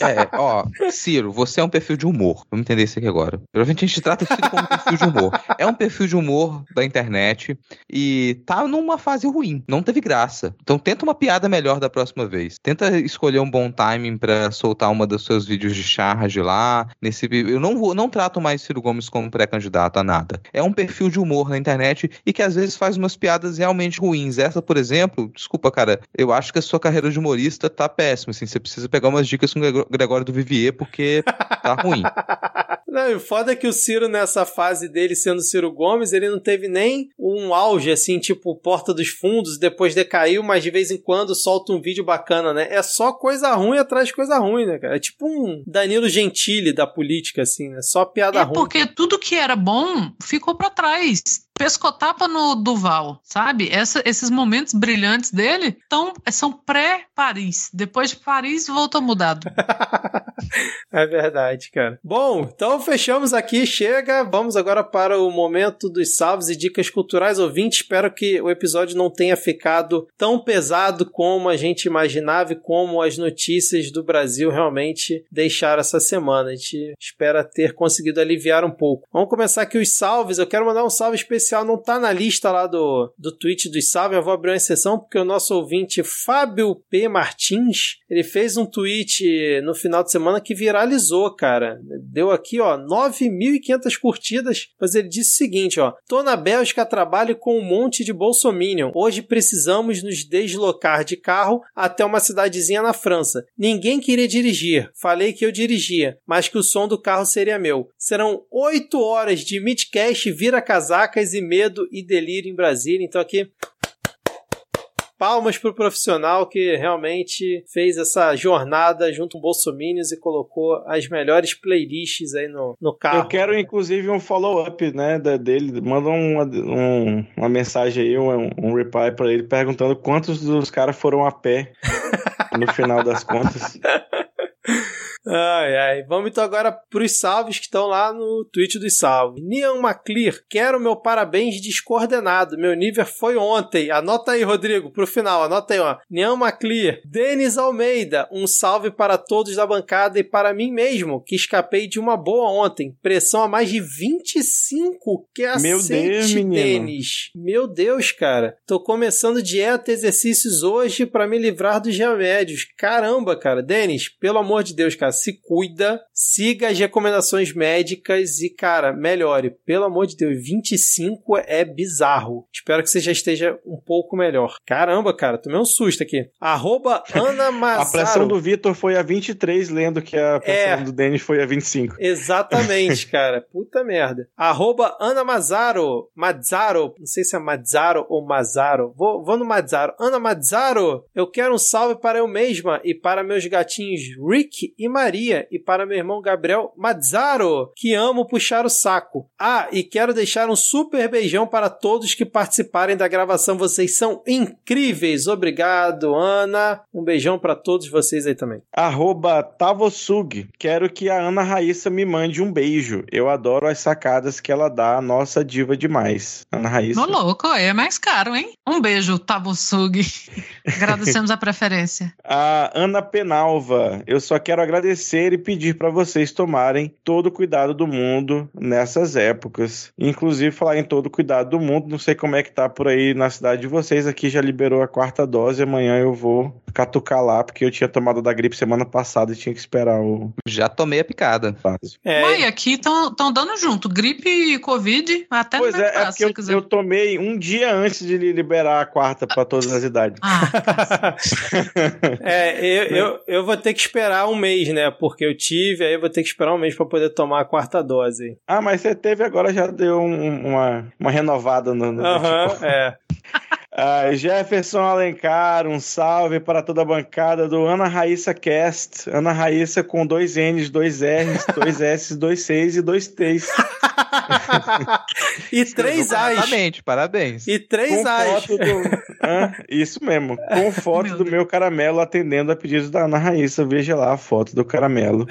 É, ó, Ciro, você é um perfil de humor. Vamos entender isso aqui agora. Provavelmente a gente trata Ciro como um perfil de humor. É um perfil de humor da internet e tá numa fase ruim. Não teve graça. Então tenta uma piada melhor da próxima vez. Tenta escolher um bom timing pra soltar uma dos seus vídeos de charge lá. Nesse eu não vou, não trato mais Ciro Gomes como pré-candidato a nada. É um perfil de humor na internet e que às vezes faz umas piadas realmente ruins. Essa, por exemplo, desculpa, cara, eu acho que a sua carreira de humorista tá péssima. Assim, você precisa pegar umas dicas com o Gregório do Vivier porque tá ruim. Não, o foda é que o Ciro, nessa fase dele sendo Ciro Gomes, ele não teve nem um auge, assim, tipo Porta dos Fundos, depois decaiu, mas de vez em quando solta um vídeo bacana, né? É só coisa ruim atrás de coisa ruim, né, cara? É tipo um Danilo Gentili da política, assim, né? Só piada É ruim. porque tudo que era bom ficou pra trás. Pescotapa no Duval, sabe? Essa- esses momentos brilhantes dele tão, são pré-Paris. Depois de Paris, voltou mudado. É verdade, cara. Bom, então fechamos aqui, chega. Vamos agora para o momento dos salves e dicas culturais ouvintes. Espero que o episódio não tenha ficado tão pesado como a gente imaginava e como as notícias do Brasil realmente deixaram essa semana. A gente espera ter conseguido aliviar um pouco. Vamos começar aqui os salves. Eu quero mandar um salve especial, não tá na lista lá do, do tweet dos salves, eu vou abrir uma exceção porque o nosso ouvinte Fábio P. Martins, ele fez um tweet no final de semana que viralizou, cara. Deu aqui, ó, 9.500 curtidas, mas ele disse o seguinte, ó: "Tô na Bélgica, trabalho com um monte de bolsominion. Hoje precisamos nos deslocar de carro até uma cidadezinha na França. Ninguém queria dirigir. Falei que eu dirigia, mas que o som do carro seria meu. Serão oito horas de midcast, vira casacas e medo e delírio em Brasília. Então aqui palmas pro profissional que realmente fez essa jornada junto com Bolsominions e colocou as melhores playlists aí no, no carro. Eu quero, inclusive, um follow-up né, da- dele. Manda uma, um- uma mensagem aí, um, um reply pra ele, perguntando quantos dos caras foram a pé no final das contas. Ai, ai. Vamos então agora pros salves que estão lá no tweet dos salves. Nian McClear, quero meu parabéns descoordenado. Meu nível foi ontem. Anota aí, Rodrigo, pro final. Anota aí, ó. Nian McClear. Denis Almeida, um salve para todos da bancada e para mim mesmo, que escapei de uma boa ontem. Pressão a mais de 25. Que Meu Deus. Denis. Meu Deus, cara. Tô começando dieta e exercícios hoje para me livrar dos remédios. Caramba, cara. Denis, pelo amor de Deus, cara, se cuida, siga as recomendações médicas e, cara, melhore. Pelo amor de Deus, 25 é bizarro. Espero que você já esteja um pouco melhor. Caramba, cara, tomei um susto aqui. Arroba Ana A Mazaro. pressão do Vitor foi a 23, lendo que a pressão É. do Denis foi a 25. Exatamente, cara. Puta merda. Arroba Ana Mazzaro. Mazzaro. Não sei se é Mazzaro ou Mazzaro. Vou, vou no Mazzaro. Ana Mazzaro, eu quero um salve para eu mesma e para meus gatinhos Rick e Maria e para meu irmão Gabriel Mazzaro, que amo puxar o saco. Ah, e quero deixar um super beijão para todos que participarem da gravação. Vocês são incríveis. Obrigado, Ana. Um beijão para todos vocês aí também. Arroba Tavosug. Quero que a Ana Raíssa me mande um beijo. Eu adoro as sacadas que ela dá, nossa diva demais. Ana Raíssa. Ô, louco, é mais caro, hein? Um beijo, Tabusug. Agradecemos a preferência. A Ana Penalva, eu só quero agradecer e pedir para vocês tomarem todo o cuidado do mundo nessas épocas. Inclusive, falar em todo o cuidado do mundo, não sei como é que tá por aí na cidade de vocês, aqui já liberou a quarta dose, amanhã eu vou catucar lá, porque eu tinha tomado da gripe semana passada e tinha que esperar o Já tomei a picada. É, Mãe, aqui estão dando junto. Gripe e Covid, até Pois no é, é porque se eu, eu tomei um dia antes de liberar a quarta para todas as idades. Ah, É, eu, eu, eu vou ter que esperar um mês, né? Porque eu tive, aí eu vou ter que esperar um mês pra poder tomar a quarta dose. Ah, mas você teve agora, já deu um- uma, uma renovada no, no Aham, é. Ah, Jefferson Alencar, um salve para toda a bancada do Ana Raíssa Cast. Ana Raíssa com dois N's, dois R's, dois S, dois Cs e dois T's. e três Ais. Exatamente, parabéns. E três Com Ais. foto do... Hã? isso mesmo. Com foto Meu do Deus. meu caramelo atendendo a pedido da Ana Raíssa. Veja lá a foto do caramelo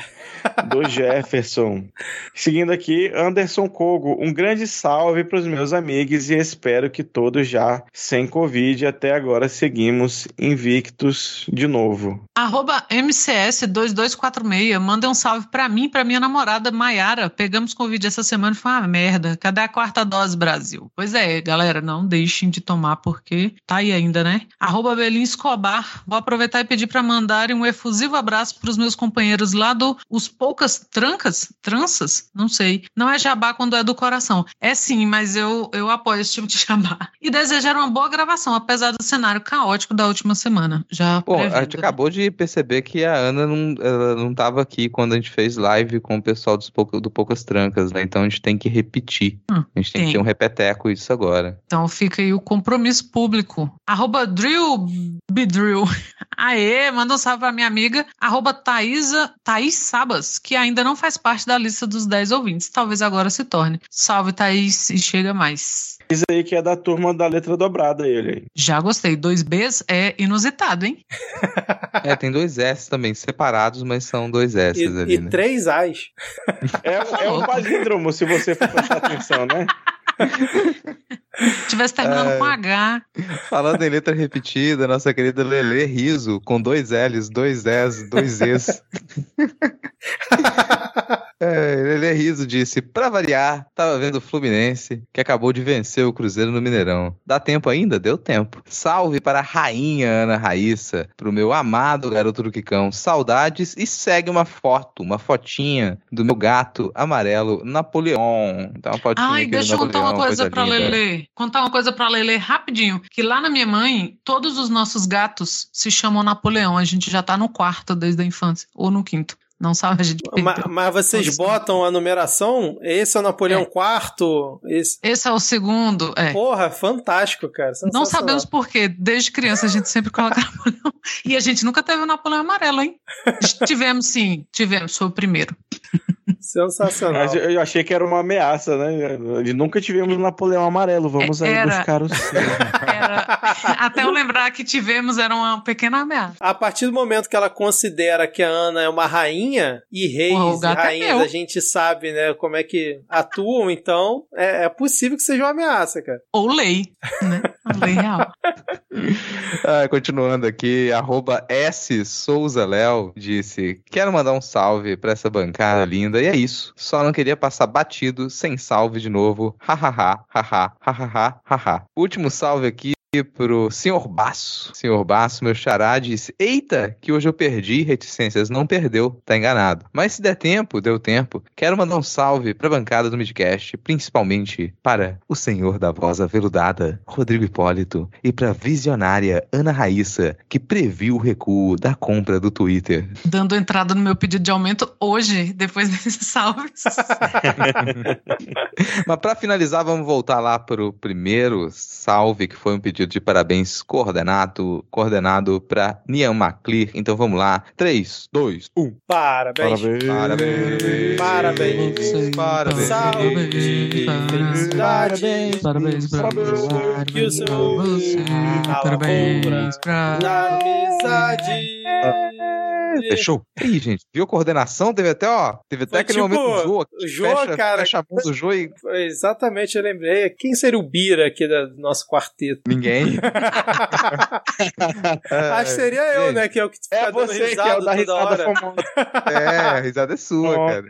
do Jefferson. Seguindo aqui, Anderson Kogo. Um grande salve para os meus amigos e espero que todos já sem Covid. Até agora seguimos invictos de novo. Arroba MCS2246, manda um salve pra mim e pra minha namorada Maiara. Pegamos Covid essa semana e foi uma merda. Cadê a quarta dose, Brasil? Pois é, galera, não deixem de tomar porque tá aí ainda, né? Arroba Belin Escobar, vou aproveitar e pedir pra mandarem um efusivo abraço pros meus companheiros lá do Os Poucas Trancas? Tranças? Não sei. Não é jabá quando é do coração. É sim, mas eu, eu apoio esse tipo de jabá. E desejar uma boa gravação, apesar do cenário caótico da última semana. Já Pô, a gente acabou de perceber que a Ana não, ela não tava aqui quando a gente fez live com o pessoal dos Pouca- do Poucas Trancas, né? Então a gente tem que repetir. Hum, a gente tem, que ter um repeteco isso agora. Então fica aí o compromisso público. Arroba Drill Bidrill. Aê, manda um salve pra minha amiga. Arroba Thaisa, Thaís Sabas, que ainda não faz parte da lista dos 10 ouvintes. Talvez agora se torne. Salve, Thaís, e chega mais. Diz aí que é da turma da letra dobrada ele aí. Já gostei. Dois Bs é inusitado, hein? É, tem dois S também, separados, mas são dois S E, ali, e né? três Ais. É, é um palíndromo, se você for prestar atenção, né? Se tivesse terminando É. com H. Falando em letra repetida, nossa querida Lele Riso, com dois L's, dois S, dois Es. É, Lele Riso disse: Pra variar, tava vendo o Fluminense, que acabou de vencer o Cruzeiro no Mineirão. Dá tempo ainda? Deu tempo. Salve para a rainha Ana Raíssa, pro meu amado garoto do Quicão. Saudades e segue uma foto, uma fotinha do meu gato amarelo Napoleão. Então, uma fotinha Ai, deixa eu contar uma Napoleão, coisa pra linda. Lele. Contar uma coisa pra Lele rapidinho. Que lá na minha mãe, todos os nossos gatos se chamam Napoleão. A gente já tá no quarto desde a infância. Ou no quinto. Não sabe, a gente Ma- perdeu. Mas, vocês Nossa. botam a numeração? Esse é o Napoleão É. IV? Esse... Esse é o segundo. É. Porra, fantástico, cara. Não sabemos por quê. Desde criança a gente sempre coloca Napoleão. E a gente nunca teve o Napoleão amarelo, hein? tivemos sim, tivemos. Foi o primeiro. Sensacional. Mas eu achei que era uma ameaça, né? Nunca tivemos Napoleão amarelo. Vamos aí Era. buscar o seu. Era... Até eu lembrar que tivemos, era uma pequena ameaça. A partir do momento que ela considera que a Ana é uma rainha, e reis e é rainhas meu. a gente sabe, né, como é que atuam, então é, é possível que seja uma ameaça, cara. Ou lei, né? A lei real. Ah, continuando aqui, arroba S Souza Léo disse: Quero mandar um salve pra essa bancada linda. E é isso. Só não queria passar batido sem salve de novo. Hahaha, haha, hahaha, haha. Último salve aqui. Pro senhor Baço. Senhor Baço, meu xará, disse: Eita, que hoje eu perdi reticências. Não perdeu, tá enganado. Mas se der tempo, deu tempo. Quero mandar um salve pra bancada do Midcast, principalmente para o senhor da voz aveludada, Rodrigo Hipólito, e pra visionária Ana Raíssa, que previu o recuo da compra do Twitter. Dando entrada no meu pedido de aumento hoje, depois desses salves. Mas pra finalizar, vamos voltar lá pro primeiro salve, que foi um pedido de parabéns coordenado, coordenado pra Nian Maclear. Então vamos lá. 3, 2, 1. Parabéns. Parabéns. Parabéns. Você, Parabéns. Saúde, felicidade. Parabéns pra você. Que o seu pra você. na Parabéns pra. Na Fechou? Ih, gente, viu a coordenação? Teve até, ó, teve até Foi aquele tipo, momento do Jô. o Jô, fecha, cara, Fecha a mão do Jô e Exatamente, eu lembrei. Quem seria o Bira aqui do nosso quarteto? ninguém. Acho que seria eu, gente, né? Que é o que fica É você que é o da risada. É, a risada é sua, cara.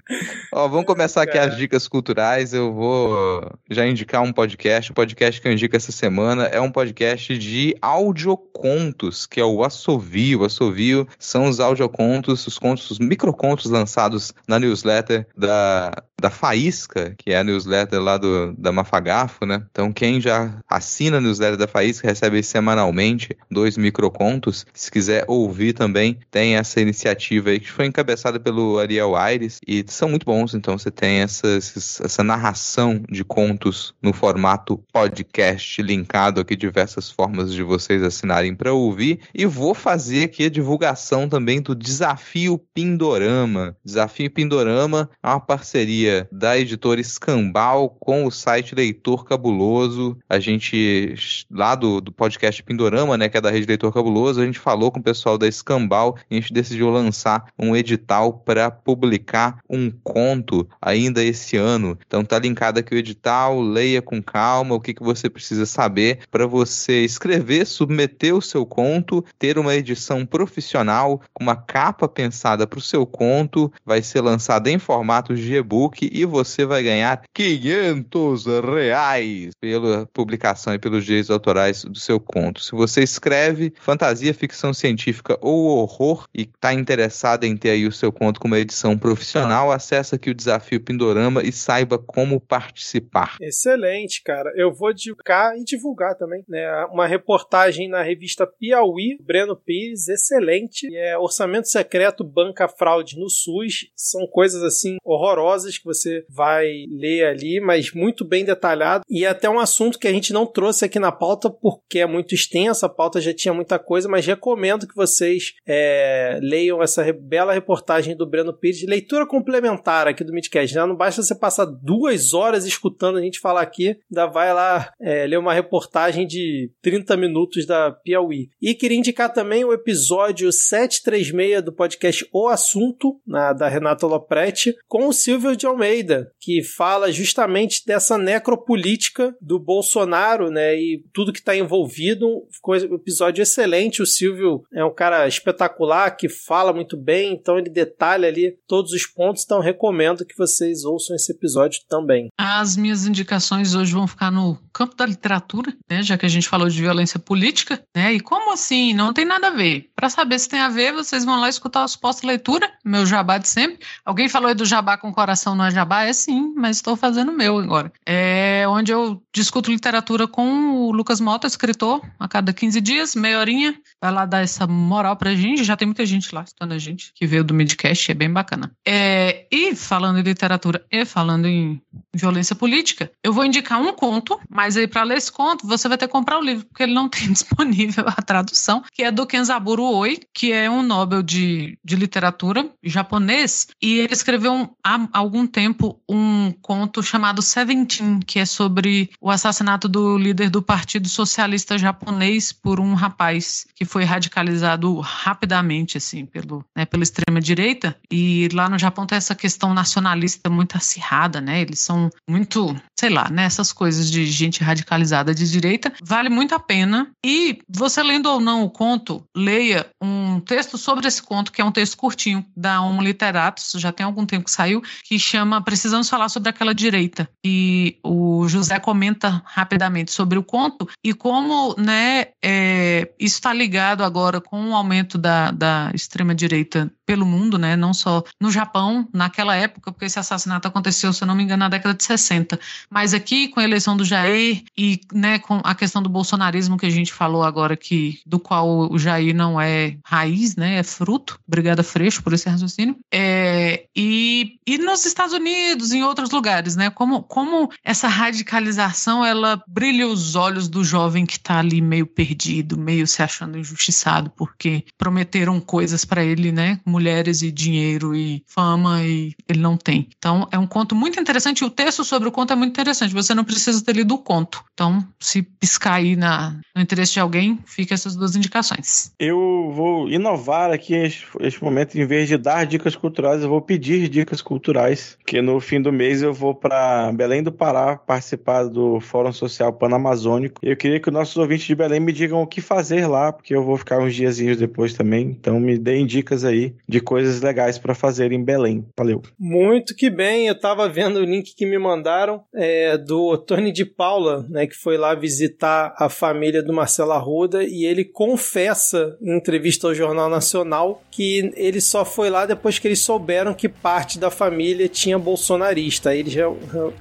Ó, vamos começar aqui Cara. as dicas culturais. Eu vou já indicar um podcast. O podcast que eu indico essa semana é um podcast de audiocontos, que é o Assovio. O Assovio são os audiocontos, os contos, os microcontos lançados na newsletter da, da Faísca, que é a newsletter lá do, da Mafagafo, né? Então, quem já assina a newsletter da Faísca recebe semanalmente dois microcontos. Se quiser ouvir também, tem essa iniciativa aí que foi encabeçada pelo Ariel Aires e são muito bons. Então, você tem essas, essa narração de contos no formato podcast, linkado aqui diversas formas de vocês assinarem para ouvir. E vou fazer aqui a divulgação também do Desafio Pindorama. Desafio Pindorama é uma parceria da editora Escambal com o site Leitor Cabuloso. A gente, lá do, do podcast Pindorama, né, que é da rede Leitor Cabuloso, a gente falou com o pessoal da Escambal e a gente decidiu lançar um edital para publicar um conto ainda esse ano. Então tá linkado aqui o edital, leia com calma o que, que você precisa saber para você escrever, submeter o seu conto, ter uma edição profissional com uma capa pensada para o seu conto, vai ser lançado em formato de e-book e você vai ganhar 500 reais pela publicação e pelos direitos autorais do seu conto. Se você escreve fantasia, ficção científica ou horror e está interessado em ter aí o seu conto com uma edição profissional, acessa aqui o desafio Pindorama e saiba como participar. Excelente, cara. Eu vou divulgar e divulgar também, né? Uma reportagem na revista Piauí, Breno Pires, excelente. É Orçamento Secreto Banca Fraude no SUS. São coisas assim horrorosas que você vai ler ali, mas muito bem detalhado. E é até um assunto que a gente não trouxe aqui na pauta porque é muito extensa, a pauta já tinha muita coisa, mas recomendo que vocês é, leiam essa bela reportagem do Breno Pires. Leitura complementar aqui do Midcast. Né? Não basta você passar duas horas escutando a gente falar aqui, ainda vai lá é, ler uma reportagem de 30 minutos da Piauí. E queria indicar também o episódio 736 do podcast O Assunto, na, da Renata Lopretti, com o Silvio de Almeida, que fala justamente dessa necropolítica do Bolsonaro, né, e tudo que está envolvido. Ficou um episódio excelente. O Silvio é um cara espetacular que fala muito bem, então ele detalha ali todos os pontos. Então recomendo que vocês ouçam esse episódio também. As minhas indicações hoje vão ficar no campo da literatura, né, já que a gente falou de violência política, né? E como assim? Não tem nada a ver. Para saber se tem a ver, vocês vão lá escutar os pós-leitura, meu jabá de sempre. Alguém falou aí do jabá com coração não jabá? É sim, mas estou fazendo o meu agora. É onde eu discuto literatura com o Lucas Mota, escritor, a cada 15 dias, meia horinha. Vai lá dar essa moral pra gente. Já tem muita gente lá estudando a gente, que veio do Midcast, é bem bacana. É, e falando em literatura e falando em violência política, eu vou indicar um conto, mas aí para ler esse conto, você vai ter que comprar o livro, porque ele não tem disponível a tradução, que é do Kenzaburo Oi, que é um Nobel de, de literatura japonês, e ele escreveu um, há algum tempo um conto chamado Seventeen, que é sobre o assassinato do líder do Partido Socialista Japonês por um rapaz que foi radicalizado rapidamente, assim, pelo, né, pela extrema-direita. E lá no Japão tem essa questão nacionalista muito acirrada, né? Eles são muito, sei lá, né? Essas coisas de gente radicalizada de direita. Vale muito a pena. E você lendo ou não o conto, leia um texto sobre esse conto, que é um texto curtinho, da Homo Literatus, já tem algum tempo que saiu, que chama Precisamos Falar sobre aquela Direita. E o José comenta rapidamente sobre o conto e como né, é, isso está ligado agora com o aumento da, da extrema-direita pelo mundo, né? Não só no Japão, naquela época, porque esse assassinato aconteceu, se eu não me engano, na década de 60. Mas aqui, com a eleição do Jair e né, com a questão do bolsonarismo que a gente falou agora, que, do qual o Jair não é raiz, né? É fruto. Obrigada, Freixo, por esse raciocínio. É, e, e nos Estados Unidos, em outros lugares, né? Como, como essa radicalização, ela brilha os olhos do jovem que está ali meio perdido, meio se achando injustiçado, porque prometeram coisas para ele, né? mulheres e dinheiro e fama e ele não tem. Então é um conto muito interessante o texto sobre o conto é muito interessante. Você não precisa ter lido o conto. Então, se piscar aí na, no interesse de alguém, fica essas duas indicações. Eu vou inovar aqui neste momento, em vez de dar dicas culturais, eu vou pedir dicas culturais, que no fim do mês eu vou para Belém do Pará participar do Fórum Social Panamazônico. Eu queria que os nossos ouvintes de Belém me digam o que fazer lá, porque eu vou ficar uns diazinhos depois também. Então me deem dicas aí de coisas legais para fazer em Belém. Valeu. Muito que bem, eu tava vendo o link que me mandaram é, do Tony de Paula, né, que foi lá visitar a família do Marcelo Arruda e ele confessa em entrevista ao Jornal Nacional que ele só foi lá depois que eles souberam que parte da família tinha bolsonarista. Aí eles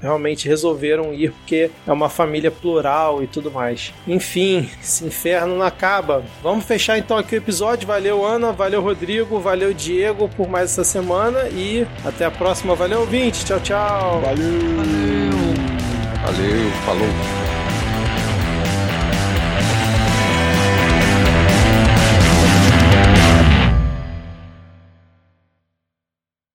realmente resolveram ir porque é uma família plural e tudo mais. Enfim, esse inferno não acaba. Vamos fechar então aqui o episódio. Valeu, Ana. Valeu, Rodrigo. Valeu, Diego, por mais essa semana e até a próxima. Valeu, ouvinte. Tchau, tchau. Valeu. Valeu. Valeu, falou.